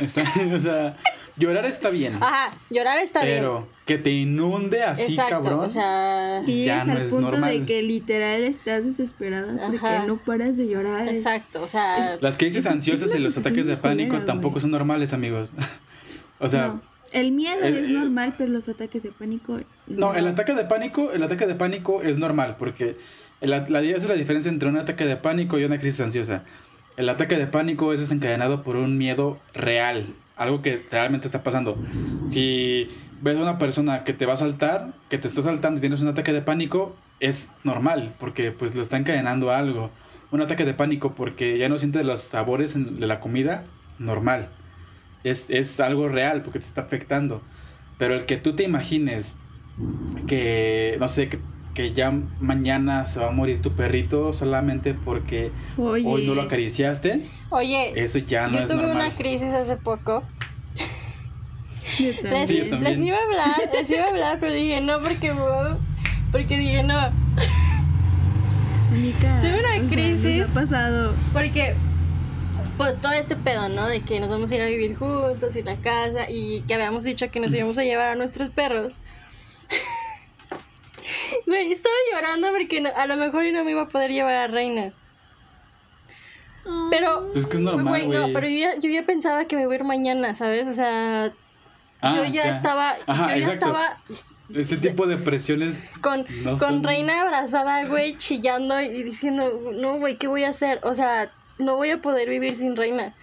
S3: está- o sea, llorar está bien.
S2: Ajá, llorar está
S3: pero que te inunde
S2: bien.
S3: así,
S2: Exacto,
S3: cabrón.
S2: o sea,
S1: Que
S3: Ya no
S1: al
S3: es
S1: punto de
S3: normal.
S1: que literal estás desesperada porque
S2: Ajá.
S1: no paras de llorar.
S2: Exacto, o sea,
S3: Las crisis ansiosas y los ataques de pánico tampoco son normales, amigos. o sea,
S1: no. El miedo
S3: el-
S1: es normal, pero los ataques de pánico.
S3: No, el ataque de pánico, el ataque de pánico es normal, porque el la, esa es la diferencia entre un ataque de pánico y una crisis ansiosa. El ataque de pánico es desencadenado por un miedo real, algo que realmente está pasando. Si ves a una persona que te va a saltar, que te está saltando y tienes un ataque de pánico, es normal, porque pues lo está encadenando a algo. Un ataque de pánico porque ya no sientes los sabores en- de la comida, normal. Es, es algo real porque te está afectando. Pero el que tú te imagines que, no sé, que, que ya mañana se va a morir tu perrito solamente porque
S1: Oye,
S3: hoy no lo acariciaste,
S2: oye,
S3: eso ya no
S2: yo
S3: es
S2: tuve
S3: normal.
S2: una crisis hace poco.
S1: yo
S2: Les.
S3: Sí, yo
S2: les iba a hablar, les iba a hablar, pero dije no porque porque dije no,
S1: Mica,
S2: Tuve una
S1: o sea, nos
S2: crisis.
S1: ha pasado.
S2: porque pues todo este pedo, ¿no? De que nos vamos a ir a vivir juntos y la casa y que habíamos dicho que nos íbamos a llevar a nuestros perros. Güey, estaba llorando porque no- a lo mejor yo no me iba a poder llevar a Reina. Pero,
S3: Pues es que es normal,
S2: güey, no, pero yo ya, yo ya pensaba que me iba a ir mañana, ¿sabes? O sea,
S3: Ah,
S2: yo ya estaba,
S3: Ajá,
S2: yo ya
S3: exacto.
S2: estaba
S3: Ese tipo de presiones
S2: con,
S3: No
S2: con
S3: son-
S2: Reina abrazada, güey, chillando y diciendo, no, güey, ¿qué voy a hacer? O sea, no voy a poder vivir sin Reina.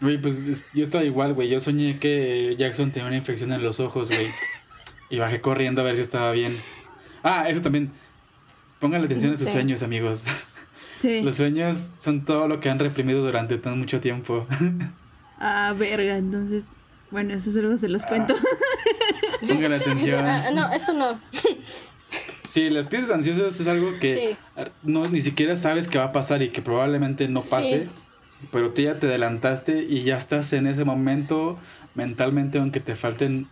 S3: Güey, pues es- yo estaba igual, güey. Yo soñé que Jackson tenía una infección en los ojos, güey. Y bajé corriendo a ver si estaba bien. Ah, eso también. Pónganle atención a sus
S2: Sí.
S3: sueños, amigos.
S1: Sí.
S3: Los sueños son todo lo que han reprimido durante tan mucho tiempo.
S1: Ah, verga, entonces. Bueno, eso solo se los cuento.
S3: Pónganle atención.
S2: Ah, no, esto no.
S3: Sí, las crisis ansiosas es algo que
S2: Sí.
S3: no ni siquiera sabes que va a pasar y que probablemente no pase,
S2: Sí.
S3: pero tú ya te adelantaste y ya estás en ese momento mentalmente, aunque te falten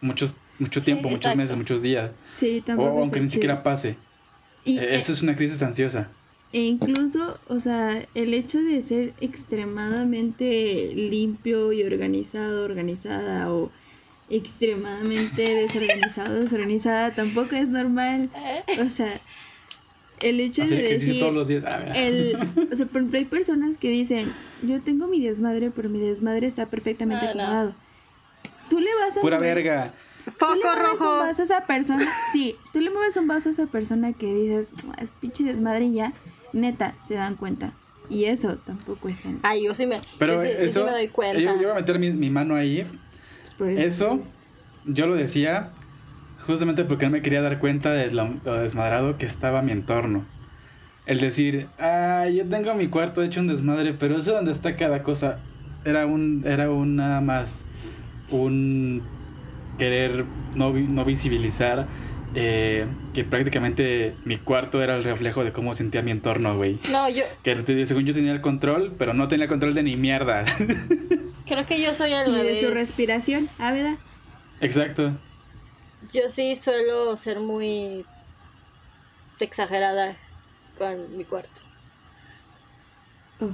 S3: muchos mucho
S2: Sí,
S3: tiempo, muchos meses, muchos días,
S1: Sí,
S3: o aunque ni
S1: chido.
S3: siquiera pase.
S1: Y,
S3: Eh, Eso es una crisis ansiosa.
S1: E incluso, o sea, el hecho de ser extremadamente limpio y organizado, organizada o extremadamente desorganizado, desorganizada, tampoco es normal. O sea, el hecho
S3: Hacer
S1: de decir,
S3: todos los días. Ah,
S1: el, o sea, por ejemplo, hay personas que dicen, yo tengo mi desmadre, pero mi desmadre está perfectamente
S2: Ah, no.
S1: acomodado. Tú le vas a
S3: Pura
S1: mover-
S3: verga.
S1: Tú le
S2: Foco
S1: mueves un
S2: rojo.
S1: vaso a esa persona, sí, tú le mueves un vaso a esa persona que dices, es pinche desmadre y ya, neta, se dan cuenta. Y eso tampoco es sano.
S2: Ay, yo sí me,
S3: Pero
S2: yo sí, yo sí
S3: eso,
S2: me doy cuenta.
S3: yo, yo voy a meter mi, mi mano ahí.
S1: Pues
S3: Eso, yo lo decía justamente porque no me quería dar cuenta de lo, desmadrado que estaba mi entorno. El decir, ah, yo tengo mi cuarto hecho un desmadre, pero eso donde está cada cosa era un, era un nada más un querer no, no visibilizar eh, que prácticamente mi cuarto era el reflejo de cómo sentía mi entorno, güey.
S2: No, yo
S3: Que te- según yo tenía el control, pero no tenía el control de ni mierda.
S2: creo que yo soy
S1: Y de su respiración, ah, ¿verdad?
S3: Exacto.
S2: Yo sí suelo ser muy exagerada con mi cuarto.
S1: Oh,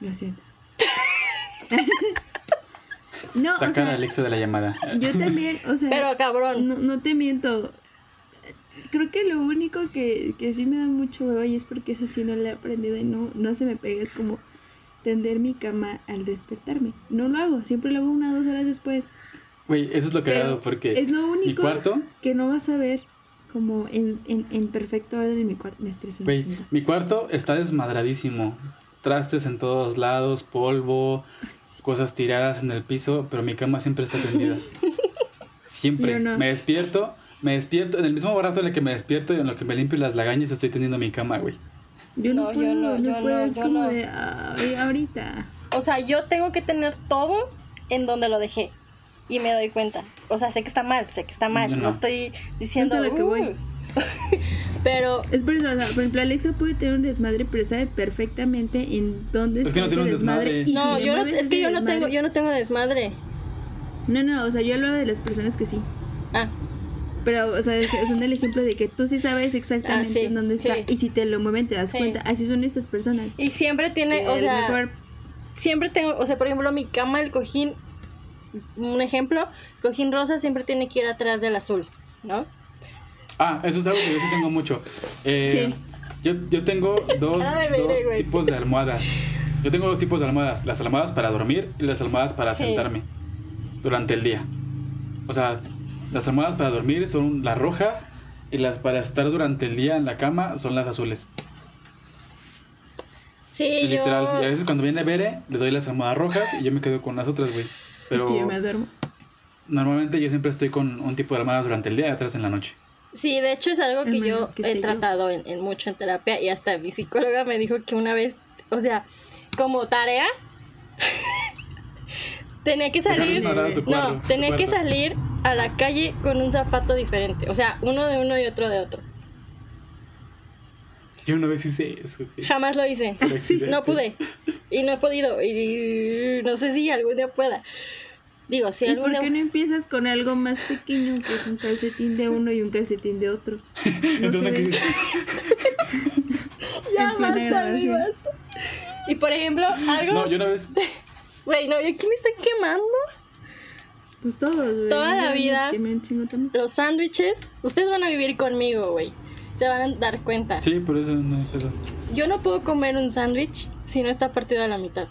S1: lo siento. no, o
S3: Sacar
S1: sea,
S3: a Alexa de la llamada.
S1: yo también, o sea,
S2: Pero cabrón.
S1: no, no te miento. Creo que lo único que, que sí me da mucho huevo y es porque eso sí no le he aprendido y no, no se me pega, es como tender mi cama al despertarme. No lo hago, siempre lo hago una o dos horas después.
S3: Güey, eso es lo
S1: Pero
S3: cagado porque
S1: es lo
S3: mi
S1: único
S3: cuarto,
S1: que no vas a ver como en, en, en perfecto orden en mi cuarto. Me estreso un
S3: güey, mi cuarto está desmadradísimo. Trastes en todos lados, polvo, cosas tiradas en el piso, pero mi cama siempre está tendida. Siempre.
S1: No.
S3: Me despierto, me despierto, en el mismo rato en el que me despierto y en lo que me limpio las lagañas estoy tendiendo mi cama, güey.
S1: Yo no,
S2: No, yo
S1: puedo,
S2: no,
S1: no,
S2: yo
S1: puedo,
S2: no,
S1: es
S2: yo
S1: como
S2: no.
S1: de "Ay, ahorita.
S2: O sea, yo tengo que tener todo en donde lo dejé. Y me doy cuenta. O sea, sé que está mal, sé que está mal. No,
S3: no.
S2: estoy diciendo.
S1: A lo que voy.
S2: "Uh". Pero
S1: Es por eso, o sea, por ejemplo, Alexa puede tener un desmadre, pero sabe perfectamente en dónde
S3: Es que no tiene un desmadre.
S2: no, yo no, es que yo no tengo,
S1: desmadre-
S2: yo no tengo desmadre.
S1: No, no, o sea, yo hablo de las personas que sí.
S2: Ah,
S1: Pero, o sea, es que son el ejemplo de que tú sí sabes exactamente
S2: Ah, sí,
S1: en dónde está.
S2: sí.
S1: Y si te lo mueven, te das
S2: Sí.
S1: cuenta. Así son estas personas.
S2: y siempre tiene, o sea,
S1: mejor-
S2: siempre tengo, o sea, por ejemplo, mi cama, el cojín, un ejemplo, cojín rosa siempre tiene que ir atrás del azul, ¿no?
S3: Ah, eso es algo que yo sí tengo mucho. Eh,
S1: Sí.
S3: yo, yo tengo dos,
S2: mire,
S3: dos tipos de almohadas. Yo tengo dos tipos de almohadas. Las almohadas para dormir y las almohadas para
S2: Sí.
S3: sentarme durante el día. O sea, las almohadas para dormir son las rojas y las para estar durante el día en la cama son las azules.
S2: Sí, yo.
S3: Literal. Y a veces cuando viene Bere, le doy las almohadas rojas y yo me quedo con las otras, güey. Pero
S1: Es que yo me duermo.
S3: normalmente yo siempre estoy con un tipo de almohadas durante el día y otras en la noche.
S2: Sí, de hecho es algo que yo
S1: que
S2: he
S1: esté yo.
S2: tratado en, en mucho en terapia y hasta mi psicóloga me dijo que una vez, o sea, como tarea, tenía que salir, no, tenía que salir a la calle con un zapato diferente, o sea, uno de uno y otro de otro.
S3: Yo una vez hice eso.
S2: Jamás lo hice,
S3: accidente.
S2: no pude y no he podido y no sé si algún día pueda. Digo, si
S1: ¿Y
S2: algún
S1: por
S2: día
S1: qué no empiezas con algo más pequeño, que es un calcetín de uno y un calcetín de otro? No
S3: Entonces,
S2: ya basta,
S1: grabación.
S2: basta. Y por ejemplo, algo,
S3: No, yo una vez.
S2: güey, no, yo aquí me estoy quemando.
S1: Pues todos, güey.
S2: Toda la vida. Los sándwiches, ustedes van a vivir conmigo, güey. Se van a dar cuenta.
S3: Sí, por eso no hay pedo.
S2: Yo no puedo comer un sándwich si no está partido a la mitad.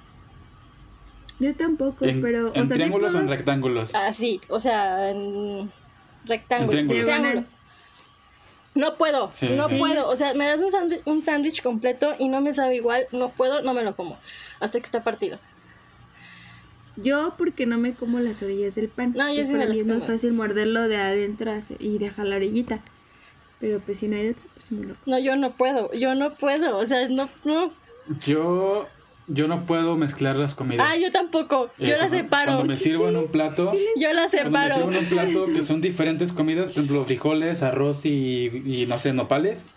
S1: Yo tampoco,
S3: ¿En,
S1: pero,
S3: en
S1: o sea, sí
S3: triángulos o
S1: puedo...
S3: en rectángulos?
S2: Así, o sea, en rectángulo.
S3: En triángulos.
S2: triángulo. No puedo,
S3: Sí,
S2: no
S3: sí.
S2: puedo. O sea, me das un sándwich completo y no me sabe igual. No puedo, no me lo como. Hasta que está partido.
S1: Yo porque no me como las orillas del pan.
S2: No, yo sí
S1: para
S2: las
S1: mí es más
S2: como.
S1: fácil morderlo de adentro y dejar la orillita. Pero pues si no hay de otra, pues me lo como.
S2: No, yo no puedo, yo no puedo. O sea, no, no.
S3: Yo, yo no puedo mezclar las comidas.
S2: Ah, yo tampoco.
S3: Eh,
S2: Yo las
S3: cuando-
S2: separo.
S3: Cuando me sirvo en un plato,
S2: Yo las
S3: cuando me
S2: separo.
S3: sirvo en un plato que son diferentes comidas, por ejemplo, frijoles, arroz y, y no sé, nopales,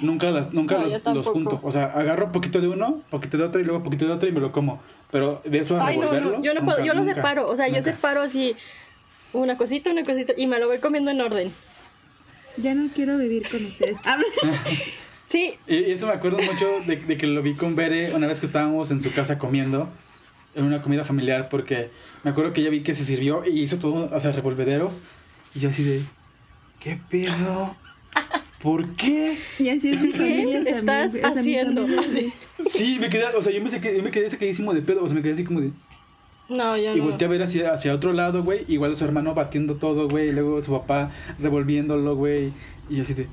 S3: nunca las nunca
S2: No,
S3: los, los junto. O sea, agarro poquito de uno, poquito de otro y luego poquito de otro y me lo como. Pero de eso a
S2: Ay, no, no, yo no
S3: nunca,
S2: puedo, yo lo
S3: nunca,
S2: separo, o sea, yo separo así una cosita, una cosita y me lo voy comiendo en orden.
S1: Ya no quiero vivir con ustedes.
S2: Sí,
S3: Y y eso me acuerdo mucho de, de que lo vi con Bere una vez que estábamos en su casa comiendo, en una comida familiar, porque me acuerdo que ella vi que se sirvió y hizo todo, o sea, revolvedero. Y yo así de, ¿qué pedo? ¿Por qué?
S1: y así es mi familia también.
S2: estás.
S1: O sea,
S2: haciendo? Así.
S3: Sí, me quedé, o sea, yo me, saqué- yo me quedé de pedo, o sea, me quedé así como de...
S2: no, yo
S3: Y
S2: no.
S3: volteé a ver hacia, hacia otro lado, güey, igual su hermano batiendo todo, güey, y luego su papá revolviéndolo, güey, y yo así de...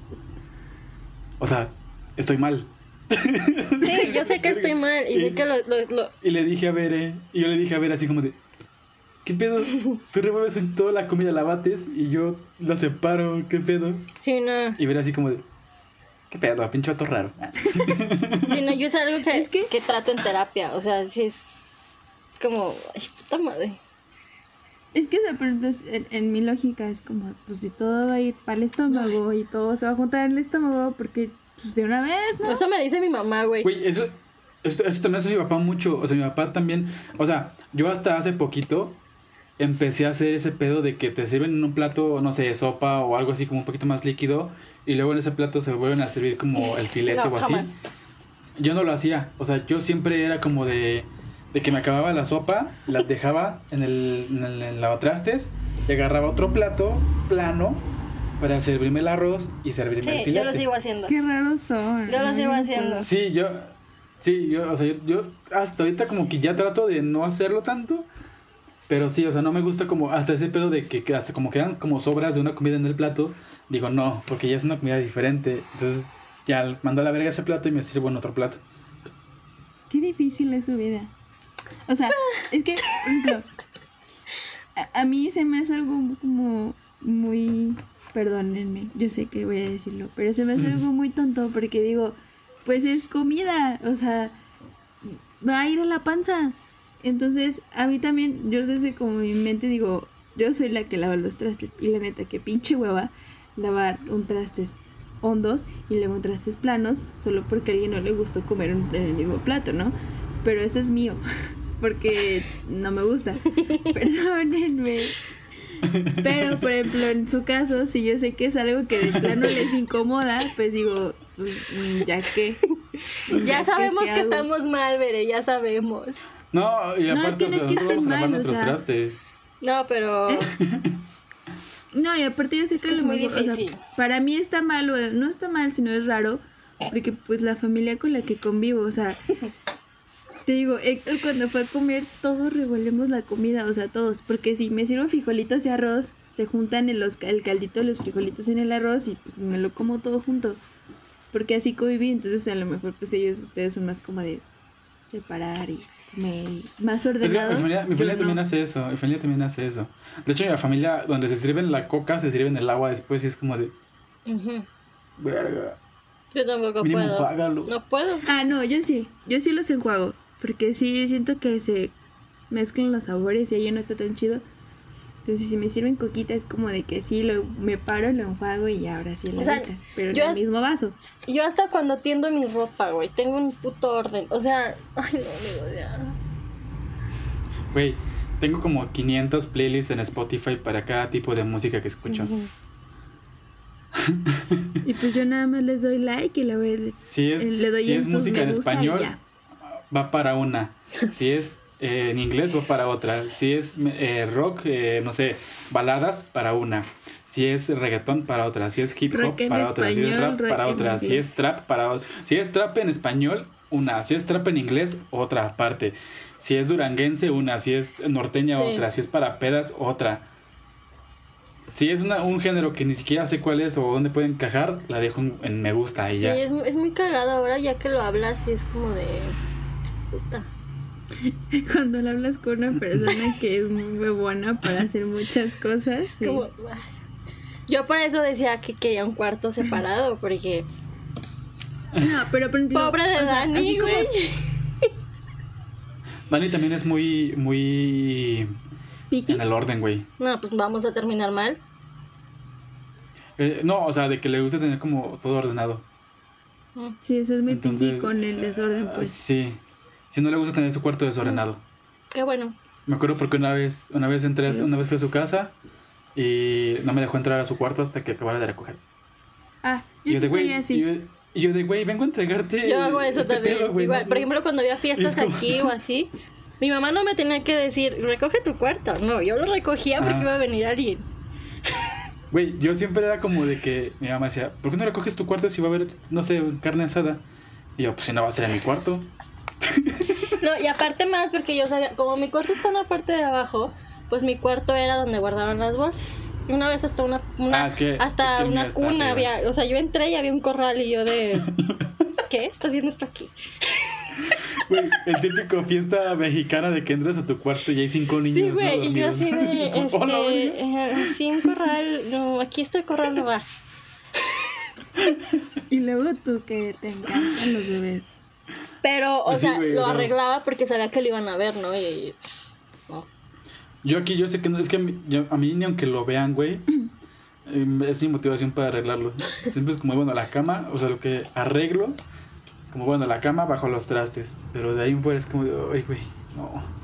S3: O sea, estoy mal.
S2: Sí, yo sé que estoy mal y sé que lo, lo, lo-
S3: Y le dije a Bere, y yo le dije a Bere así como de, ¿qué pedo? Tú revuelves en toda la comida, la bates y yo la separo, ¿qué pedo?
S2: sí, no.
S3: Y Bere así como de, ¿qué pedo? Pinche vato raro.
S2: Sí, no, yo es algo que,
S1: Es que-
S2: que trato en terapia, o sea, sí es como, ay, puta madre.
S1: Es que, o sea, por ejemplo, es- en, en mi lógica es como, pues si todo va a ir para el estómago y todo se va a juntar en el estómago, porque pues de una vez, ¿no?
S2: Eso me dice mi mamá, güey.
S3: Güey, eso, esto, eso también hace mi papá mucho. O sea, mi papá también. O sea, yo hasta hace poquito empecé a hacer ese pedo de que te sirven en un plato, no sé, sopa o algo así como un poquito más líquido y luego en ese plato se vuelven a servir como el filete
S2: No,
S3: o así.
S2: jamás.
S3: Yo no lo hacía, o sea, yo siempre era como de, de que me acababa la sopa, la dejaba en el, en el en lavatrastes y agarraba otro plato plano para servirme el arroz y servirme el
S2: Sí,
S3: filete.
S2: yo lo sigo haciendo.
S1: Qué raros son.
S2: Yo lo sigo haciendo.
S3: Sí, yo, sí, yo, o sea, yo, yo hasta ahorita como que ya trato de no hacerlo tanto, pero sí, o sea, no me gusta como hasta ese pedo de que, que hasta como quedan como sobras de una comida en el plato, digo no, porque ya es una comida diferente, entonces ya mando a la verga ese plato y me sirvo en otro plato.
S1: Qué difícil es su vida. O sea, es que, por ejemplo, a, a mí se me hace algo como muy. Perdónenme, yo sé que voy a decirlo, pero se me hace algo muy tonto porque digo, pues es comida, o sea, va a ir a la panza. Entonces, a mí también, yo desde como mi mente digo, yo soy la que lava los trastes y la neta, que pinche hueva lavar un trastes hondos y luego un trastes planos solo porque a alguien no le gustó comer un- en el mismo plato, ¿no? Pero ese es mío, porque no me gusta. Perdónenme. Pero, por ejemplo, en su caso, si yo sé que es algo que de plano les incomoda, pues digo, pues, ya que.
S2: Ya sabemos
S1: ¿qué
S2: que estamos mal, Bere, ya sabemos.
S3: No, y
S1: No, es
S3: aparte,
S1: que no
S3: o
S1: es que
S3: nosotros vamos a
S1: esté
S3: lavar
S1: mal, o sea.
S3: trastes.
S2: No, pero.
S1: ¿Eh? No, y aparte yo sé que,
S2: es
S1: lo
S2: muy
S1: mejor, o sea,
S2: difícil.
S1: para mí está mal, o no está mal, sino es raro, porque pues la familia con la que convivo, o sea, te digo, Héctor cuando fue a comer, todos revolvemos la comida, o sea, todos, porque si me sirvo frijolitos y arroz, se juntan en los, el caldito de los frijolitos en el arroz y pues, me lo como todo junto, porque así conviví, entonces a lo mejor pues ellos, ustedes son más como de separar y y más
S3: Es que
S1: ordenados.
S3: mi familia, mi familia
S1: no.
S3: también hace eso, mi familia también hace eso. De hecho, mi familia, donde se sirven la coca, se sirven el agua después y es como de,
S2: Ujú.
S3: verga,
S2: Yo tampoco
S3: mínimo
S2: puedo.
S3: págalo.
S2: No puedo.
S1: Ah, no, yo sí, yo sí los enjuago, porque sí siento que se mezclan los sabores y ahí no está tan chido. Entonces, si me sirven coquita es como de que sí, lo, me paro, lo enjuago y ahora sí la
S2: O sea,
S1: pero en
S2: yo
S1: el
S2: es-
S1: mismo vaso.
S2: Yo hasta cuando tiendo mi ropa, güey, tengo un puto orden. O sea, ay, no, amigo, ya.
S3: Güey, tengo como 500 playlists en Spotify para cada tipo de música que escucho.
S1: Y pues yo nada más les doy like y le doy,
S3: Si es,
S1: le doy
S3: si
S1: en
S3: es música en español, va para una. Si es eh, en inglés, va para otra. Si es eh, rock, eh, no sé, baladas, para una. Si es reggaetón, para otra. Si es hip hop, para otra. Si es rap, para otra. Si es trap, para otra. Si es trap en español, una. Si es trap en inglés, otra aparte. Si es duranguense, una. Si es norteña,
S2: Sí.
S3: otra. Si es para pedas, otra. Si es una, un género que ni siquiera sé cuál es o dónde puede encajar, la dejo en, en me gusta y
S2: Sí,
S3: ya.
S2: es, es muy cagado ahora ya que lo hablas y es como de... Puta.
S1: Cuando le hablas con una persona que es muy buena para hacer muchas cosas. sí.
S2: Como. Yo por eso decía que quería un cuarto separado, porque...
S1: No, pero por ejemplo,
S2: Pobre de Dani,
S1: como-
S2: güey.
S3: Dani también es muy, muy
S1: Piqui.
S3: en el orden, güey.
S2: No, pues vamos a terminar mal.
S3: Eh, no, o sea, de que le gusta tener como todo ordenado.
S2: Mm.
S1: Sí, eso es muy
S3: Entonces,
S1: piqui con el desorden, pues.
S3: Sí. Si no le gusta tener su cuarto desordenado.
S2: Qué bueno.
S3: Me acuerdo porque una vez, una vez entré, a- una vez fui a su casa y no me dejó entrar a su cuarto hasta que acabara de recoger.
S1: Ah,
S3: Y
S1: yo
S3: de
S1: soy así.
S3: y yo, y yo de güey, vengo a entregarte.
S2: Yo hago eso
S3: este
S2: también.
S3: pedo, güey,
S2: Igual,
S3: no-
S2: por ejemplo, cuando había fiestas
S3: como-
S2: aquí o así, mi mamá no me tenía que decir, recoge tu cuarto. No, yo lo recogía porque iba a venir alguien.
S3: Güey, yo siempre era como de que mi mamá decía, ¿por qué no recoges tu cuarto si va a haber, no sé, carne asada? Y yo, pues si no va a ser en mi cuarto.
S2: No, y aparte más porque yo sabía, como mi cuarto está en la parte de abajo, pues mi cuarto era donde guardaban las bolsas. Y una vez hasta una, una
S3: Ah, es que-
S2: hasta
S3: es que
S2: una cuna
S3: arriba.
S2: había, o sea, yo entré y había un corral y yo de ¿qué está haciendo esto aquí?
S3: Güey, el típico fiesta mexicana de que entras a tu cuarto y hay cinco niños.
S2: Sí,
S3: ¿no?
S2: güey, y yo así de
S3: Hola,
S2: este, eh, sí, un corral, no, aquí este corral no va.
S1: Y luego tú que te encantan los bebés.
S2: Pero, o
S3: Pues sí,
S2: sea,
S3: güey,
S2: lo
S3: o sea-
S2: arreglaba porque sabía que lo iban a ver, ¿no? Y, no.
S3: Yo aquí, yo sé que no, es que a mí, yo- a mí ni aunque lo vean, güey, em, es mi motivación para arreglarlo. Siempre es como, bueno, la cama, o sea, lo que arreglo, es como, bueno, la cama bajo los trastes, pero de ahí en fuera es como, ay, güey, no.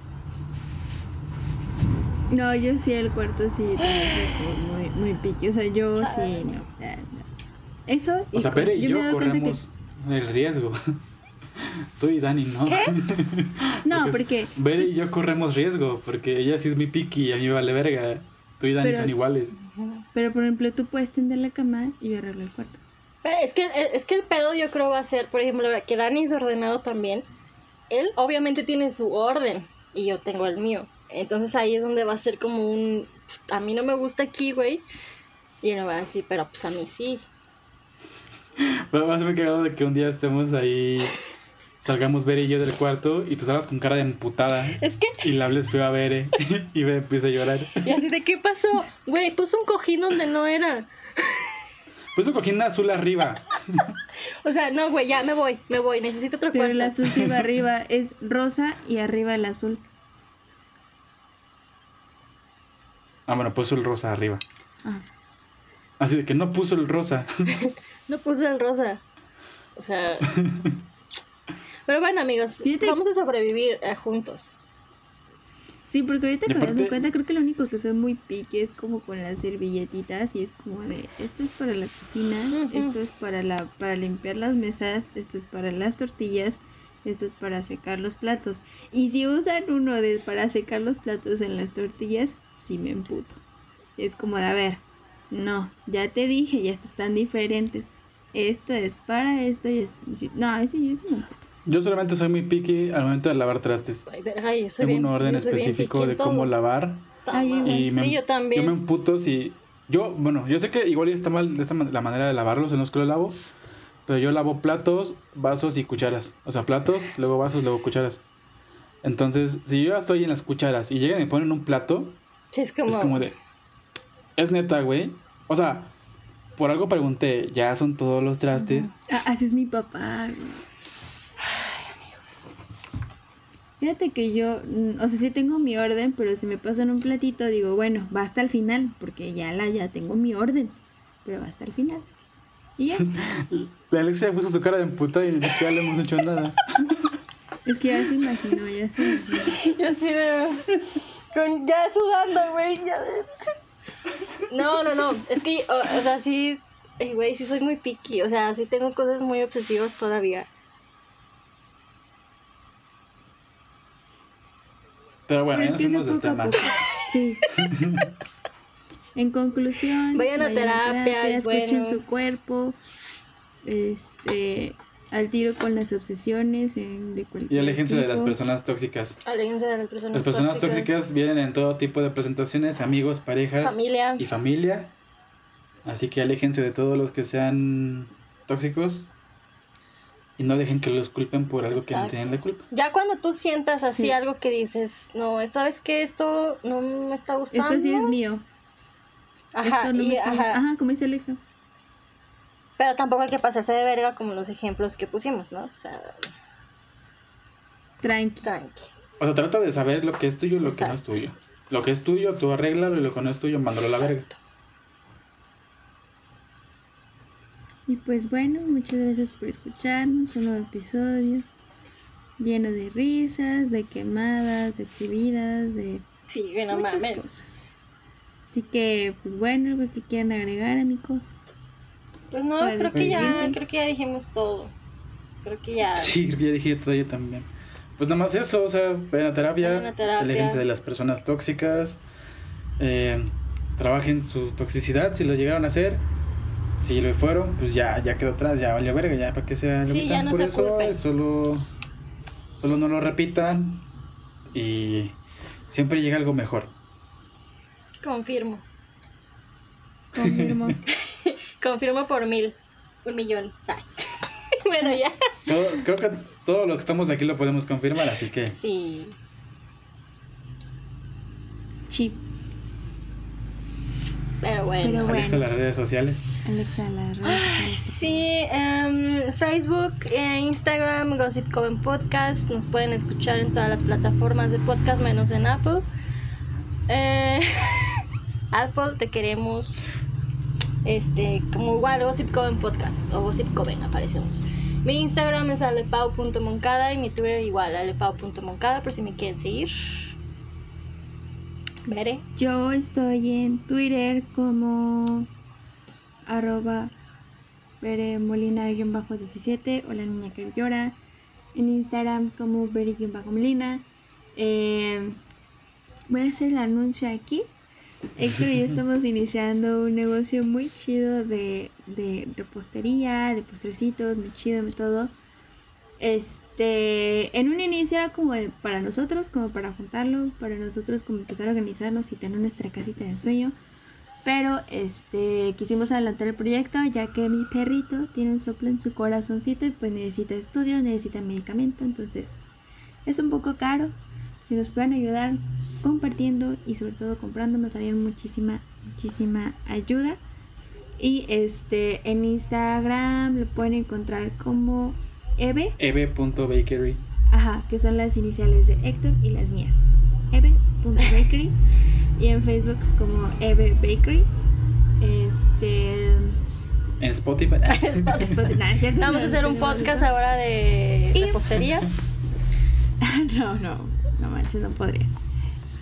S1: No, yo sí, el cuarto sí, también muy, muy piqui. O sea, yo sí, no. ya, no. Eso.
S3: O sea, Pere y yo
S1: que-
S3: corremos el riesgo. Tú y Dani, ¿no?
S2: ¿Qué?
S1: No, porque.
S3: Bere y yo corremos riesgo, porque ella sí es muy piqui y a mí me vale verga. Tú y Dani
S1: Pero-
S3: son iguales.
S1: Pero por ejemplo, tú puedes tender la cama y yo arreglo el cuarto.
S2: Pero Es que, es que el pedo yo creo va a ser, por ejemplo, que Dani es ordenado también, él obviamente tiene su orden y yo tengo el mío. Entonces ahí es donde va a ser como un, a mí no me gusta aquí, güey. Y él me va a decir, pero pues a mí sí.
S3: Pero más me he cagado de que un día estemos ahí, salgamos Bere y yo del cuarto y tú salgas con cara de emputada.
S2: Es que,
S3: Y le hables feo a Bere y Bere empieza a llorar.
S2: y así de, ¿qué pasó? Güey, puso un cojín donde no era.
S3: Pues un cojín azul arriba.
S2: O sea, no, güey, ya me voy, me voy, necesito otro
S1: Pero
S2: cuarto.
S1: el azul sí va arriba, es rosa y arriba el azul.
S3: Ah, bueno, puso el rosa arriba.
S1: Ah.
S3: Así de que no puso el rosa.
S2: No puso el rosa. O sea. Pero bueno, amigos, vamos a sobrevivir eh, juntos.
S1: Sí, porque ahorita que me doy
S3: aparte-
S1: cuenta, creo que lo único que soy muy piqui es como con las servilletitas y es como de, esto es para la cocina, esto es para la para limpiar las mesas, esto es para las tortillas, esto es para secar los platos. Y si usan uno de para secar los platos en las tortillas, sí me emputo. Es como de, a ver, no, ya te dije, ya están diferentes. Esto es para esto y es... sí, No, ese yo sí me emputo.
S3: Yo solamente soy muy picky al momento de lavar trastes.
S2: Ay, verga, yo soy
S3: Tengo
S2: bien-
S3: un orden
S2: yo soy
S3: específico de cómo
S2: todo.
S3: lavar.
S1: Ay.
S3: Y me,
S2: sí, yo también.
S3: Yo me emputo si. Yo, bueno, yo sé que igual está mal de esta la manera de lavarlos en los que lo lavo. Pero yo lavo platos, vasos y cucharas. O sea, platos, luego vasos, luego cucharas. Entonces, si yo ya estoy en las cucharas y llegan y me ponen un plato,
S2: Sí, es como.
S3: es como de. Es neta, güey. O sea, por algo pregunté, ya son todos los trastes.
S1: Ah, así es mi papá. güey. Fíjate que yo, mm, o sea, sí tengo mi orden, pero si me pasan un platito, digo, bueno, va hasta el final, porque ya la ya tengo mi orden, pero va hasta el final. Y ya,
S3: La Alexia puso su cara de emputada y ni siquiera le hemos hecho nada.
S1: es que ya se imaginó, ya se imaginó.
S2: Yo así de. Con, ya sudando, güey. Ya de- No, no, no. Es que, o, o sea, sí. Güey, sí soy muy picky. O sea, sí tengo cosas muy obsesivas todavía.
S3: Pero bueno,
S1: Pero es que a
S3: tema.
S1: poco. Sí. En conclusión,
S2: Vayan a terapia, es
S1: escuchen
S2: bueno.
S1: su cuerpo, este, al tiro con las obsesiones en, de cualquier
S3: Y aléjense de las personas tóxicas.
S2: Aléjense de las personas
S3: Las personas tóxicas vienen en todo tipo de presentaciones, amigos, parejas
S2: Familia.
S3: y familia. Así que aléjense de todos los que sean tóxicos y no dejen que los culpen por algo que no tienen la culpa.
S2: Ya cuando tú sientas así
S1: Sí.
S2: algo que dices, no, ¿sabes qué? Esto no me está gustando.
S1: Esto sí es mío.
S2: Ajá,
S1: Esto no
S2: y-
S1: me está-
S2: ajá.
S1: ajá, como dice Alexa.
S2: Pero tampoco hay que pasarse de verga como los ejemplos que pusimos, ¿no? O sea,
S1: Tranqui.
S2: tranqui.
S3: O sea, trata de saber lo que es tuyo y lo que no es tuyo. Lo que es tuyo, tú arréglalo y lo que no es tuyo, mándalo a la verga.
S1: Y pues bueno, muchas gracias por escucharnos. Un nuevo episodio lleno de risas, de quemadas, de exhibidas, de
S2: Sí, güey, no
S1: muchas
S2: mames.
S1: cosas. Así que, pues bueno, algo que quieran agregar, amigos.
S2: Pues no,
S1: Para
S2: creo que ya, creo que ya dijimos todo. Creo que ya.
S3: Sí, ya dije todo yo también. Pues nada más eso, o sea, vayan a terapia,
S2: Vayan a terapia.
S3: aléjense de las personas tóxicas, eh, trabajen su toxicidad si lo llegaron a hacer. Si lo fueron, pues ya, ya quedó atrás, ya valió verga, ya para que sea
S2: Sí, ya no
S3: por
S2: se
S3: eso,
S2: culpen.
S3: solo, solo no lo repitan y siempre llega algo mejor.
S2: Confirmo.
S1: Confirmo.
S2: Confirmo por mil. Un millón. Bueno, ya.
S3: Todo- creo que todos los que estamos aquí lo podemos confirmar, así que
S2: Sí.
S1: Chip.
S2: Pero bueno.
S1: Pero
S3: Alexa,
S1: bueno.
S3: las redes sociales.
S1: Alexa, las redes sociales.
S2: Sí, em, Facebook, e Instagram, Gossip Coven Podcast. Nos pueden escuchar en todas las plataformas de podcast, menos en Apple. Eh, Apple, te queremos. Este, como igual, Gossip Coven Podcast o Gossip Coven, aparecemos. Mi Instagram es alepau.moncada y mi Twitter igual, alepau.moncada, por si me quieren seguir. Veré.
S1: Yo estoy en Twitter como arroba veremolina-17 o la niña que llora. En Instagram como veri-molina. Eh, voy a hacer el anuncio aquí. Héctor y yo estamos iniciando un negocio muy chido de, de repostería, de postrecitos, muy chido, muy todo. Este, en un inicio era como para nosotros, como para juntarlo, para nosotros como empezar a organizarnos y tener nuestra casita de ensueño. Pero este, quisimos adelantar el proyecto ya que mi perrito tiene un soplo en su corazoncito y pues necesita estudio, necesita medicamento, entonces es un poco caro. Si nos pueden ayudar compartiendo y sobre todo comprando nos harían muchísima, muchísima ayuda. Y este en Instagram lo pueden encontrar como Eve,
S3: eve.bakery.
S1: ajá, que son las iniciales de Héctor y las mías. Eve.bakery y en Facebook como Eve Bakery. Este
S3: En Spotify.
S1: Spotify- nah, es cierto,
S2: Vamos a hacer un podcast ahora de
S1: Y-
S2: repostería.
S1: no, no, no manches, no podría.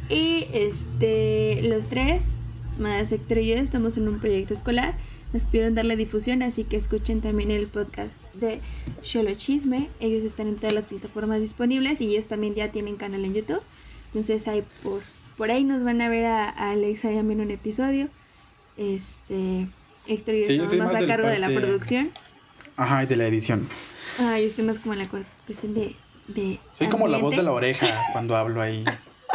S1: Y este, los tres, más Héctor y yo, estamos en un proyecto escolar. Nos pidieron darle difusión, así que escuchen también el podcast de Sholo Chisme. Ellos están en todas las plataformas disponibles y ellos también ya tienen canal en YouTube. Entonces ahí por, por ahí nos van a ver a, a Alexa y a mí en un episodio. Este, Héctor y yo
S3: Sí, yo
S1: más
S3: más
S1: a cargo de la producción.
S3: Ajá, y de la edición.
S1: Ah, yo estoy más como en la cu- cuestión de... de
S3: Soy como la voz
S1: ambiente.
S3: de la oreja cuando hablo ahí.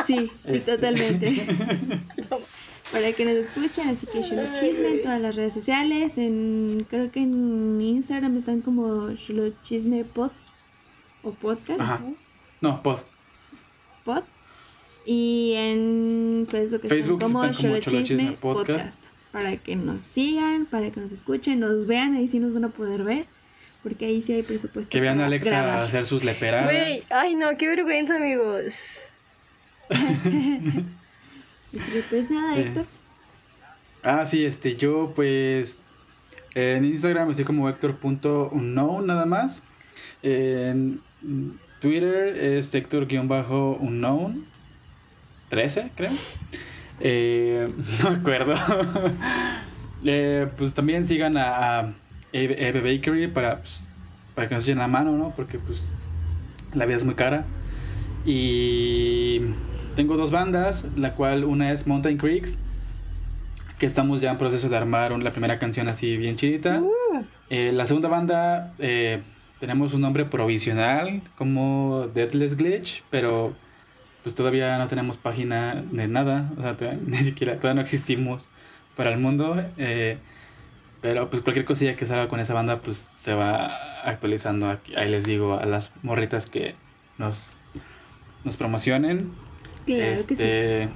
S1: Sí, sí,
S3: Este.
S1: totalmente. Para que nos escuchen, así que Shulo Chisme en todas las redes sociales. En, creo que en Instagram están como Shulo Chisme Pod o Podcast.
S3: Ajá. No, pod.
S1: Pod. Y en Facebook están como,
S3: están como
S1: Shulo Chisme,
S3: Chisme
S1: Podcast.
S3: Podcast.
S1: Para que nos sigan, para que nos escuchen, nos vean, ahí sí nos van a poder ver. Porque ahí sí hay presupuesto.
S3: Que vean a Alexa
S1: grabar.
S3: hacer sus leperadas.
S2: Güey, ay no, qué vergüenza, amigos.
S1: Así que pues nada,
S3: Eh.
S1: Héctor.
S3: Ah, sí, este, yo pues en Instagram estoy como Héctor.unknown nada más. En Twitter es Héctor-unknown 13, creo. Eh, no me acuerdo. Eh, pues también sigan a, a Eve, Eve Bakery para, pues, para que nos echen la mano, ¿no? Porque pues la vida es muy cara. Y tengo dos bandas, la cual una es Mountain Creeks, que estamos ya en proceso de armar la primera canción así bien chidita. Eh, la segunda banda eh, tenemos un nombre provisional como Deathless Glitch, pero pues todavía no tenemos página de nada, o sea, todavía- ni siquiera, todavía no existimos para el mundo. eh, pero pues cualquier cosilla que salga con esa banda pues se va actualizando. Aquí, ahí les digo a las morritas que nos, nos promocionen.
S1: Claro que sí.
S3: Este,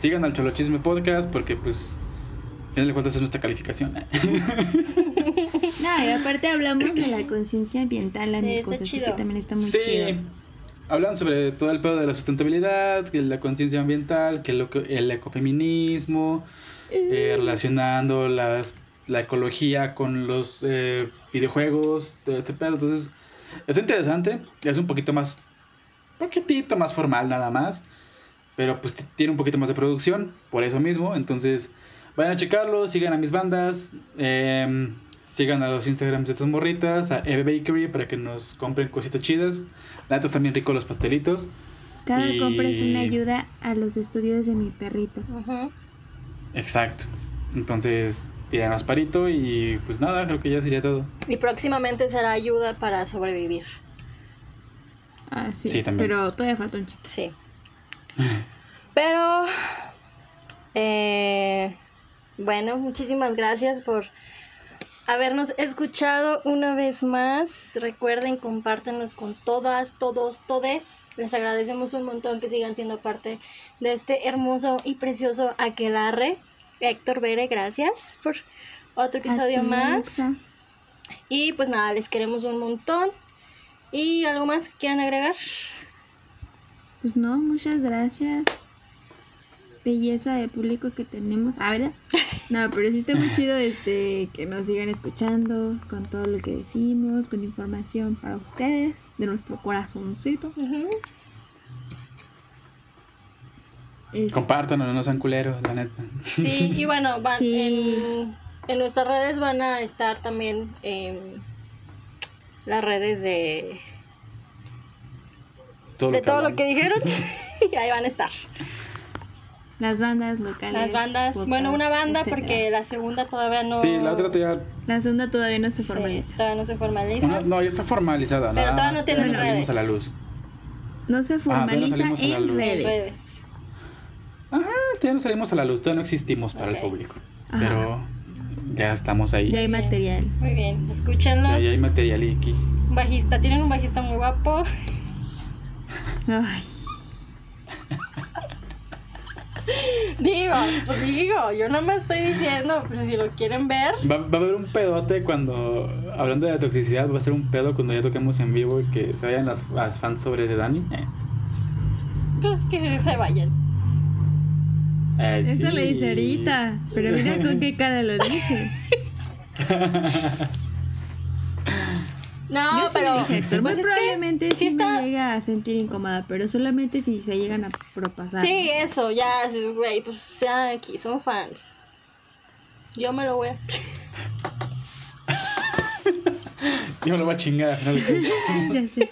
S3: Sigan al Cholo Chisme Podcast porque pues al final de cuentas es nuestra calificación.
S1: No, y aparte hablamos de la conciencia ambiental, la
S2: Sí,
S1: que también está muy
S3: sí,
S1: chido.
S3: hablan sobre todo el pedo de la sustentabilidad, que la conciencia ambiental, que lo que- el ecofeminismo, eh, relacionando las, la ecología con los eh, videojuegos, todo este pedo. Entonces, está interesante, es un poquito más, poquitito más formal nada más, pero pues tiene un poquito más de producción, por eso mismo. Entonces, vayan a checarlo, sigan a mis bandas, em, sigan a los Instagrams de estas morritas, a Eve Bakery para que nos compren cositas chidas. La neta están bien ricos los pastelitos.
S1: Cada
S3: y-
S1: compra es una ayuda a los estudios de mi perrito.
S3: Exacto. Entonces, tiranos parito y pues nada, creo que ya sería todo.
S2: Y próximamente será ayuda para sobrevivir.
S1: Ah, sí.
S3: Sí, también.
S1: Pero todavía falta un chico.
S2: Sí. Pero, eh, bueno, muchísimas gracias por habernos escuchado una vez más. Recuerden, compártenos con todas, todos, todes. Les agradecemos un montón que sigan siendo parte de este hermoso y precioso aquelarre. Héctor Bere, gracias por otro episodio
S1: ti,
S2: más. Y pues nada, les queremos un montón. ¿Y algo más que quieran agregar?
S1: Pues no, muchas gracias. Belleza de público que tenemos. Ah, ¿verdad? No, pero sí está muy chido este, que nos sigan escuchando con todo lo que decimos, con información para ustedes, de nuestro corazoncito.
S2: Ujú.
S1: Es-
S3: Compártanos, no sean culeros, la neta.
S2: Sí, y bueno, van
S1: Sí.
S2: en, en nuestras redes van a estar también em, las redes de,
S3: Todo
S2: de todo lo que dijeron. y ahí van a estar.
S1: Las bandas locales.
S2: Las bandas, bueno, una banda
S1: etcétera.
S2: porque la segunda todavía no.
S3: Sí, la otra todavía.
S1: La segunda todavía no se
S2: sí,
S1: formaliza.
S2: todavía no se formaliza.
S3: una- no, ya está formalizada.
S2: Pero todavía no tienen
S3: salimos
S2: redes.
S3: a la luz.
S1: No se
S3: no
S1: formaliza
S3: salimos a la
S1: en redes.
S2: redes.
S3: Ajá, todavía no salimos a la luz, todavía no existimos para el público.
S1: Ajá.
S3: Pero ya estamos ahí.
S1: Ya hay material.
S2: Muy bien, escúchenlos.
S3: Ya, ya hay material aquí.
S2: Bajista, tienen un bajista muy guapo.
S1: Ay,
S2: Digo, pues digo, yo no me estoy diciendo, pues si lo quieren ver.
S3: Va, va a haber un pedote cuando, hablando de la toxicidad, va a ser un pedo cuando ya toquemos en vivo y que se vayan las, las fans sobre de Dani. Eh,
S2: Pues que se vayan.
S3: eh,
S1: eso
S3: sí.
S1: le dice ahorita. Pero mira con qué cara lo dice.
S2: No,
S1: Yo sí
S2: pero.
S1: dije, Héctor, muy
S2: pues
S1: probablemente sí,
S2: sí
S1: me
S2: está-
S1: llega a sentir incómoda, pero solamente si se llegan a propasar.
S2: Sí, eso, ya, güey, pues ya aquí son fans. Yo me lo voy a.
S3: Yo me lo voy a chingar al final de cuentas.
S1: ya sé.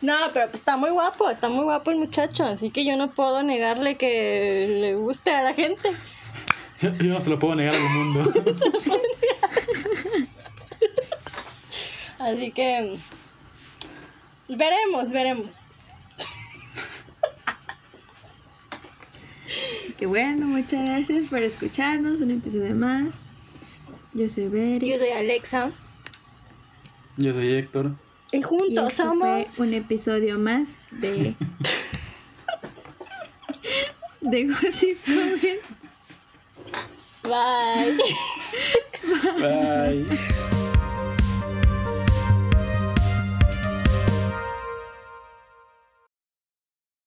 S2: No, pero pues está muy guapo, está muy guapo el muchacho, así que yo no puedo negarle que le guste a la gente.
S3: Yo, yo no se lo puedo negar al mundo.
S2: Así que. Veremos, veremos.
S1: Así que bueno, muchas gracias por escucharnos. Un episodio más. Yo soy Beri.
S2: Yo soy Alexa.
S3: Yo soy Héctor.
S2: Y
S1: Y
S2: juntos somos.
S1: fue un episodio más de. de Gossip Comment.
S2: Bye.
S3: Bye.